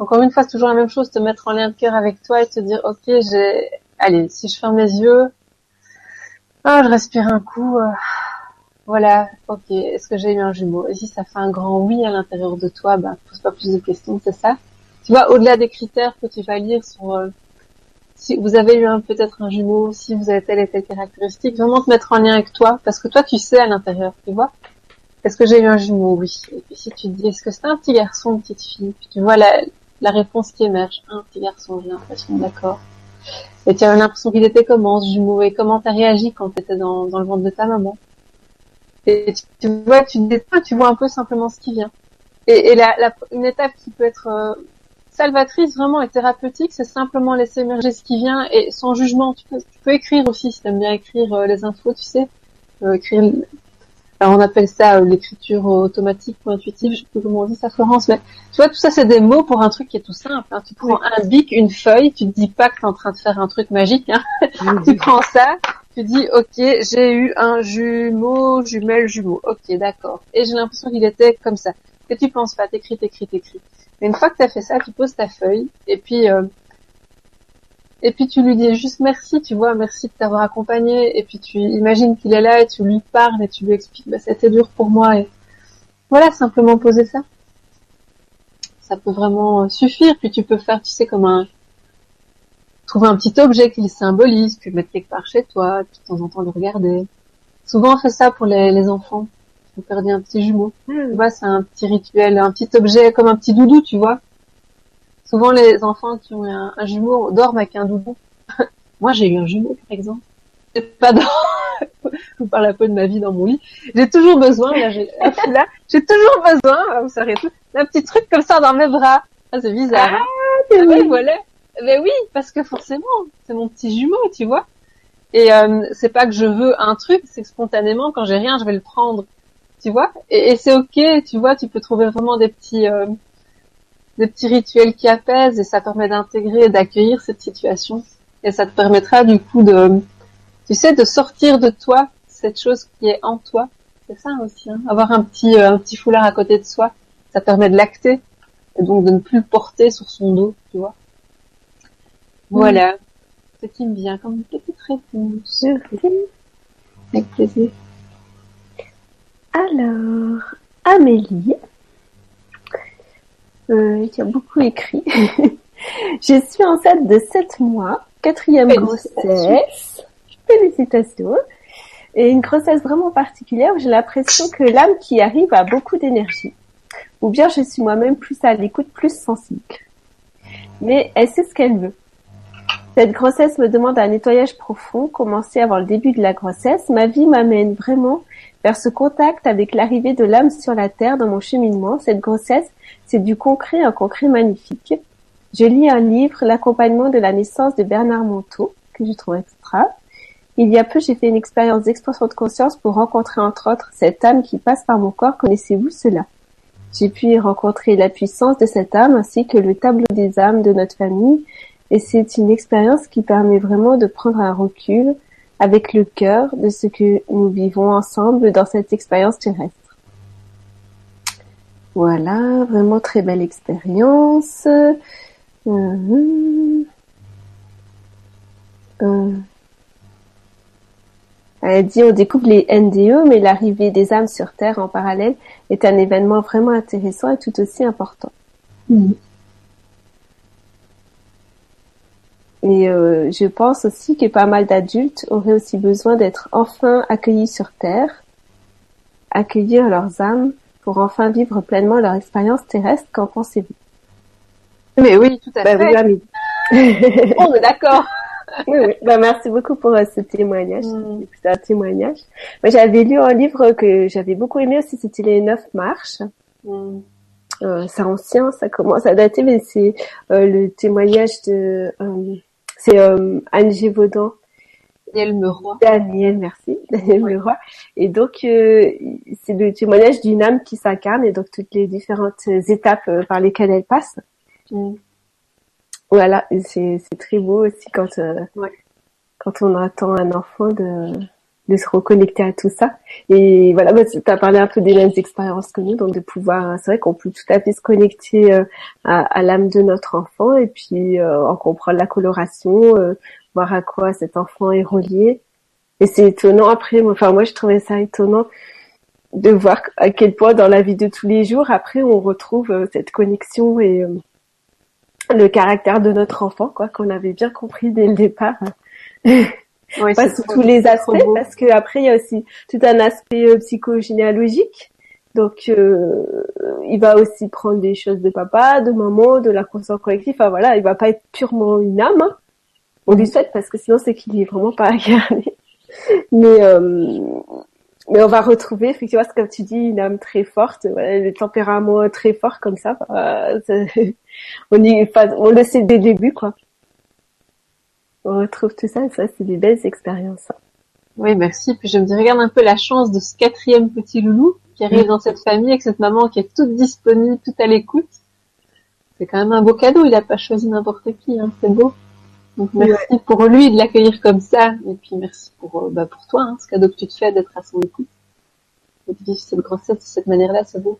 Speaker 2: encore une fois, c'est toujours la même chose, te mettre en lien de cœur avec toi et te dire, ok, j'ai, allez, si je ferme mes yeux, oh, je respire un coup, euh, voilà, ok, est-ce que j'ai eu un jumeau? Et si ça fait un grand oui à l'intérieur de toi, ben, pose pas plus de questions, c'est ça. Tu vois, au-delà des critères que tu vas lire sur euh, si vous avez eu peut-être un jumeau, si vous avez telle et telle caractéristique, vraiment te mettre en lien avec toi, parce que toi tu sais à l'intérieur, tu vois. Est-ce que j'ai eu un jumeau? Oui. Et puis si tu te dis, est-ce que c'est un petit garçon une petite fille? Puis tu vois la, la réponse qui émerge. Un petit garçon, j'ai l'impression, d'accord. Et tu as l'impression qu'il était comment ce jumeau? Et comment t'as réagi quand tu étais dans, dans le ventre de ta maman? Et tu, vois, tu tu vois un peu simplement ce qui vient. Et, et la, la, une étape qui peut être euh, salvatrice vraiment et thérapeutique, c'est simplement laisser émerger ce qui vient et sans jugement. Tu peux, tu peux écrire aussi si t'aimes bien écrire euh, les infos, tu sais, euh, écrire. Alors on appelle ça l'écriture automatique ou intuitive, je sais plus comment on dit ça, Florence. Mais tu vois, tout ça c'est des mots pour un truc qui est tout simple. Hein. Tu prends un bic, une feuille, tu te dis pas que t'es en train de faire un truc magique. Hein. tu prends ça, tu dis, ok, j'ai eu un jumeau, jumelle, jumeau. Ok, d'accord. Et j'ai l'impression qu'il était comme ça. Que tu penses pas, t'écris, t'écris, t'écris. Mais une fois que tu as fait ça, tu poses ta feuille et puis euh, et puis tu lui dis juste merci, tu vois, merci de t'avoir accompagné. Et puis tu imagines qu'il est là et tu lui parles et tu lui expliques, bah c'était dur pour moi. Et voilà, simplement poser ça. Ça peut vraiment suffire. Puis tu peux faire, tu sais, comme un trouver un petit objet qui le symbolise, puis le mettre quelque part chez toi, puis de temps en temps le regarder. Souvent on fait ça pour les enfants. Vous perdez un petit jumeau. Hmm. Tu vois, c'est un petit rituel, un petit objet comme un petit doudou, tu vois. Souvent les enfants qui ont un, jumeau dorment avec un doudou. Moi j'ai eu un jumeau par exemple. C'est pas dans... je vous parle un peu de ma vie dans mon lit. J'ai toujours besoin, là j'ai là, j'ai toujours besoin, vous savez tout, d'un petit truc comme ça dans mes bras. Ah, c'est bizarre. Hein. Ah, oui, voilà. Mais oui, parce que forcément, c'est mon petit jumeau, tu vois. Et euh, c'est pas que je veux un truc, c'est que spontanément, quand j'ai rien, je vais le prendre, tu vois? Et, c'est ok, tu vois, tu peux trouver vraiment des petits, euh, des petits rituels qui apaisent et ça permet d'intégrer et d'accueillir cette situation. Et ça te permettra du coup de, tu sais, de sortir de toi cette chose qui est en toi. C'est ça aussi, hein. avoir un petit, euh, un petit foulard à côté de soi, ça permet de l'acter et donc de ne plus le porter sur son dos, tu vois. Voilà. Ce qui me vient comme une petite réponse. Avec plaisir.
Speaker 1: Alors, Amélie, euh, qui a beaucoup écrit. je suis enceinte de 7 mois, quatrième grossesse. Félicitations. Et une grossesse vraiment particulière où j'ai l'impression que l'âme qui arrive a beaucoup d'énergie. Ou bien je suis moi-même plus à l'écoute, plus sensible. Mais elle sait ce qu'elle veut. Cette grossesse me demande un nettoyage profond, commencé avant le début de la grossesse. Ma vie m'amène vraiment vers ce contact avec l'arrivée de l'âme sur la terre dans mon cheminement. Cette grossesse, c'est du concret, un concret magnifique. Je lis un livre, L'accompagnement de la naissance de Bernard Monteau, que je trouve extra. Il y a peu, j'ai fait une expérience d'expansion de conscience pour rencontrer entre autres cette âme qui passe par mon corps. Connaissez-vous cela? J'ai pu rencontrer la puissance de cette âme ainsi que le tableau des âmes de notre famille et c'est une expérience qui permet vraiment de prendre un recul avec le cœur de ce que nous vivons ensemble dans cette expérience terrestre. Voilà, vraiment très belle expérience. Euh, euh. Elle dit on découvre les NDE, mais l'arrivée des âmes sur Terre en parallèle est un événement vraiment intéressant et tout aussi important. Mm. Et euh, je pense aussi que pas mal d'adultes auraient aussi besoin d'être enfin accueillis sur Terre, accueillir leurs âmes pour enfin vivre pleinement leur expérience terrestre. Qu'en pensez-vous?
Speaker 2: Mais oui, tout à bah, fait. On est d'accord.
Speaker 1: oui, oui. Bah, merci beaucoup pour euh, ce témoignage. Mm. C'est un témoignage. Moi, j'avais lu un livre que j'avais beaucoup aimé aussi, c'était Les Neuf Marches. Mm. Euh, c'est ancien, ça commence à dater, mais c'est euh, le témoignage de c'est euh, Anne Gévaudan
Speaker 2: Daniel Meroy.
Speaker 1: Daniel, merci. Daniel Meroy. Et donc, euh, c'est le témoignage d'une âme qui s'incarne et donc toutes les différentes étapes euh, par lesquelles elle passe. Mm. Voilà, c'est très beau aussi quand euh, quand on attend un enfant de de se reconnecter à tout ça. Et voilà, bah, tu as parlé un peu des mêmes expériences que nous, donc de pouvoir, c'est vrai qu'on peut tout à fait se connecter à, à l'âme de notre enfant et puis en comprendre la coloration, voir à quoi cet enfant est relié. Et c'est étonnant après, enfin moi je trouvais ça étonnant de voir à quel point dans la vie de tous les jours, après on retrouve euh, cette connexion et euh, le caractère de notre enfant, quoi, qu'on avait bien compris dès le départ. Oui, pas sous tous les aspects, parce que après il y a aussi tout un aspect euh, psychogénéalogique. Donc il va aussi prendre des choses de papa, de maman, de la conscience collective. Enfin voilà, il va pas être purement une âme. Hein on lui souhaite parce que sinon c'est qu'il est vraiment pas incarné. Mais euh, mais on va retrouver effectivement, comme tu dis, une âme très forte, voilà, le tempérament très fort comme ça. on y, on le sait dès le début quoi. On retrouve tout ça, et ça c'est des belles expériences.
Speaker 2: Oui, merci. Puis je me dis, regarde un peu la chance de ce quatrième petit loulou qui arrive dans cette famille avec cette maman qui est toute disponible, toute à l'écoute. C'est quand même un beau cadeau. Il a pas choisi n'importe qui. Hein. C'est beau. Donc merci pour lui de l'accueillir comme ça, et puis merci pour euh, bah, pour toi, hein, ce cadeau que tu te fais d'être à son écoute, de vivre cette grossesse de cette manière-là, c'est beau.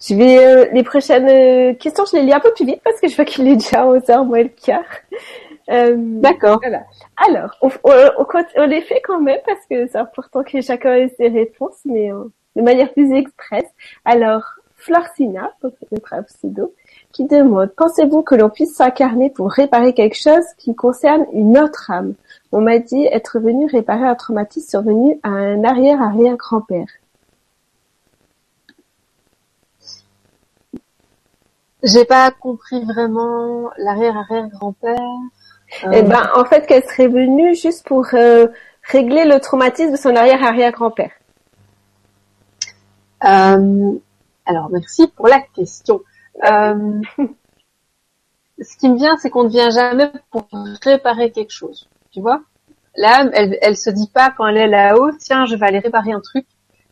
Speaker 1: Je vais euh, les prochaines euh, questions, je les lis un peu plus vite parce que je vois qu'il est déjà 11h moins le quart.
Speaker 2: D'accord.
Speaker 1: Voilà. Alors, on, on, on, les fait quand même parce que c'est important que chacun ait ses réponses, mais de manière plus express. Alors, Florcina, notre pseudo, qui demande Pensez-vous que l'on puisse s'incarner pour réparer quelque chose qui concerne une autre âme? On m'a dit être venu réparer un traumatisme survenu à un arrière-arrière-grand-père.
Speaker 2: J'ai pas compris vraiment l'arrière-arrière-grand-père.
Speaker 1: Eh ben, en fait, qu'elle serait venue juste pour euh, régler le traumatisme de son arrière-arrière-grand-père.
Speaker 2: Euh, alors, merci pour la question. Euh, ce qui me vient, c'est qu'on ne vient jamais pour réparer quelque chose. Tu vois? L'âme, elle, elle se dit pas quand elle est là-haut, tiens, je vais aller réparer un truc.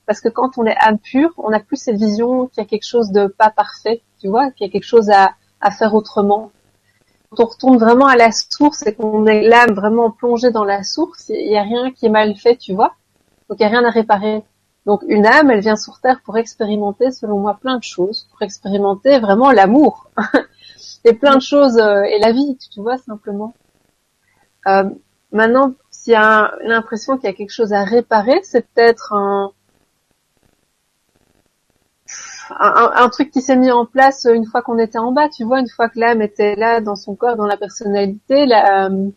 Speaker 2: Parce que quand on est âme pure, on n'a plus cette vision qu'il y a quelque chose de pas parfait, tu vois, qu'il y a quelque chose à, faire autrement. Quand on retourne vraiment à la source et qu'on est l'âme vraiment plongée dans la source, il y a rien qui est mal fait, tu vois. Donc il y a rien à réparer. Donc une âme, elle vient sur Terre pour expérimenter, selon moi, plein de choses, pour expérimenter vraiment l'amour et plein de choses euh, et la vie, tu vois, simplement. Euh, maintenant, s'il y a l'impression qu'il y a quelque chose à réparer, c'est peut-être un, un, truc qui s'est mis en place une fois qu'on était en bas, tu vois, une fois que l'âme était là dans son corps, dans la personnalité. La, euh,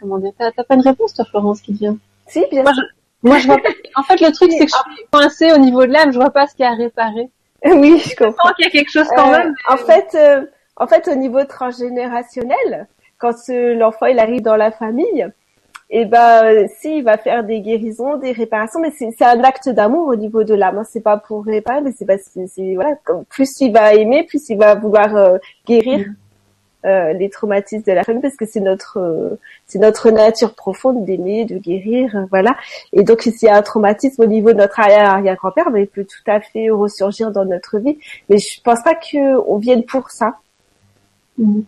Speaker 2: comment dire T'as pas une réponse, toi, Florence, qui vient?
Speaker 1: Si, bien sûr.
Speaker 2: Moi, je vois pas. En fait, le truc, c'est que je suis coincée au niveau de l'âme. Je vois pas ce qu'il y a à réparer.
Speaker 1: Oui, je comprends.
Speaker 2: qu'il y a quelque chose quand euh, même.
Speaker 1: En fait, euh, en fait, au niveau transgénérationnel, quand l'enfant il arrive dans la famille, et eh ben, si il va faire des guérisons, des réparations, mais c'est un acte d'amour au niveau de l'âme. Hein. C'est pas pour réparer, mais c'est parce que voilà, plus il va aimer, plus il va vouloir euh, guérir. Mm. Euh, les traumatismes de la famille parce que c'est notre euh, c'est notre nature profonde d'aimer, de guérir, euh, voilà. Et donc s'il y a un traumatisme au niveau de notre arrière-arrière-grand-père, ben, il peut tout à fait ressurgir dans notre vie. Mais je pense pas que on vienne pour ça. Mm.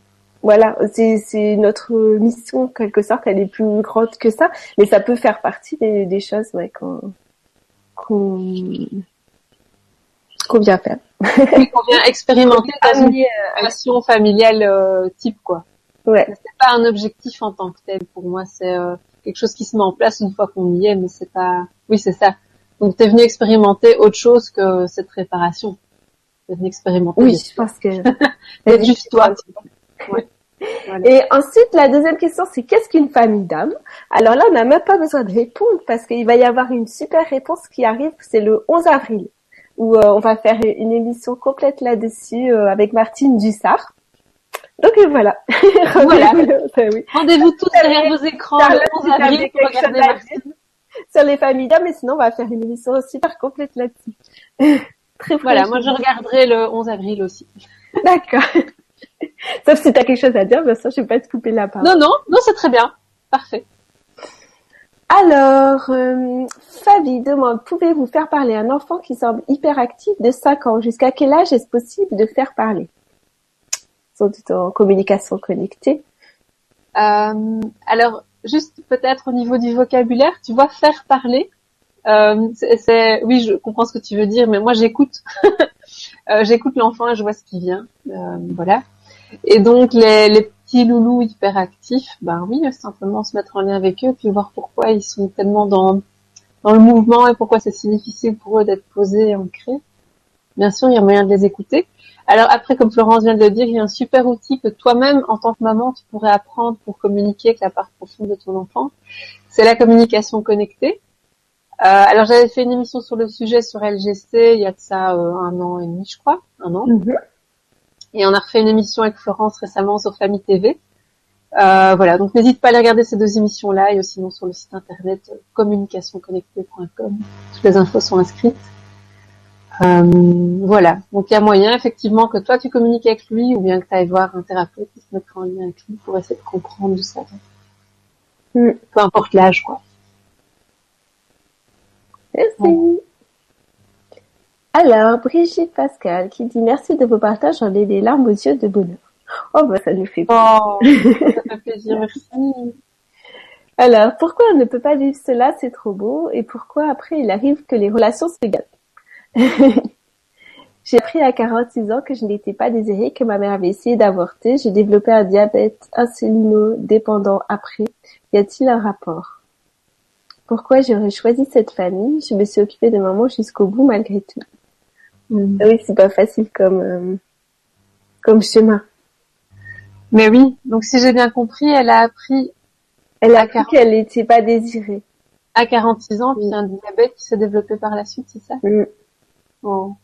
Speaker 1: Voilà, c'est notre mission quelque sorte, elle est plus grande que ça, mais ça peut faire partie des, des choses ouais, qu'on qu'on qu'on vient faire.
Speaker 2: qu'on vient expérimenter dans une relation familiale euh, type quoi.
Speaker 1: Ouais.
Speaker 2: C'est pas un objectif en tant que tel pour moi, c'est euh, quelque chose qui se met en place une fois qu'on y est, mais c'est pas. Oui, c'est ça. Donc t'es venu expérimenter autre chose que cette réparation. T'es venu expérimenter.
Speaker 1: Oui, je pense que.
Speaker 2: juste toi.
Speaker 1: Ouais. Et ensuite, la deuxième question, c'est qu'est-ce qu'une famille d'âmes? Alors là, on n'a même pas besoin de répondre parce qu'il va y avoir une super réponse qui arrive, c'est le 11 avril où euh, on va faire une émission complète là-dessus euh, avec Martine Dussard. Donc voilà.
Speaker 2: voilà. Rendez-vous tous derrière vos écrans le avril pour regarder Martine.
Speaker 1: Sur les familles d'hommes, mais sinon on va faire une émission super complète
Speaker 2: là-dessus. Très Voilà, moi je regarderai le 11 avril aussi.
Speaker 1: D'accord. Sauf si tu as quelque chose à dire, bien sûr, je vais pas te couper la parole.
Speaker 2: Non, non, non, c'est très bien. parfait.
Speaker 1: Alors, euh, Fabi demande, pouvez-vous faire parler un enfant qui semble hyperactif de 5 ans? Jusqu'à quel âge est-ce possible de faire parler? Sans doute en communication connectée.
Speaker 2: Euh, alors, juste peut-être au niveau du vocabulaire, tu vois, faire parler, euh, c'est, oui, je comprends ce que tu veux dire, mais moi j'écoute, euh, j'écoute l'enfant et je vois ce qui vient, euh, voilà. Et donc les, petits loulous hyperactifs, ben oui, simplement se mettre en lien avec eux, puis voir pourquoi ils sont tellement dans dans le mouvement et pourquoi c'est si difficile pour eux d'être posés et ancrés. Bien sûr, il y a moyen de les écouter. Alors après, comme Florence vient de le dire, il y a un super outil que toi-même, en tant que maman, tu pourrais apprendre pour communiquer avec la part profonde de ton enfant. C'est la communication connectée. Euh, alors j'avais fait une émission sur le sujet sur LGC il y a de ça euh, un an et demi, je crois, un an.
Speaker 1: Mhm.
Speaker 2: Et on a refait une émission avec Florence récemment sur Famille TV. Euh, voilà, donc n'hésite pas à aller regarder ces deux émissions-là et sinon sur le site internet euh, communicationconnectée.com. Toutes les infos sont inscrites. Euh, voilà, donc il y a moyen effectivement que toi tu communiques avec lui ou bien que tu ailles voir un thérapeute qui se mettra en lien avec lui pour essayer de comprendre d'où ça vient.
Speaker 1: Mm.
Speaker 2: Peu importe l'âge, quoi.
Speaker 1: Merci. Alors, Brigitte Pascal qui dit merci de vos partages, j'en ai des larmes aux yeux de bonheur. Oh, bah, ça nous fait plaisir.
Speaker 2: Oh, ça fait plaisir, merci.
Speaker 1: Alors, pourquoi on ne peut pas vivre cela, c'est trop beau, et pourquoi après il arrive que les relations se gâtent J'ai appris à 46 ans que je n'étais pas désirée, que ma mère avait essayé d'avorter, j'ai développé un diabète insulino-dépendant après. Y a-t-il un rapport? Pourquoi j'aurais choisi cette famille? Je me suis occupée de maman jusqu'au bout malgré tout.
Speaker 2: Mm.
Speaker 1: Ah oui, c'est pas facile comme, euh, comme chemin.
Speaker 2: Mais oui, donc si j'ai bien compris, elle a appris
Speaker 1: Elle a appris
Speaker 2: 40.
Speaker 1: qu'elle n'était pas désirée.
Speaker 2: à 46 ans, puis un diabète qui s'est développé par la suite, c'est ça?
Speaker 1: Mm.
Speaker 2: Oh.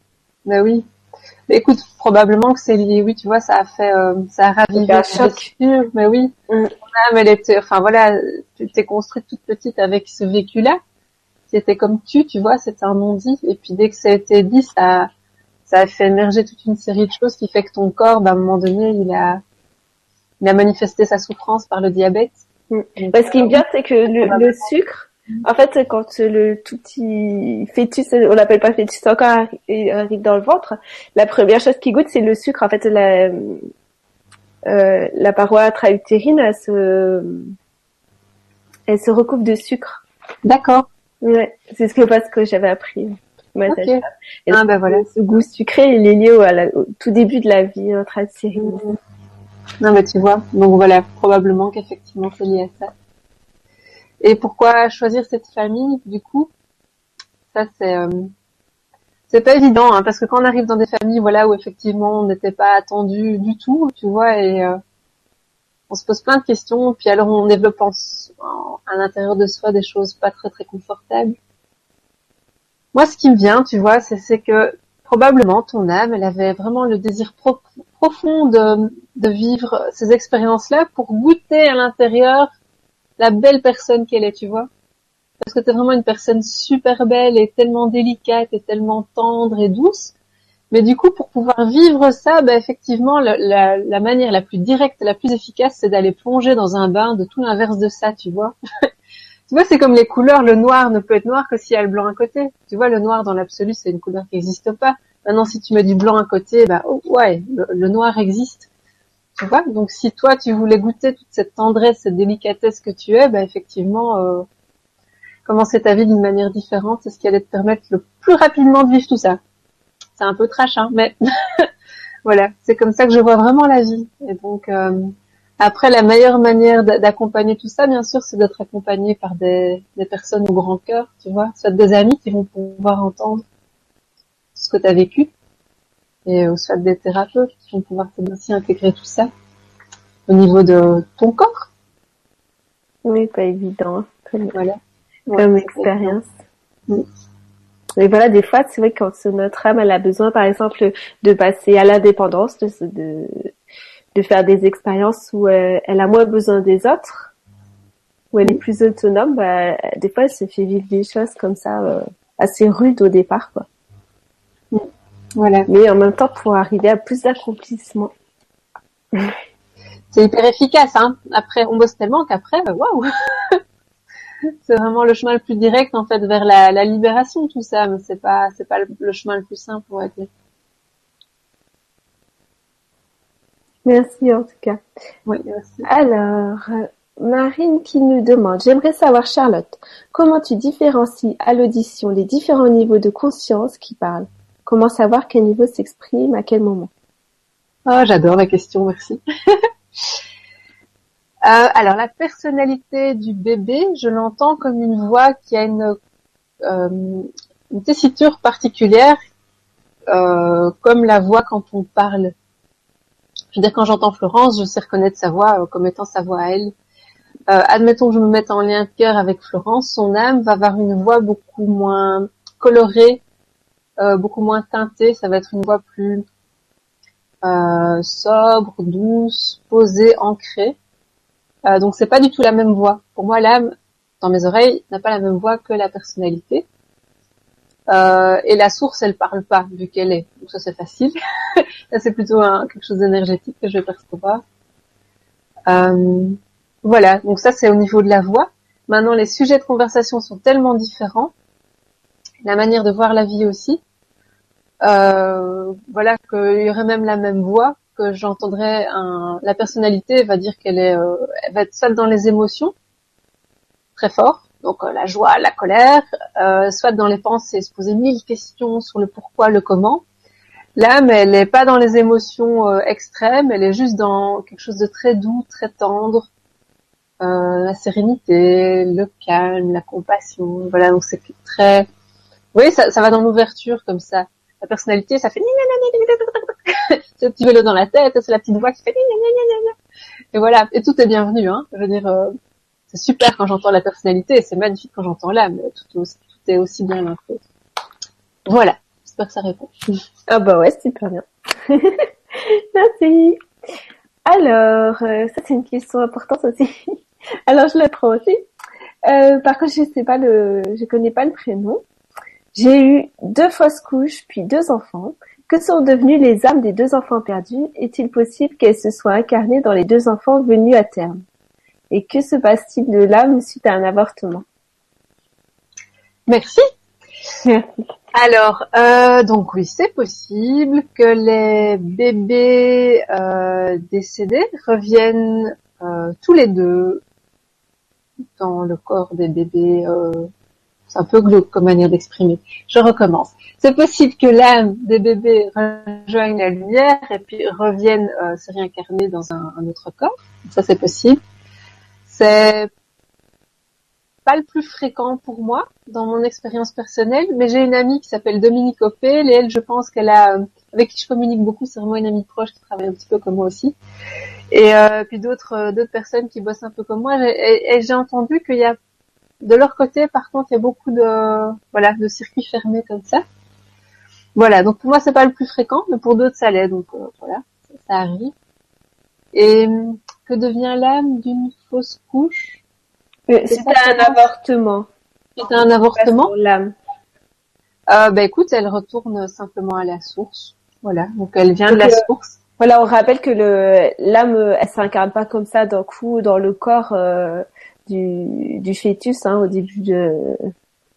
Speaker 2: Ben oui. Mais écoute, probablement que c'est lié. Oui, tu vois, ça a fait, euh, ça a ravivé
Speaker 1: un choc.
Speaker 2: Mais oui.
Speaker 1: Mm.
Speaker 2: Ton âme, elle était, enfin voilà, tu t'es construite toute petite avec ce vécu-là, qui était comme tu, tu vois, c'était un non-dit. Et puis dès que ça a été dit, ça, ça a fait émerger toute une série de choses qui fait que ton corps, ben, à un moment donné, il a, il a manifesté sa souffrance par le diabète.
Speaker 1: Mm.
Speaker 2: Donc,
Speaker 1: Parce qu'il me vient, c'est que le, le sucre, en fait, quand le tout petit fœtus, on l'appelle pas fœtus, c'est encore arri- il arrive dans le ventre, la première chose qu'il goûte, c'est le sucre. En fait, la, euh, la paroi intra-utérine, elle se, elle se recoupe de sucre.
Speaker 2: D'accord.
Speaker 1: Ouais, c'est ce que parce que j'avais appris. ma
Speaker 2: Ok.
Speaker 1: sage-femme. Et
Speaker 2: Ah, ben voilà.
Speaker 1: Ce goût sucré, il est lié au, à la- au tout début de la vie intra-utérine.
Speaker 2: Non, mais tu vois. Donc voilà, probablement qu'effectivement c'est lié à ça. Et pourquoi choisir cette famille, du coup? Ça, c'est euh, c'est pas évident, hein, parce que quand on arrive dans des familles, voilà, où effectivement on n'était pas attendu du tout, tu vois, et euh, on se pose plein de questions, puis alors on développe à l'intérieur de soi des choses pas très très confortables. Moi, ce qui me vient, tu vois, c'est que probablement ton âme, elle avait vraiment le désir pro- profond de, vivre ces expériences-là pour goûter à l'intérieur la belle personne qu'elle est, tu vois. Parce que tu vraiment une personne super belle et tellement délicate et tellement tendre et douce. Mais du coup, pour pouvoir vivre ça, bah, effectivement, la, la, la manière la plus directe la plus efficace, c'est d'aller plonger dans un bain de tout l'inverse de ça, tu vois. tu vois, c'est comme les couleurs. Le noir ne peut être noir que s'il y a le blanc à côté. Tu vois, le noir dans l'absolu, c'est une couleur qui n'existe pas. Maintenant, si tu mets du blanc à côté, bah, oh, ouais, le, le noir existe. Tu vois Donc, si toi, tu voulais goûter toute cette tendresse, cette délicatesse que tu es, bah, effectivement, euh, commencer ta vie d'une manière différente, c'est ce qui allait te permettre le plus rapidement de vivre tout ça. C'est un peu trash, hein, mais voilà, c'est comme ça que je vois vraiment la vie. Et donc, euh, après, la meilleure manière d'a- d'accompagner tout ça, bien sûr, c'est d'être accompagné par des, des personnes au grand cœur, tu vois, soit des amis qui vont pouvoir entendre ce que tu as vécu, et euh, soit des thérapeutes qui vont pouvoir aussi intégrer tout ça au niveau de ton corps.
Speaker 1: Oui, pas évident. Comme,
Speaker 2: Voilà.
Speaker 1: comme
Speaker 2: Ouais,
Speaker 1: expérience. Et voilà, des fois, c'est vrai que quand notre âme, elle a besoin, par exemple, de passer à l'indépendance, de, de, de faire des expériences où euh, elle a moins besoin des autres, où elle est plus autonome, bah, des fois, elle se fait vivre des choses comme ça, euh, assez rudes au départ, quoi.
Speaker 2: Voilà.
Speaker 1: Mais en même temps, pour arriver à plus d'accomplissement.
Speaker 2: c'est hyper efficace. Hein. Après, on bosse tellement qu'après, waouh, c'est vraiment le chemin le plus direct en fait vers la, la libération tout ça, mais c'est pas c'est pas le, chemin le plus simple on va dire.
Speaker 1: Merci en tout cas.
Speaker 2: Oui, merci.
Speaker 1: Alors, Marine qui nous demande, j'aimerais savoir Charlotte, comment tu différencies à l'audition les différents niveaux de conscience qui parlent? Comment savoir quel niveau s'exprime à quel moment
Speaker 2: Ah, j'adore la question, merci. Euh, alors la personnalité du bébé, je l'entends comme une voix qui a une, euh, tessiture particulière, euh, comme la voix quand on parle. Je veux dire, quand j'entends Florence, je sais reconnaître sa voix comme étant sa voix à elle. admettons que je me mette en lien de cœur avec Florence, son âme va avoir une voix beaucoup moins colorée, beaucoup moins teintée. Ça va être une voix plus sobre, douce, posée, ancrée. Euh, donc c'est pas du tout la même voix. Pour moi, l'âme dans mes oreilles n'a pas la même voix que la personnalité. Euh, et la source, elle parle pas vu qu'elle est. Donc ça c'est facile. ça c'est plutôt quelque chose d'énergétique que je vais percevoir. Euh, voilà. Donc ça c'est au niveau de la voix. Maintenant les sujets de conversation sont tellement différents, la manière de voir la vie aussi. Euh, voilà qu'il y aurait même la même voix que j'entendrais la personnalité va dire qu'elle est, euh, elle va être soit dans les émotions, très fort, donc euh, la joie, la colère, euh, soit dans les pensées, se poser mille questions sur le pourquoi, le comment. L'âme, elle n'est pas dans les émotions extrêmes, elle est juste dans quelque chose de très doux, très tendre, la sérénité, le calme, la compassion. Voilà, donc c'est très, oui, ça, ça va dans l'ouverture comme ça. La personnalité, ça fait le petit vélo dans la tête, c'est la petite voix qui fait et voilà. Et tout est bienvenu, hein. Je veux dire, euh, c'est super quand j'entends la personnalité, c'est magnifique quand j'entends l'âme. Tout, est aussi bien l'un que Voilà. J'espère que ça répond.
Speaker 1: Ah bah ouais, super bien. Merci. Alors, euh, ça c'est une question importante aussi. Alors je la prends aussi. Euh, par contre, je sais pas le, je connais pas le prénom. J'ai eu deux fausses couches puis deux enfants. Que sont devenues les âmes des deux enfants perdus? Est-il possible qu'elles se soient incarnées dans les deux enfants venus à terme? Et que se passe-t-il de l'âme suite à un avortement?
Speaker 2: Merci. Alors, euh, donc oui, c'est possible que les bébés euh, décédés reviennent euh, tous les deux dans le corps des bébés c'est un peu glauque comme manière d'exprimer. Je recommence. C'est possible que l'âme des bébés rejoigne la lumière et puis revienne euh, se réincarner dans un, autre corps. Ça, c'est possible. C'est pas le plus fréquent pour moi dans mon expérience personnelle, mais j'ai une amie qui s'appelle Dominique Opel et elle, je pense qu'elle a, avec qui je communique beaucoup, c'est vraiment une amie proche qui travaille un petit peu comme moi aussi. Et euh, puis d'autres euh, d'autres personnes qui bossent un peu comme moi. Et j'ai entendu qu'il y a de leur côté, par contre, il y a beaucoup de voilà de circuits fermés comme ça. Voilà, donc pour moi c'est pas le plus fréquent, mais pour d'autres ça l'est, donc euh, voilà, ça, arrive. Et que devient l'âme d'une fausse couche?
Speaker 1: Euh, C'était un avortement.
Speaker 2: C'était un avortement?
Speaker 1: L'âme.
Speaker 2: Euh, bah écoute, elle retourne simplement à la source. Voilà, donc elle vient de la euh, source.
Speaker 1: Voilà, on rappelle que le l'âme, elle s'incarne pas comme ça d'un coup dans le corps du, du fœtus hein, au début de,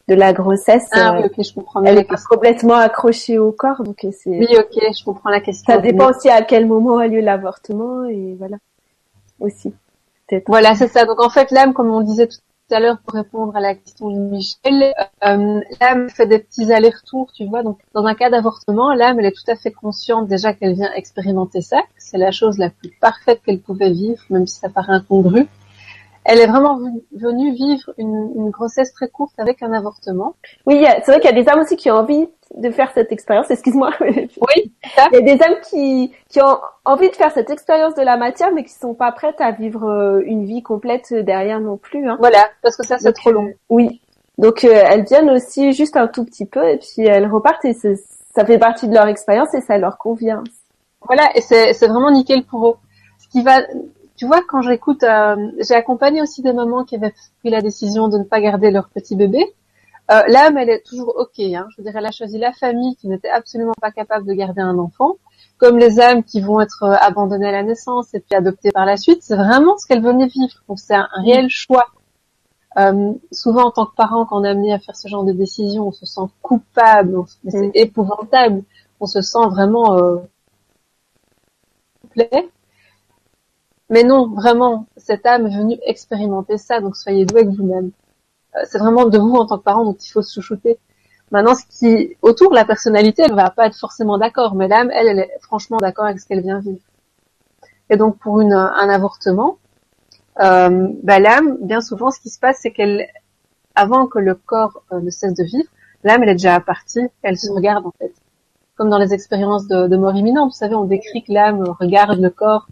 Speaker 1: de la grossesse.
Speaker 2: Ah oui, euh, ok, je comprends.
Speaker 1: Elle est complètement accrochée au corps, donc c'est.
Speaker 2: Oui, ok, je comprends la question.
Speaker 1: Ça dépend aussi à quel moment a lieu l'avortement et voilà aussi.
Speaker 2: Voilà, c'est ça. Donc en fait, l'âme, comme on disait tout à l'heure pour répondre à la question de Michel, euh, l'âme fait des petits allers-retours, tu vois. Donc dans un cas d'avortement, l'âme, elle est tout à fait consciente déjà qu'elle vient expérimenter ça. C'est la chose la plus parfaite qu'elle pouvait vivre, même si ça paraît incongru elle est vraiment venue vivre une, une, grossesse très courte avec un avortement.
Speaker 1: Oui, c'est vrai qu'il y a des âmes aussi qui ont envie de faire cette expérience. Excuse-moi.
Speaker 2: Oui.
Speaker 1: Ça. Il y a des âmes qui, qui ont envie de faire cette expérience de la matière, mais qui sont pas prêtes à vivre euh, une vie complète derrière non plus. Hein.
Speaker 2: Voilà, parce que ça c'est trop long.
Speaker 1: Oui. Donc euh, elles viennent aussi juste un tout petit peu et puis elles repartent et ça fait partie de leur expérience et ça leur convient.
Speaker 2: Voilà, et c'est vraiment nickel pour eux. Ce qui va tu vois, quand j'écoute, euh, j'ai accompagné aussi des mamans qui avaient pris la décision de ne pas garder leur petit bébé. Euh, L'âme, elle est toujours ok. Hein. Je veux dire, elle a choisi la famille qui n'était absolument pas capable de garder un enfant. comme les âmes qui vont être euh, abandonnées à la naissance et puis adoptées par la suite, c'est vraiment ce qu'elles venaient vivre. Donc c'est un, réel choix. Euh, souvent en tant que parent, quand on est amené à faire ce genre de décision, on se sent coupable, c'est épouvantable, on se sent vraiment euh, mais non, vraiment, cette âme est venue expérimenter ça, donc soyez doux avec vous-même. Euh, c'est vraiment de vous en tant que parent dont il faut se chouchouter. Maintenant, ce qui autour la personnalité, elle va pas être forcément d'accord, mais l'âme, elle, elle est franchement d'accord avec ce qu'elle vient vivre. Et donc pour une, un avortement, euh, bah, l'âme, bien souvent, ce qui se passe, c'est qu'elle, avant que le corps euh, ne cesse de vivre, l'âme, elle est déjà partie, elle se regarde en fait. Comme dans les expériences de, de mort imminente, vous savez, on décrit que l'âme regarde le corps.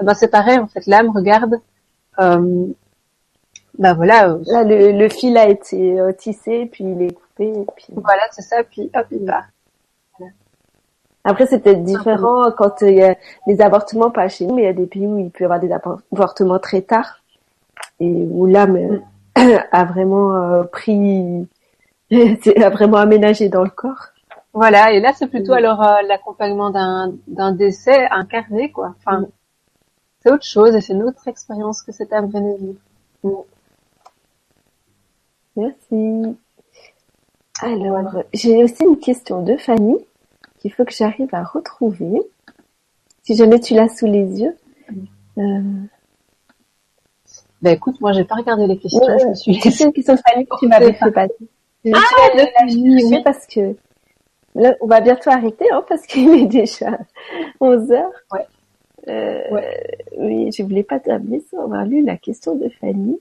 Speaker 2: Ben, c'est pareil, en fait, l'âme regarde euh, bah voilà.
Speaker 1: Euh, Là, le, le, fil a été euh, tissé, puis il est coupé. puis...
Speaker 2: Voilà, c'est ça, puis hop, il va.
Speaker 1: Après, c'est peut-être différent quand il y a les avortements, pas chez nous, mais il y a des pays où il peut y avoir des avortements très tard et où l'âme mm. a vraiment euh, pris, a vraiment aménagé dans le corps.
Speaker 2: Voilà, et là, c'est plutôt mm. alors l'accompagnement d'un d'un décès incarné, quoi. Enfin, mm. C'est autre chose et c'est une autre expérience que cette âme venait vivre.
Speaker 1: Merci. Alors, j'ai aussi une question de Fanny qu'il faut que j'arrive à retrouver. Si jamais tu l'as sous les yeux.
Speaker 2: Euh... Ben écoute, moi j'ai pas regardé les questions. je me
Speaker 1: suis C'est une question de Fanny que tu m'avais fait passer. Ah, oui, parce que là, on va bientôt arrêter, hein, parce qu'il est déjà 11 heures.
Speaker 2: Ouais.
Speaker 1: Euh, ouais. Oui, je voulais pas t'amener sans avoir lu la question de Fanny.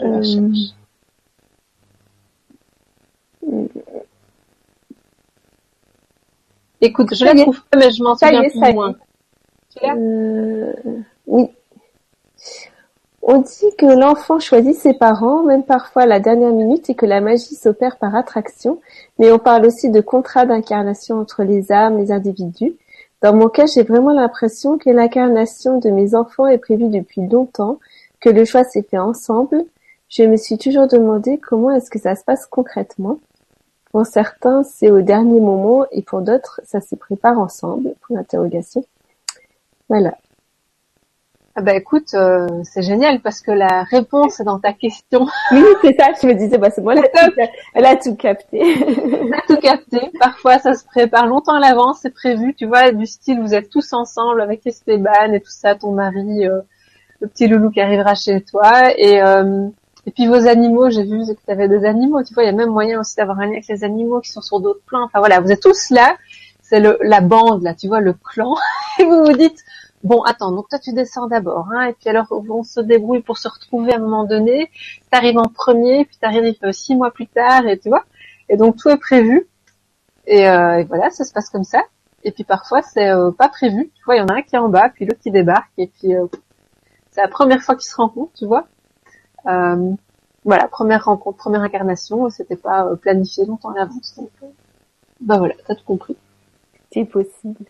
Speaker 1: Euh,
Speaker 2: Écoute, je la trouve pas, mais je m'en souviens plus moins.
Speaker 1: Euh, oui. On dit que l'enfant choisit ses parents, même parfois à la dernière minute, et que la magie s'opère par attraction, mais on parle aussi de contrat d'incarnation entre les âmes, les individus. Dans mon cas, j'ai vraiment l'impression que l'incarnation de mes enfants est prévue depuis longtemps, que le choix s'est fait ensemble, je me suis toujours demandé comment est-ce que ça se passe concrètement. Pour certains, c'est au dernier moment et pour d'autres, ça se prépare ensemble. Pour l'interrogation. Voilà.
Speaker 2: Ah bah écoute, euh, c'est génial parce que la réponse est dans ta question.
Speaker 1: Oui, c'est ça. Je me disais, bah c'est moi, elle a, tout, capté.
Speaker 2: elle a tout capté. Parfois, ça se prépare longtemps à l'avance, c'est prévu. Tu vois, du style, vous êtes tous ensemble avec Esteban et tout ça, ton mari, euh, le petit loulou qui arrivera chez toi et euh, et puis vos animaux, j'ai vu que tu avais des animaux. Tu vois, il y a même moyen aussi d'avoir un lien avec les animaux qui sont sur d'autres plans. Enfin voilà, vous êtes tous là. C'est le la bande là, tu vois, le clan. Et vous vous dites, bon, attends, donc toi tu descends d'abord, hein, et puis alors on se débrouille pour se retrouver à un moment donné. T'arrives en premier, puis t'arrives six mois plus tard, et tu vois. Et donc tout est prévu. Et, euh, et voilà, ça se passe comme ça. Et puis parfois c'est euh, pas prévu. Tu vois, il y en a un qui est en bas, puis l'autre qui débarque, et puis euh, c'est la première fois qu'ils se rencontrent, tu vois. Euh, voilà, première rencontre, première incarnation, c'était pas euh, planifié longtemps à l'avance. Donc, bah voilà, t'as tout compris.
Speaker 1: C'est possible.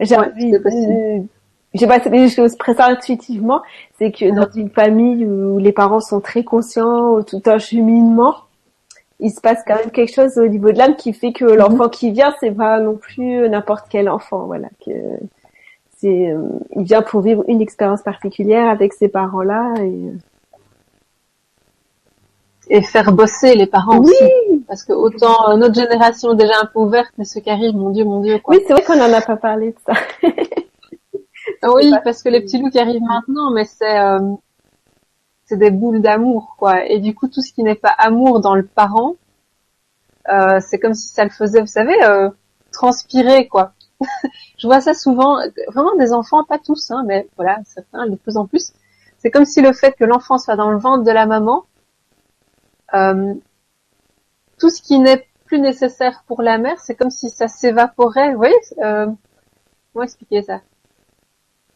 Speaker 1: J'ai ouais, j'ai pas des choses très intuitivement, c'est que dans une famille où les parents sont très conscients, tout un cheminement, il se passe quand même quelque chose au niveau de l'âme qui fait que l'enfant mhm. qui vient, c'est pas non plus n'importe quel enfant, voilà, que c'est, il vient pour vivre une expérience particulière avec ses parents-là et
Speaker 2: et faire bosser les parents aussi. Parce que autant euh, notre génération est déjà un peu ouverte, mais ceux qui arrivent, mon Dieu, mon Dieu. Quoi.
Speaker 1: Oui, c'est vrai qu'on en a pas parlé de ça.
Speaker 2: oui, parce que les petits loups qui arrivent maintenant, mais c'est euh, c'est des boules d'amour, quoi. Et du coup, tout ce qui n'est pas amour dans le parent, euh, c'est comme si ça le faisait, vous savez, euh, transpirer, quoi. Je vois ça souvent, vraiment des enfants, pas tous, hein, mais voilà, certains de plus en plus. C'est comme si le fait que l'enfant soit dans le ventre de la maman, euh, tout ce qui n'est plus nécessaire pour la mère, c'est comme si ça s'évaporait. Vous voyez euh, Comment expliquer ça?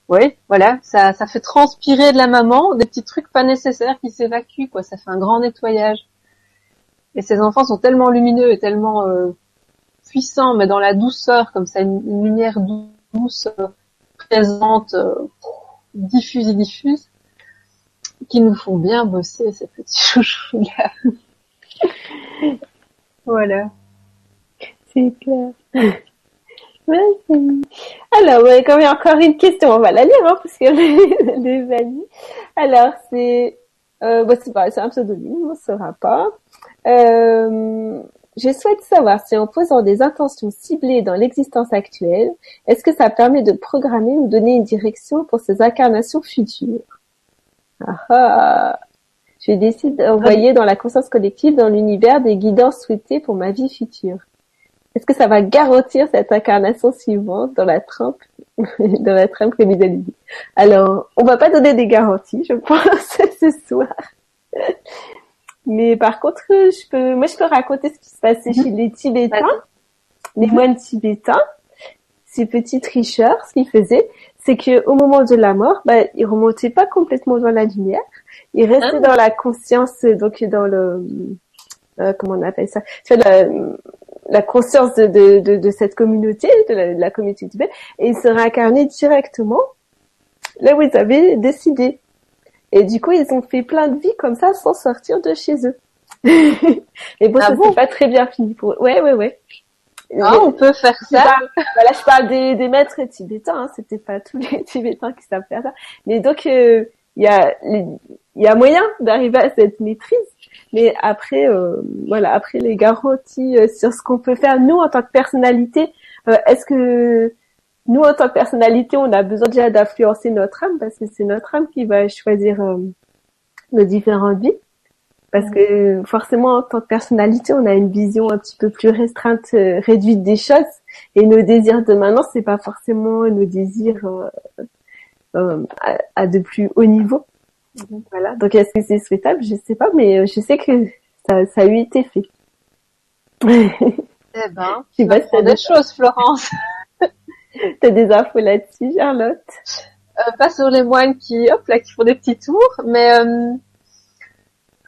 Speaker 2: Oui, voilà, ça, ça fait transpirer de la maman des petits trucs pas nécessaires qui s'évacuent, quoi. Ça fait un grand nettoyage. Et ces enfants sont tellement lumineux et tellement euh, puissants, mais dans la douceur, comme ça, une, lumière douce, présente, euh, diffuse et diffuse, qui nous font bien bosser ces petits chouchous là. voilà.
Speaker 1: C'est clair. Alors, ouais, comme il y a encore une question, on va la lire, hein, parce qu'elle est valide. Alors, c'est, euh, bah, c'est un pseudonyme, on ne saura pas. Euh, je souhaite savoir si en posant des intentions ciblées dans l'existence actuelle, est-ce que ça permet de programmer ou donner une direction pour ces incarnations futures? Ah, ah. Je décide d'envoyer dans la conscience collective, dans l'univers, des guidances souhaitées pour ma vie future. Est-ce que ça va garantir cette incarnation suivante dans la trempe, dans la trempe dit Alors, on va pas donner des garanties, je pense, ce soir. Mais par contre, je peux, moi, je peux raconter ce qui se passait chez les Tibétains, les moines tibétains, ces petits tricheurs. Ce qu'ils faisaient, c'est que au moment de la mort, bah, ils remontaient pas complètement dans la lumière. Ils restaient ah. dans la conscience, donc dans le, euh, comment on appelle ça, la, la conscience de, de, de, cette communauté, de la, communauté tibétaine, et ils se réincarnaient directement là où ils avaient décidé. Et du coup, ils ont fait plein de vies comme ça sans sortir de chez eux. et bon, ah ça pas très bien fini pour eux. Ouais, ouais, ouais.
Speaker 2: Ah, on peut faire ça.
Speaker 1: voilà, je parle des, des maîtres tibétains. Hein. C'était pas tous les tibétains qui savent faire ça. Mais donc, euh, il y a il y a moyen d'arriver à cette maîtrise. Mais après, euh, voilà, après les garanties euh, sur ce qu'on peut faire nous en tant que personnalité, est-ce que nous, en tant que personnalité, on a besoin déjà d'influencer notre âme? Parce que c'est notre âme qui va choisir euh, nos différentes vies. Parce que forcément, en tant que personnalité, on a une vision un petit peu plus restreinte, euh, réduite des choses. Et nos désirs de maintenant, c'est pas forcément nos désirs euh, à, de plus haut niveau. Mhm. Voilà. Donc, est-ce que c'est souhaitable? Je sais pas, mais je sais que ça, ça a eu été fait.
Speaker 2: eh ben, faire des choses, Florence.
Speaker 1: T'as des infos là-dessus, Charlotte?
Speaker 2: Euh, Pas sur les moines qui, hop là, qui font des petits tours, mais euh...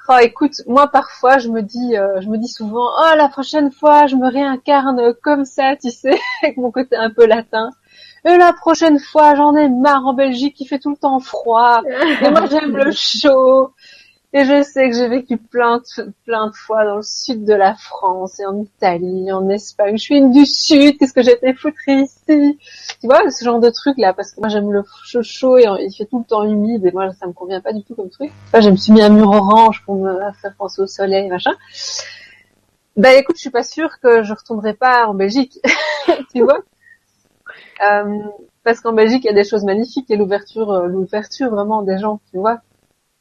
Speaker 2: oh, écoute, moi parfois je me dis, euh, je me dis souvent, oh la prochaine fois je me réincarne comme ça, tu sais, avec mon côté un peu latin. Et la prochaine fois, j'en ai marre en Belgique qui fait tout le temps froid. Et moi, j'aime le chaud. Et je sais que j'ai vécu plein de, plein de fois dans le sud de la France et en Italie, en Espagne. Je suis une du sud, qu'est-ce que j'étais foutre ici? Tu vois, ce genre de truc là, parce que moi j'aime le chaud chaud et il fait tout le temps humide et moi ça me convient pas du tout comme truc. Enfin, je me suis mis un mur orange pour me faire penser au soleil, machin. Ben écoute, je suis pas sûre que je retournerai pas en Belgique, tu vois? Euh, Parce qu'en Belgique il y a des choses magnifiques et l'ouverture, euh, l'ouverture vraiment des gens, tu vois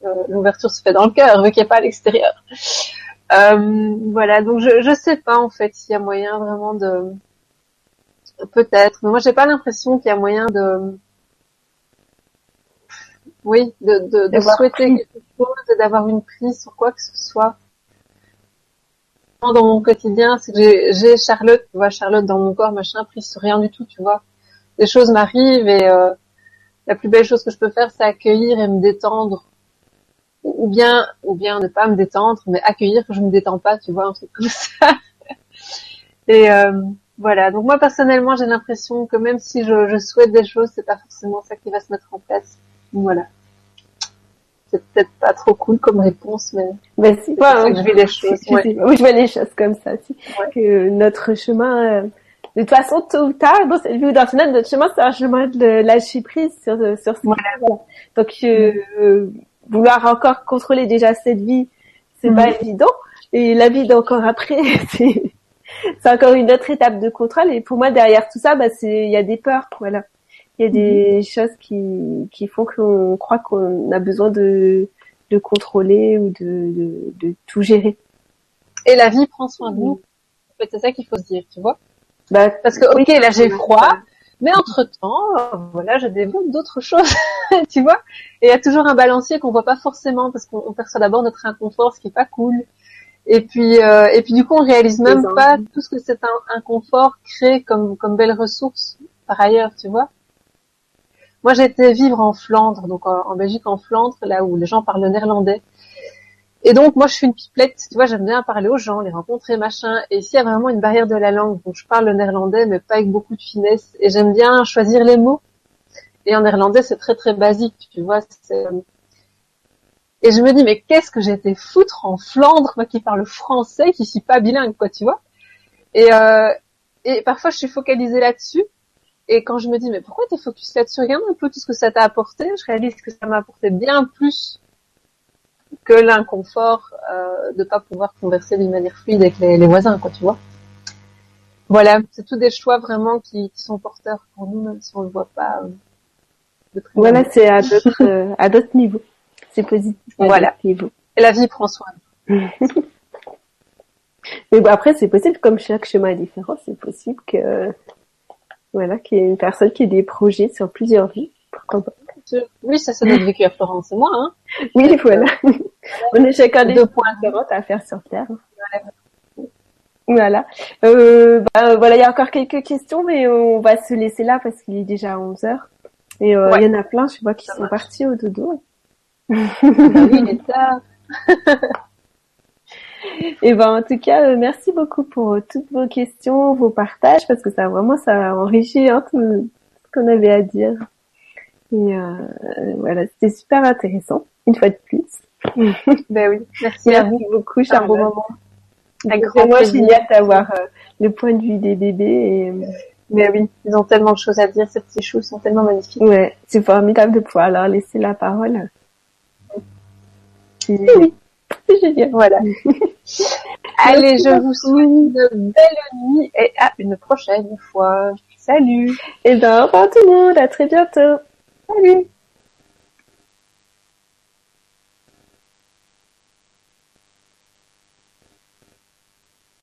Speaker 2: euh, l'ouverture se fait dans le cœur, vu qu'il n'y a pas à l'extérieur. Euh, voilà, donc je je sais pas en fait s'il y a moyen vraiment de peut-être, mais moi j'ai pas l'impression qu'il y a moyen de oui, de, de, de souhaiter quelque chose et d'avoir une prise sur quoi que ce soit. Dans mon quotidien, c'est que j'ai Charlotte, tu vois, Charlotte dans mon corps, machin, prise sur rien du tout, tu vois. Des choses m'arrivent et euh, la plus belle chose que je peux faire, c'est accueillir et me détendre ou bien ou bien ne pas me détendre, mais accueillir que je me détends pas, tu vois, un truc comme ça. Et euh, voilà. Donc moi personnellement, j'ai l'impression que même si je, je souhaite des choses, c'est pas forcément ça qui va se mettre en place. voilà. C'est peut-être pas trop cool comme réponse, mais,
Speaker 1: mais si, ouais, je vis les choses. Ouais. Oui, je vois les choses comme ça. Si. Que notre chemin, euh, de toute façon, tôt ou tard, dans cette vie ou dans notre chemin, c'est un chemin de lâcher prise sur sur ce voilà. Donc euh, vouloir encore contrôler déjà cette vie, c'est pas mhm. évident. Et la vie d'encore après, c'est c'est encore une autre étape de contrôle. Et pour moi, derrière tout ça, bah, c'est il y a des peurs, voilà. Il y a des mhm. choses qui qui font qu'on croit qu'on a besoin de de contrôler ou de, de, de tout gérer.
Speaker 2: Et la vie prend soin de nous. En fait, c'est ça qu'il faut se dire, tu vois. Bah, Parce que ok, là j'ai froid, mais entre-temps, voilà, je développe d'autres choses, tu vois. Et il y a toujours un balancier qu'on voit pas forcément parce qu'on perçoit d'abord notre inconfort, ce qui est pas cool. Et puis, euh, et puis du coup, on réalise même pas tout ce que cet inconfort crée comme comme belle ressource par ailleurs, tu vois. Moi, j'étais vivre en Flandre, donc en, Belgique, en Flandre, là où les gens parlent le néerlandais. Et donc moi je suis une pipelette, tu vois, j'aime bien parler aux gens, les rencontrer, machin. Et s'il y a vraiment une barrière de la langue, donc je parle le néerlandais, mais pas avec beaucoup de finesse. Et j'aime bien choisir les mots. Et en néerlandais c'est très très basique, tu vois. Et je me dis mais qu'est-ce que j'ai été foutre en Flandre, moi qui parle français, qui suis pas bilingue, quoi, tu vois. Et euh, et parfois je suis focalisée là-dessus. Et quand je me dis mais pourquoi t'es focus là-dessus? Regarde un peu tout ce que ça t'a apporté. Je réalise que ça m'a apporté bien plus que l'inconfort euh, de pas pouvoir converser d'une manière fluide avec les, les, voisins, quoi, tu vois. Voilà, c'est tous des choix vraiment qui, qui, sont porteurs pour nous, même si on le voit pas.
Speaker 1: Euh, voilà, c'est à d'autres euh, à d'autres niveaux. C'est positif.
Speaker 2: Voilà. Et la vie prend soin.
Speaker 1: Mais bon, après, c'est possible, comme chaque chemin est différent, c'est possible que voilà, qu'il y ait une personne qui ait des projets sur plusieurs vies. Pourquoi pas?
Speaker 2: Oui, ça c'est notre vécu à Florence, c'est moi. Hein.
Speaker 1: Oui, voilà. On est chacun des deux points différents à faire sur Terre. Voilà. Euh, bah, voilà, il y a encore quelques questions, mais on va se laisser là parce qu'il est déjà 11 heures. Et euh, il y en a plein, je vois, qui sont partis au dodo.
Speaker 2: Bah oui, il est tard.
Speaker 1: Et ben en tout cas, euh, merci beaucoup pour euh, toutes vos questions, vos partages, parce que ça vraiment ça a enrichi hein, tout ce qu'on avait à dire. Et euh, voilà, c'était super intéressant, une fois de plus.
Speaker 2: ben oui,
Speaker 1: merci, à vous beaucoup, un bon moment. C'est moi génial d'avoir euh, le point de vue des bébés. Et, euh,
Speaker 2: mais oui, ils ont tellement de choses à dire, ces petits choux sont tellement magnifiques.
Speaker 1: Ouais, c'est formidable de pouvoir leur laisser la parole.
Speaker 2: Et, oui, c'est génial. Voilà. Allez, je vous souhaite une belle nuit et à une prochaine fois. Salut.
Speaker 1: Et ben, au revoir tout le monde, à très bientôt.
Speaker 2: Salut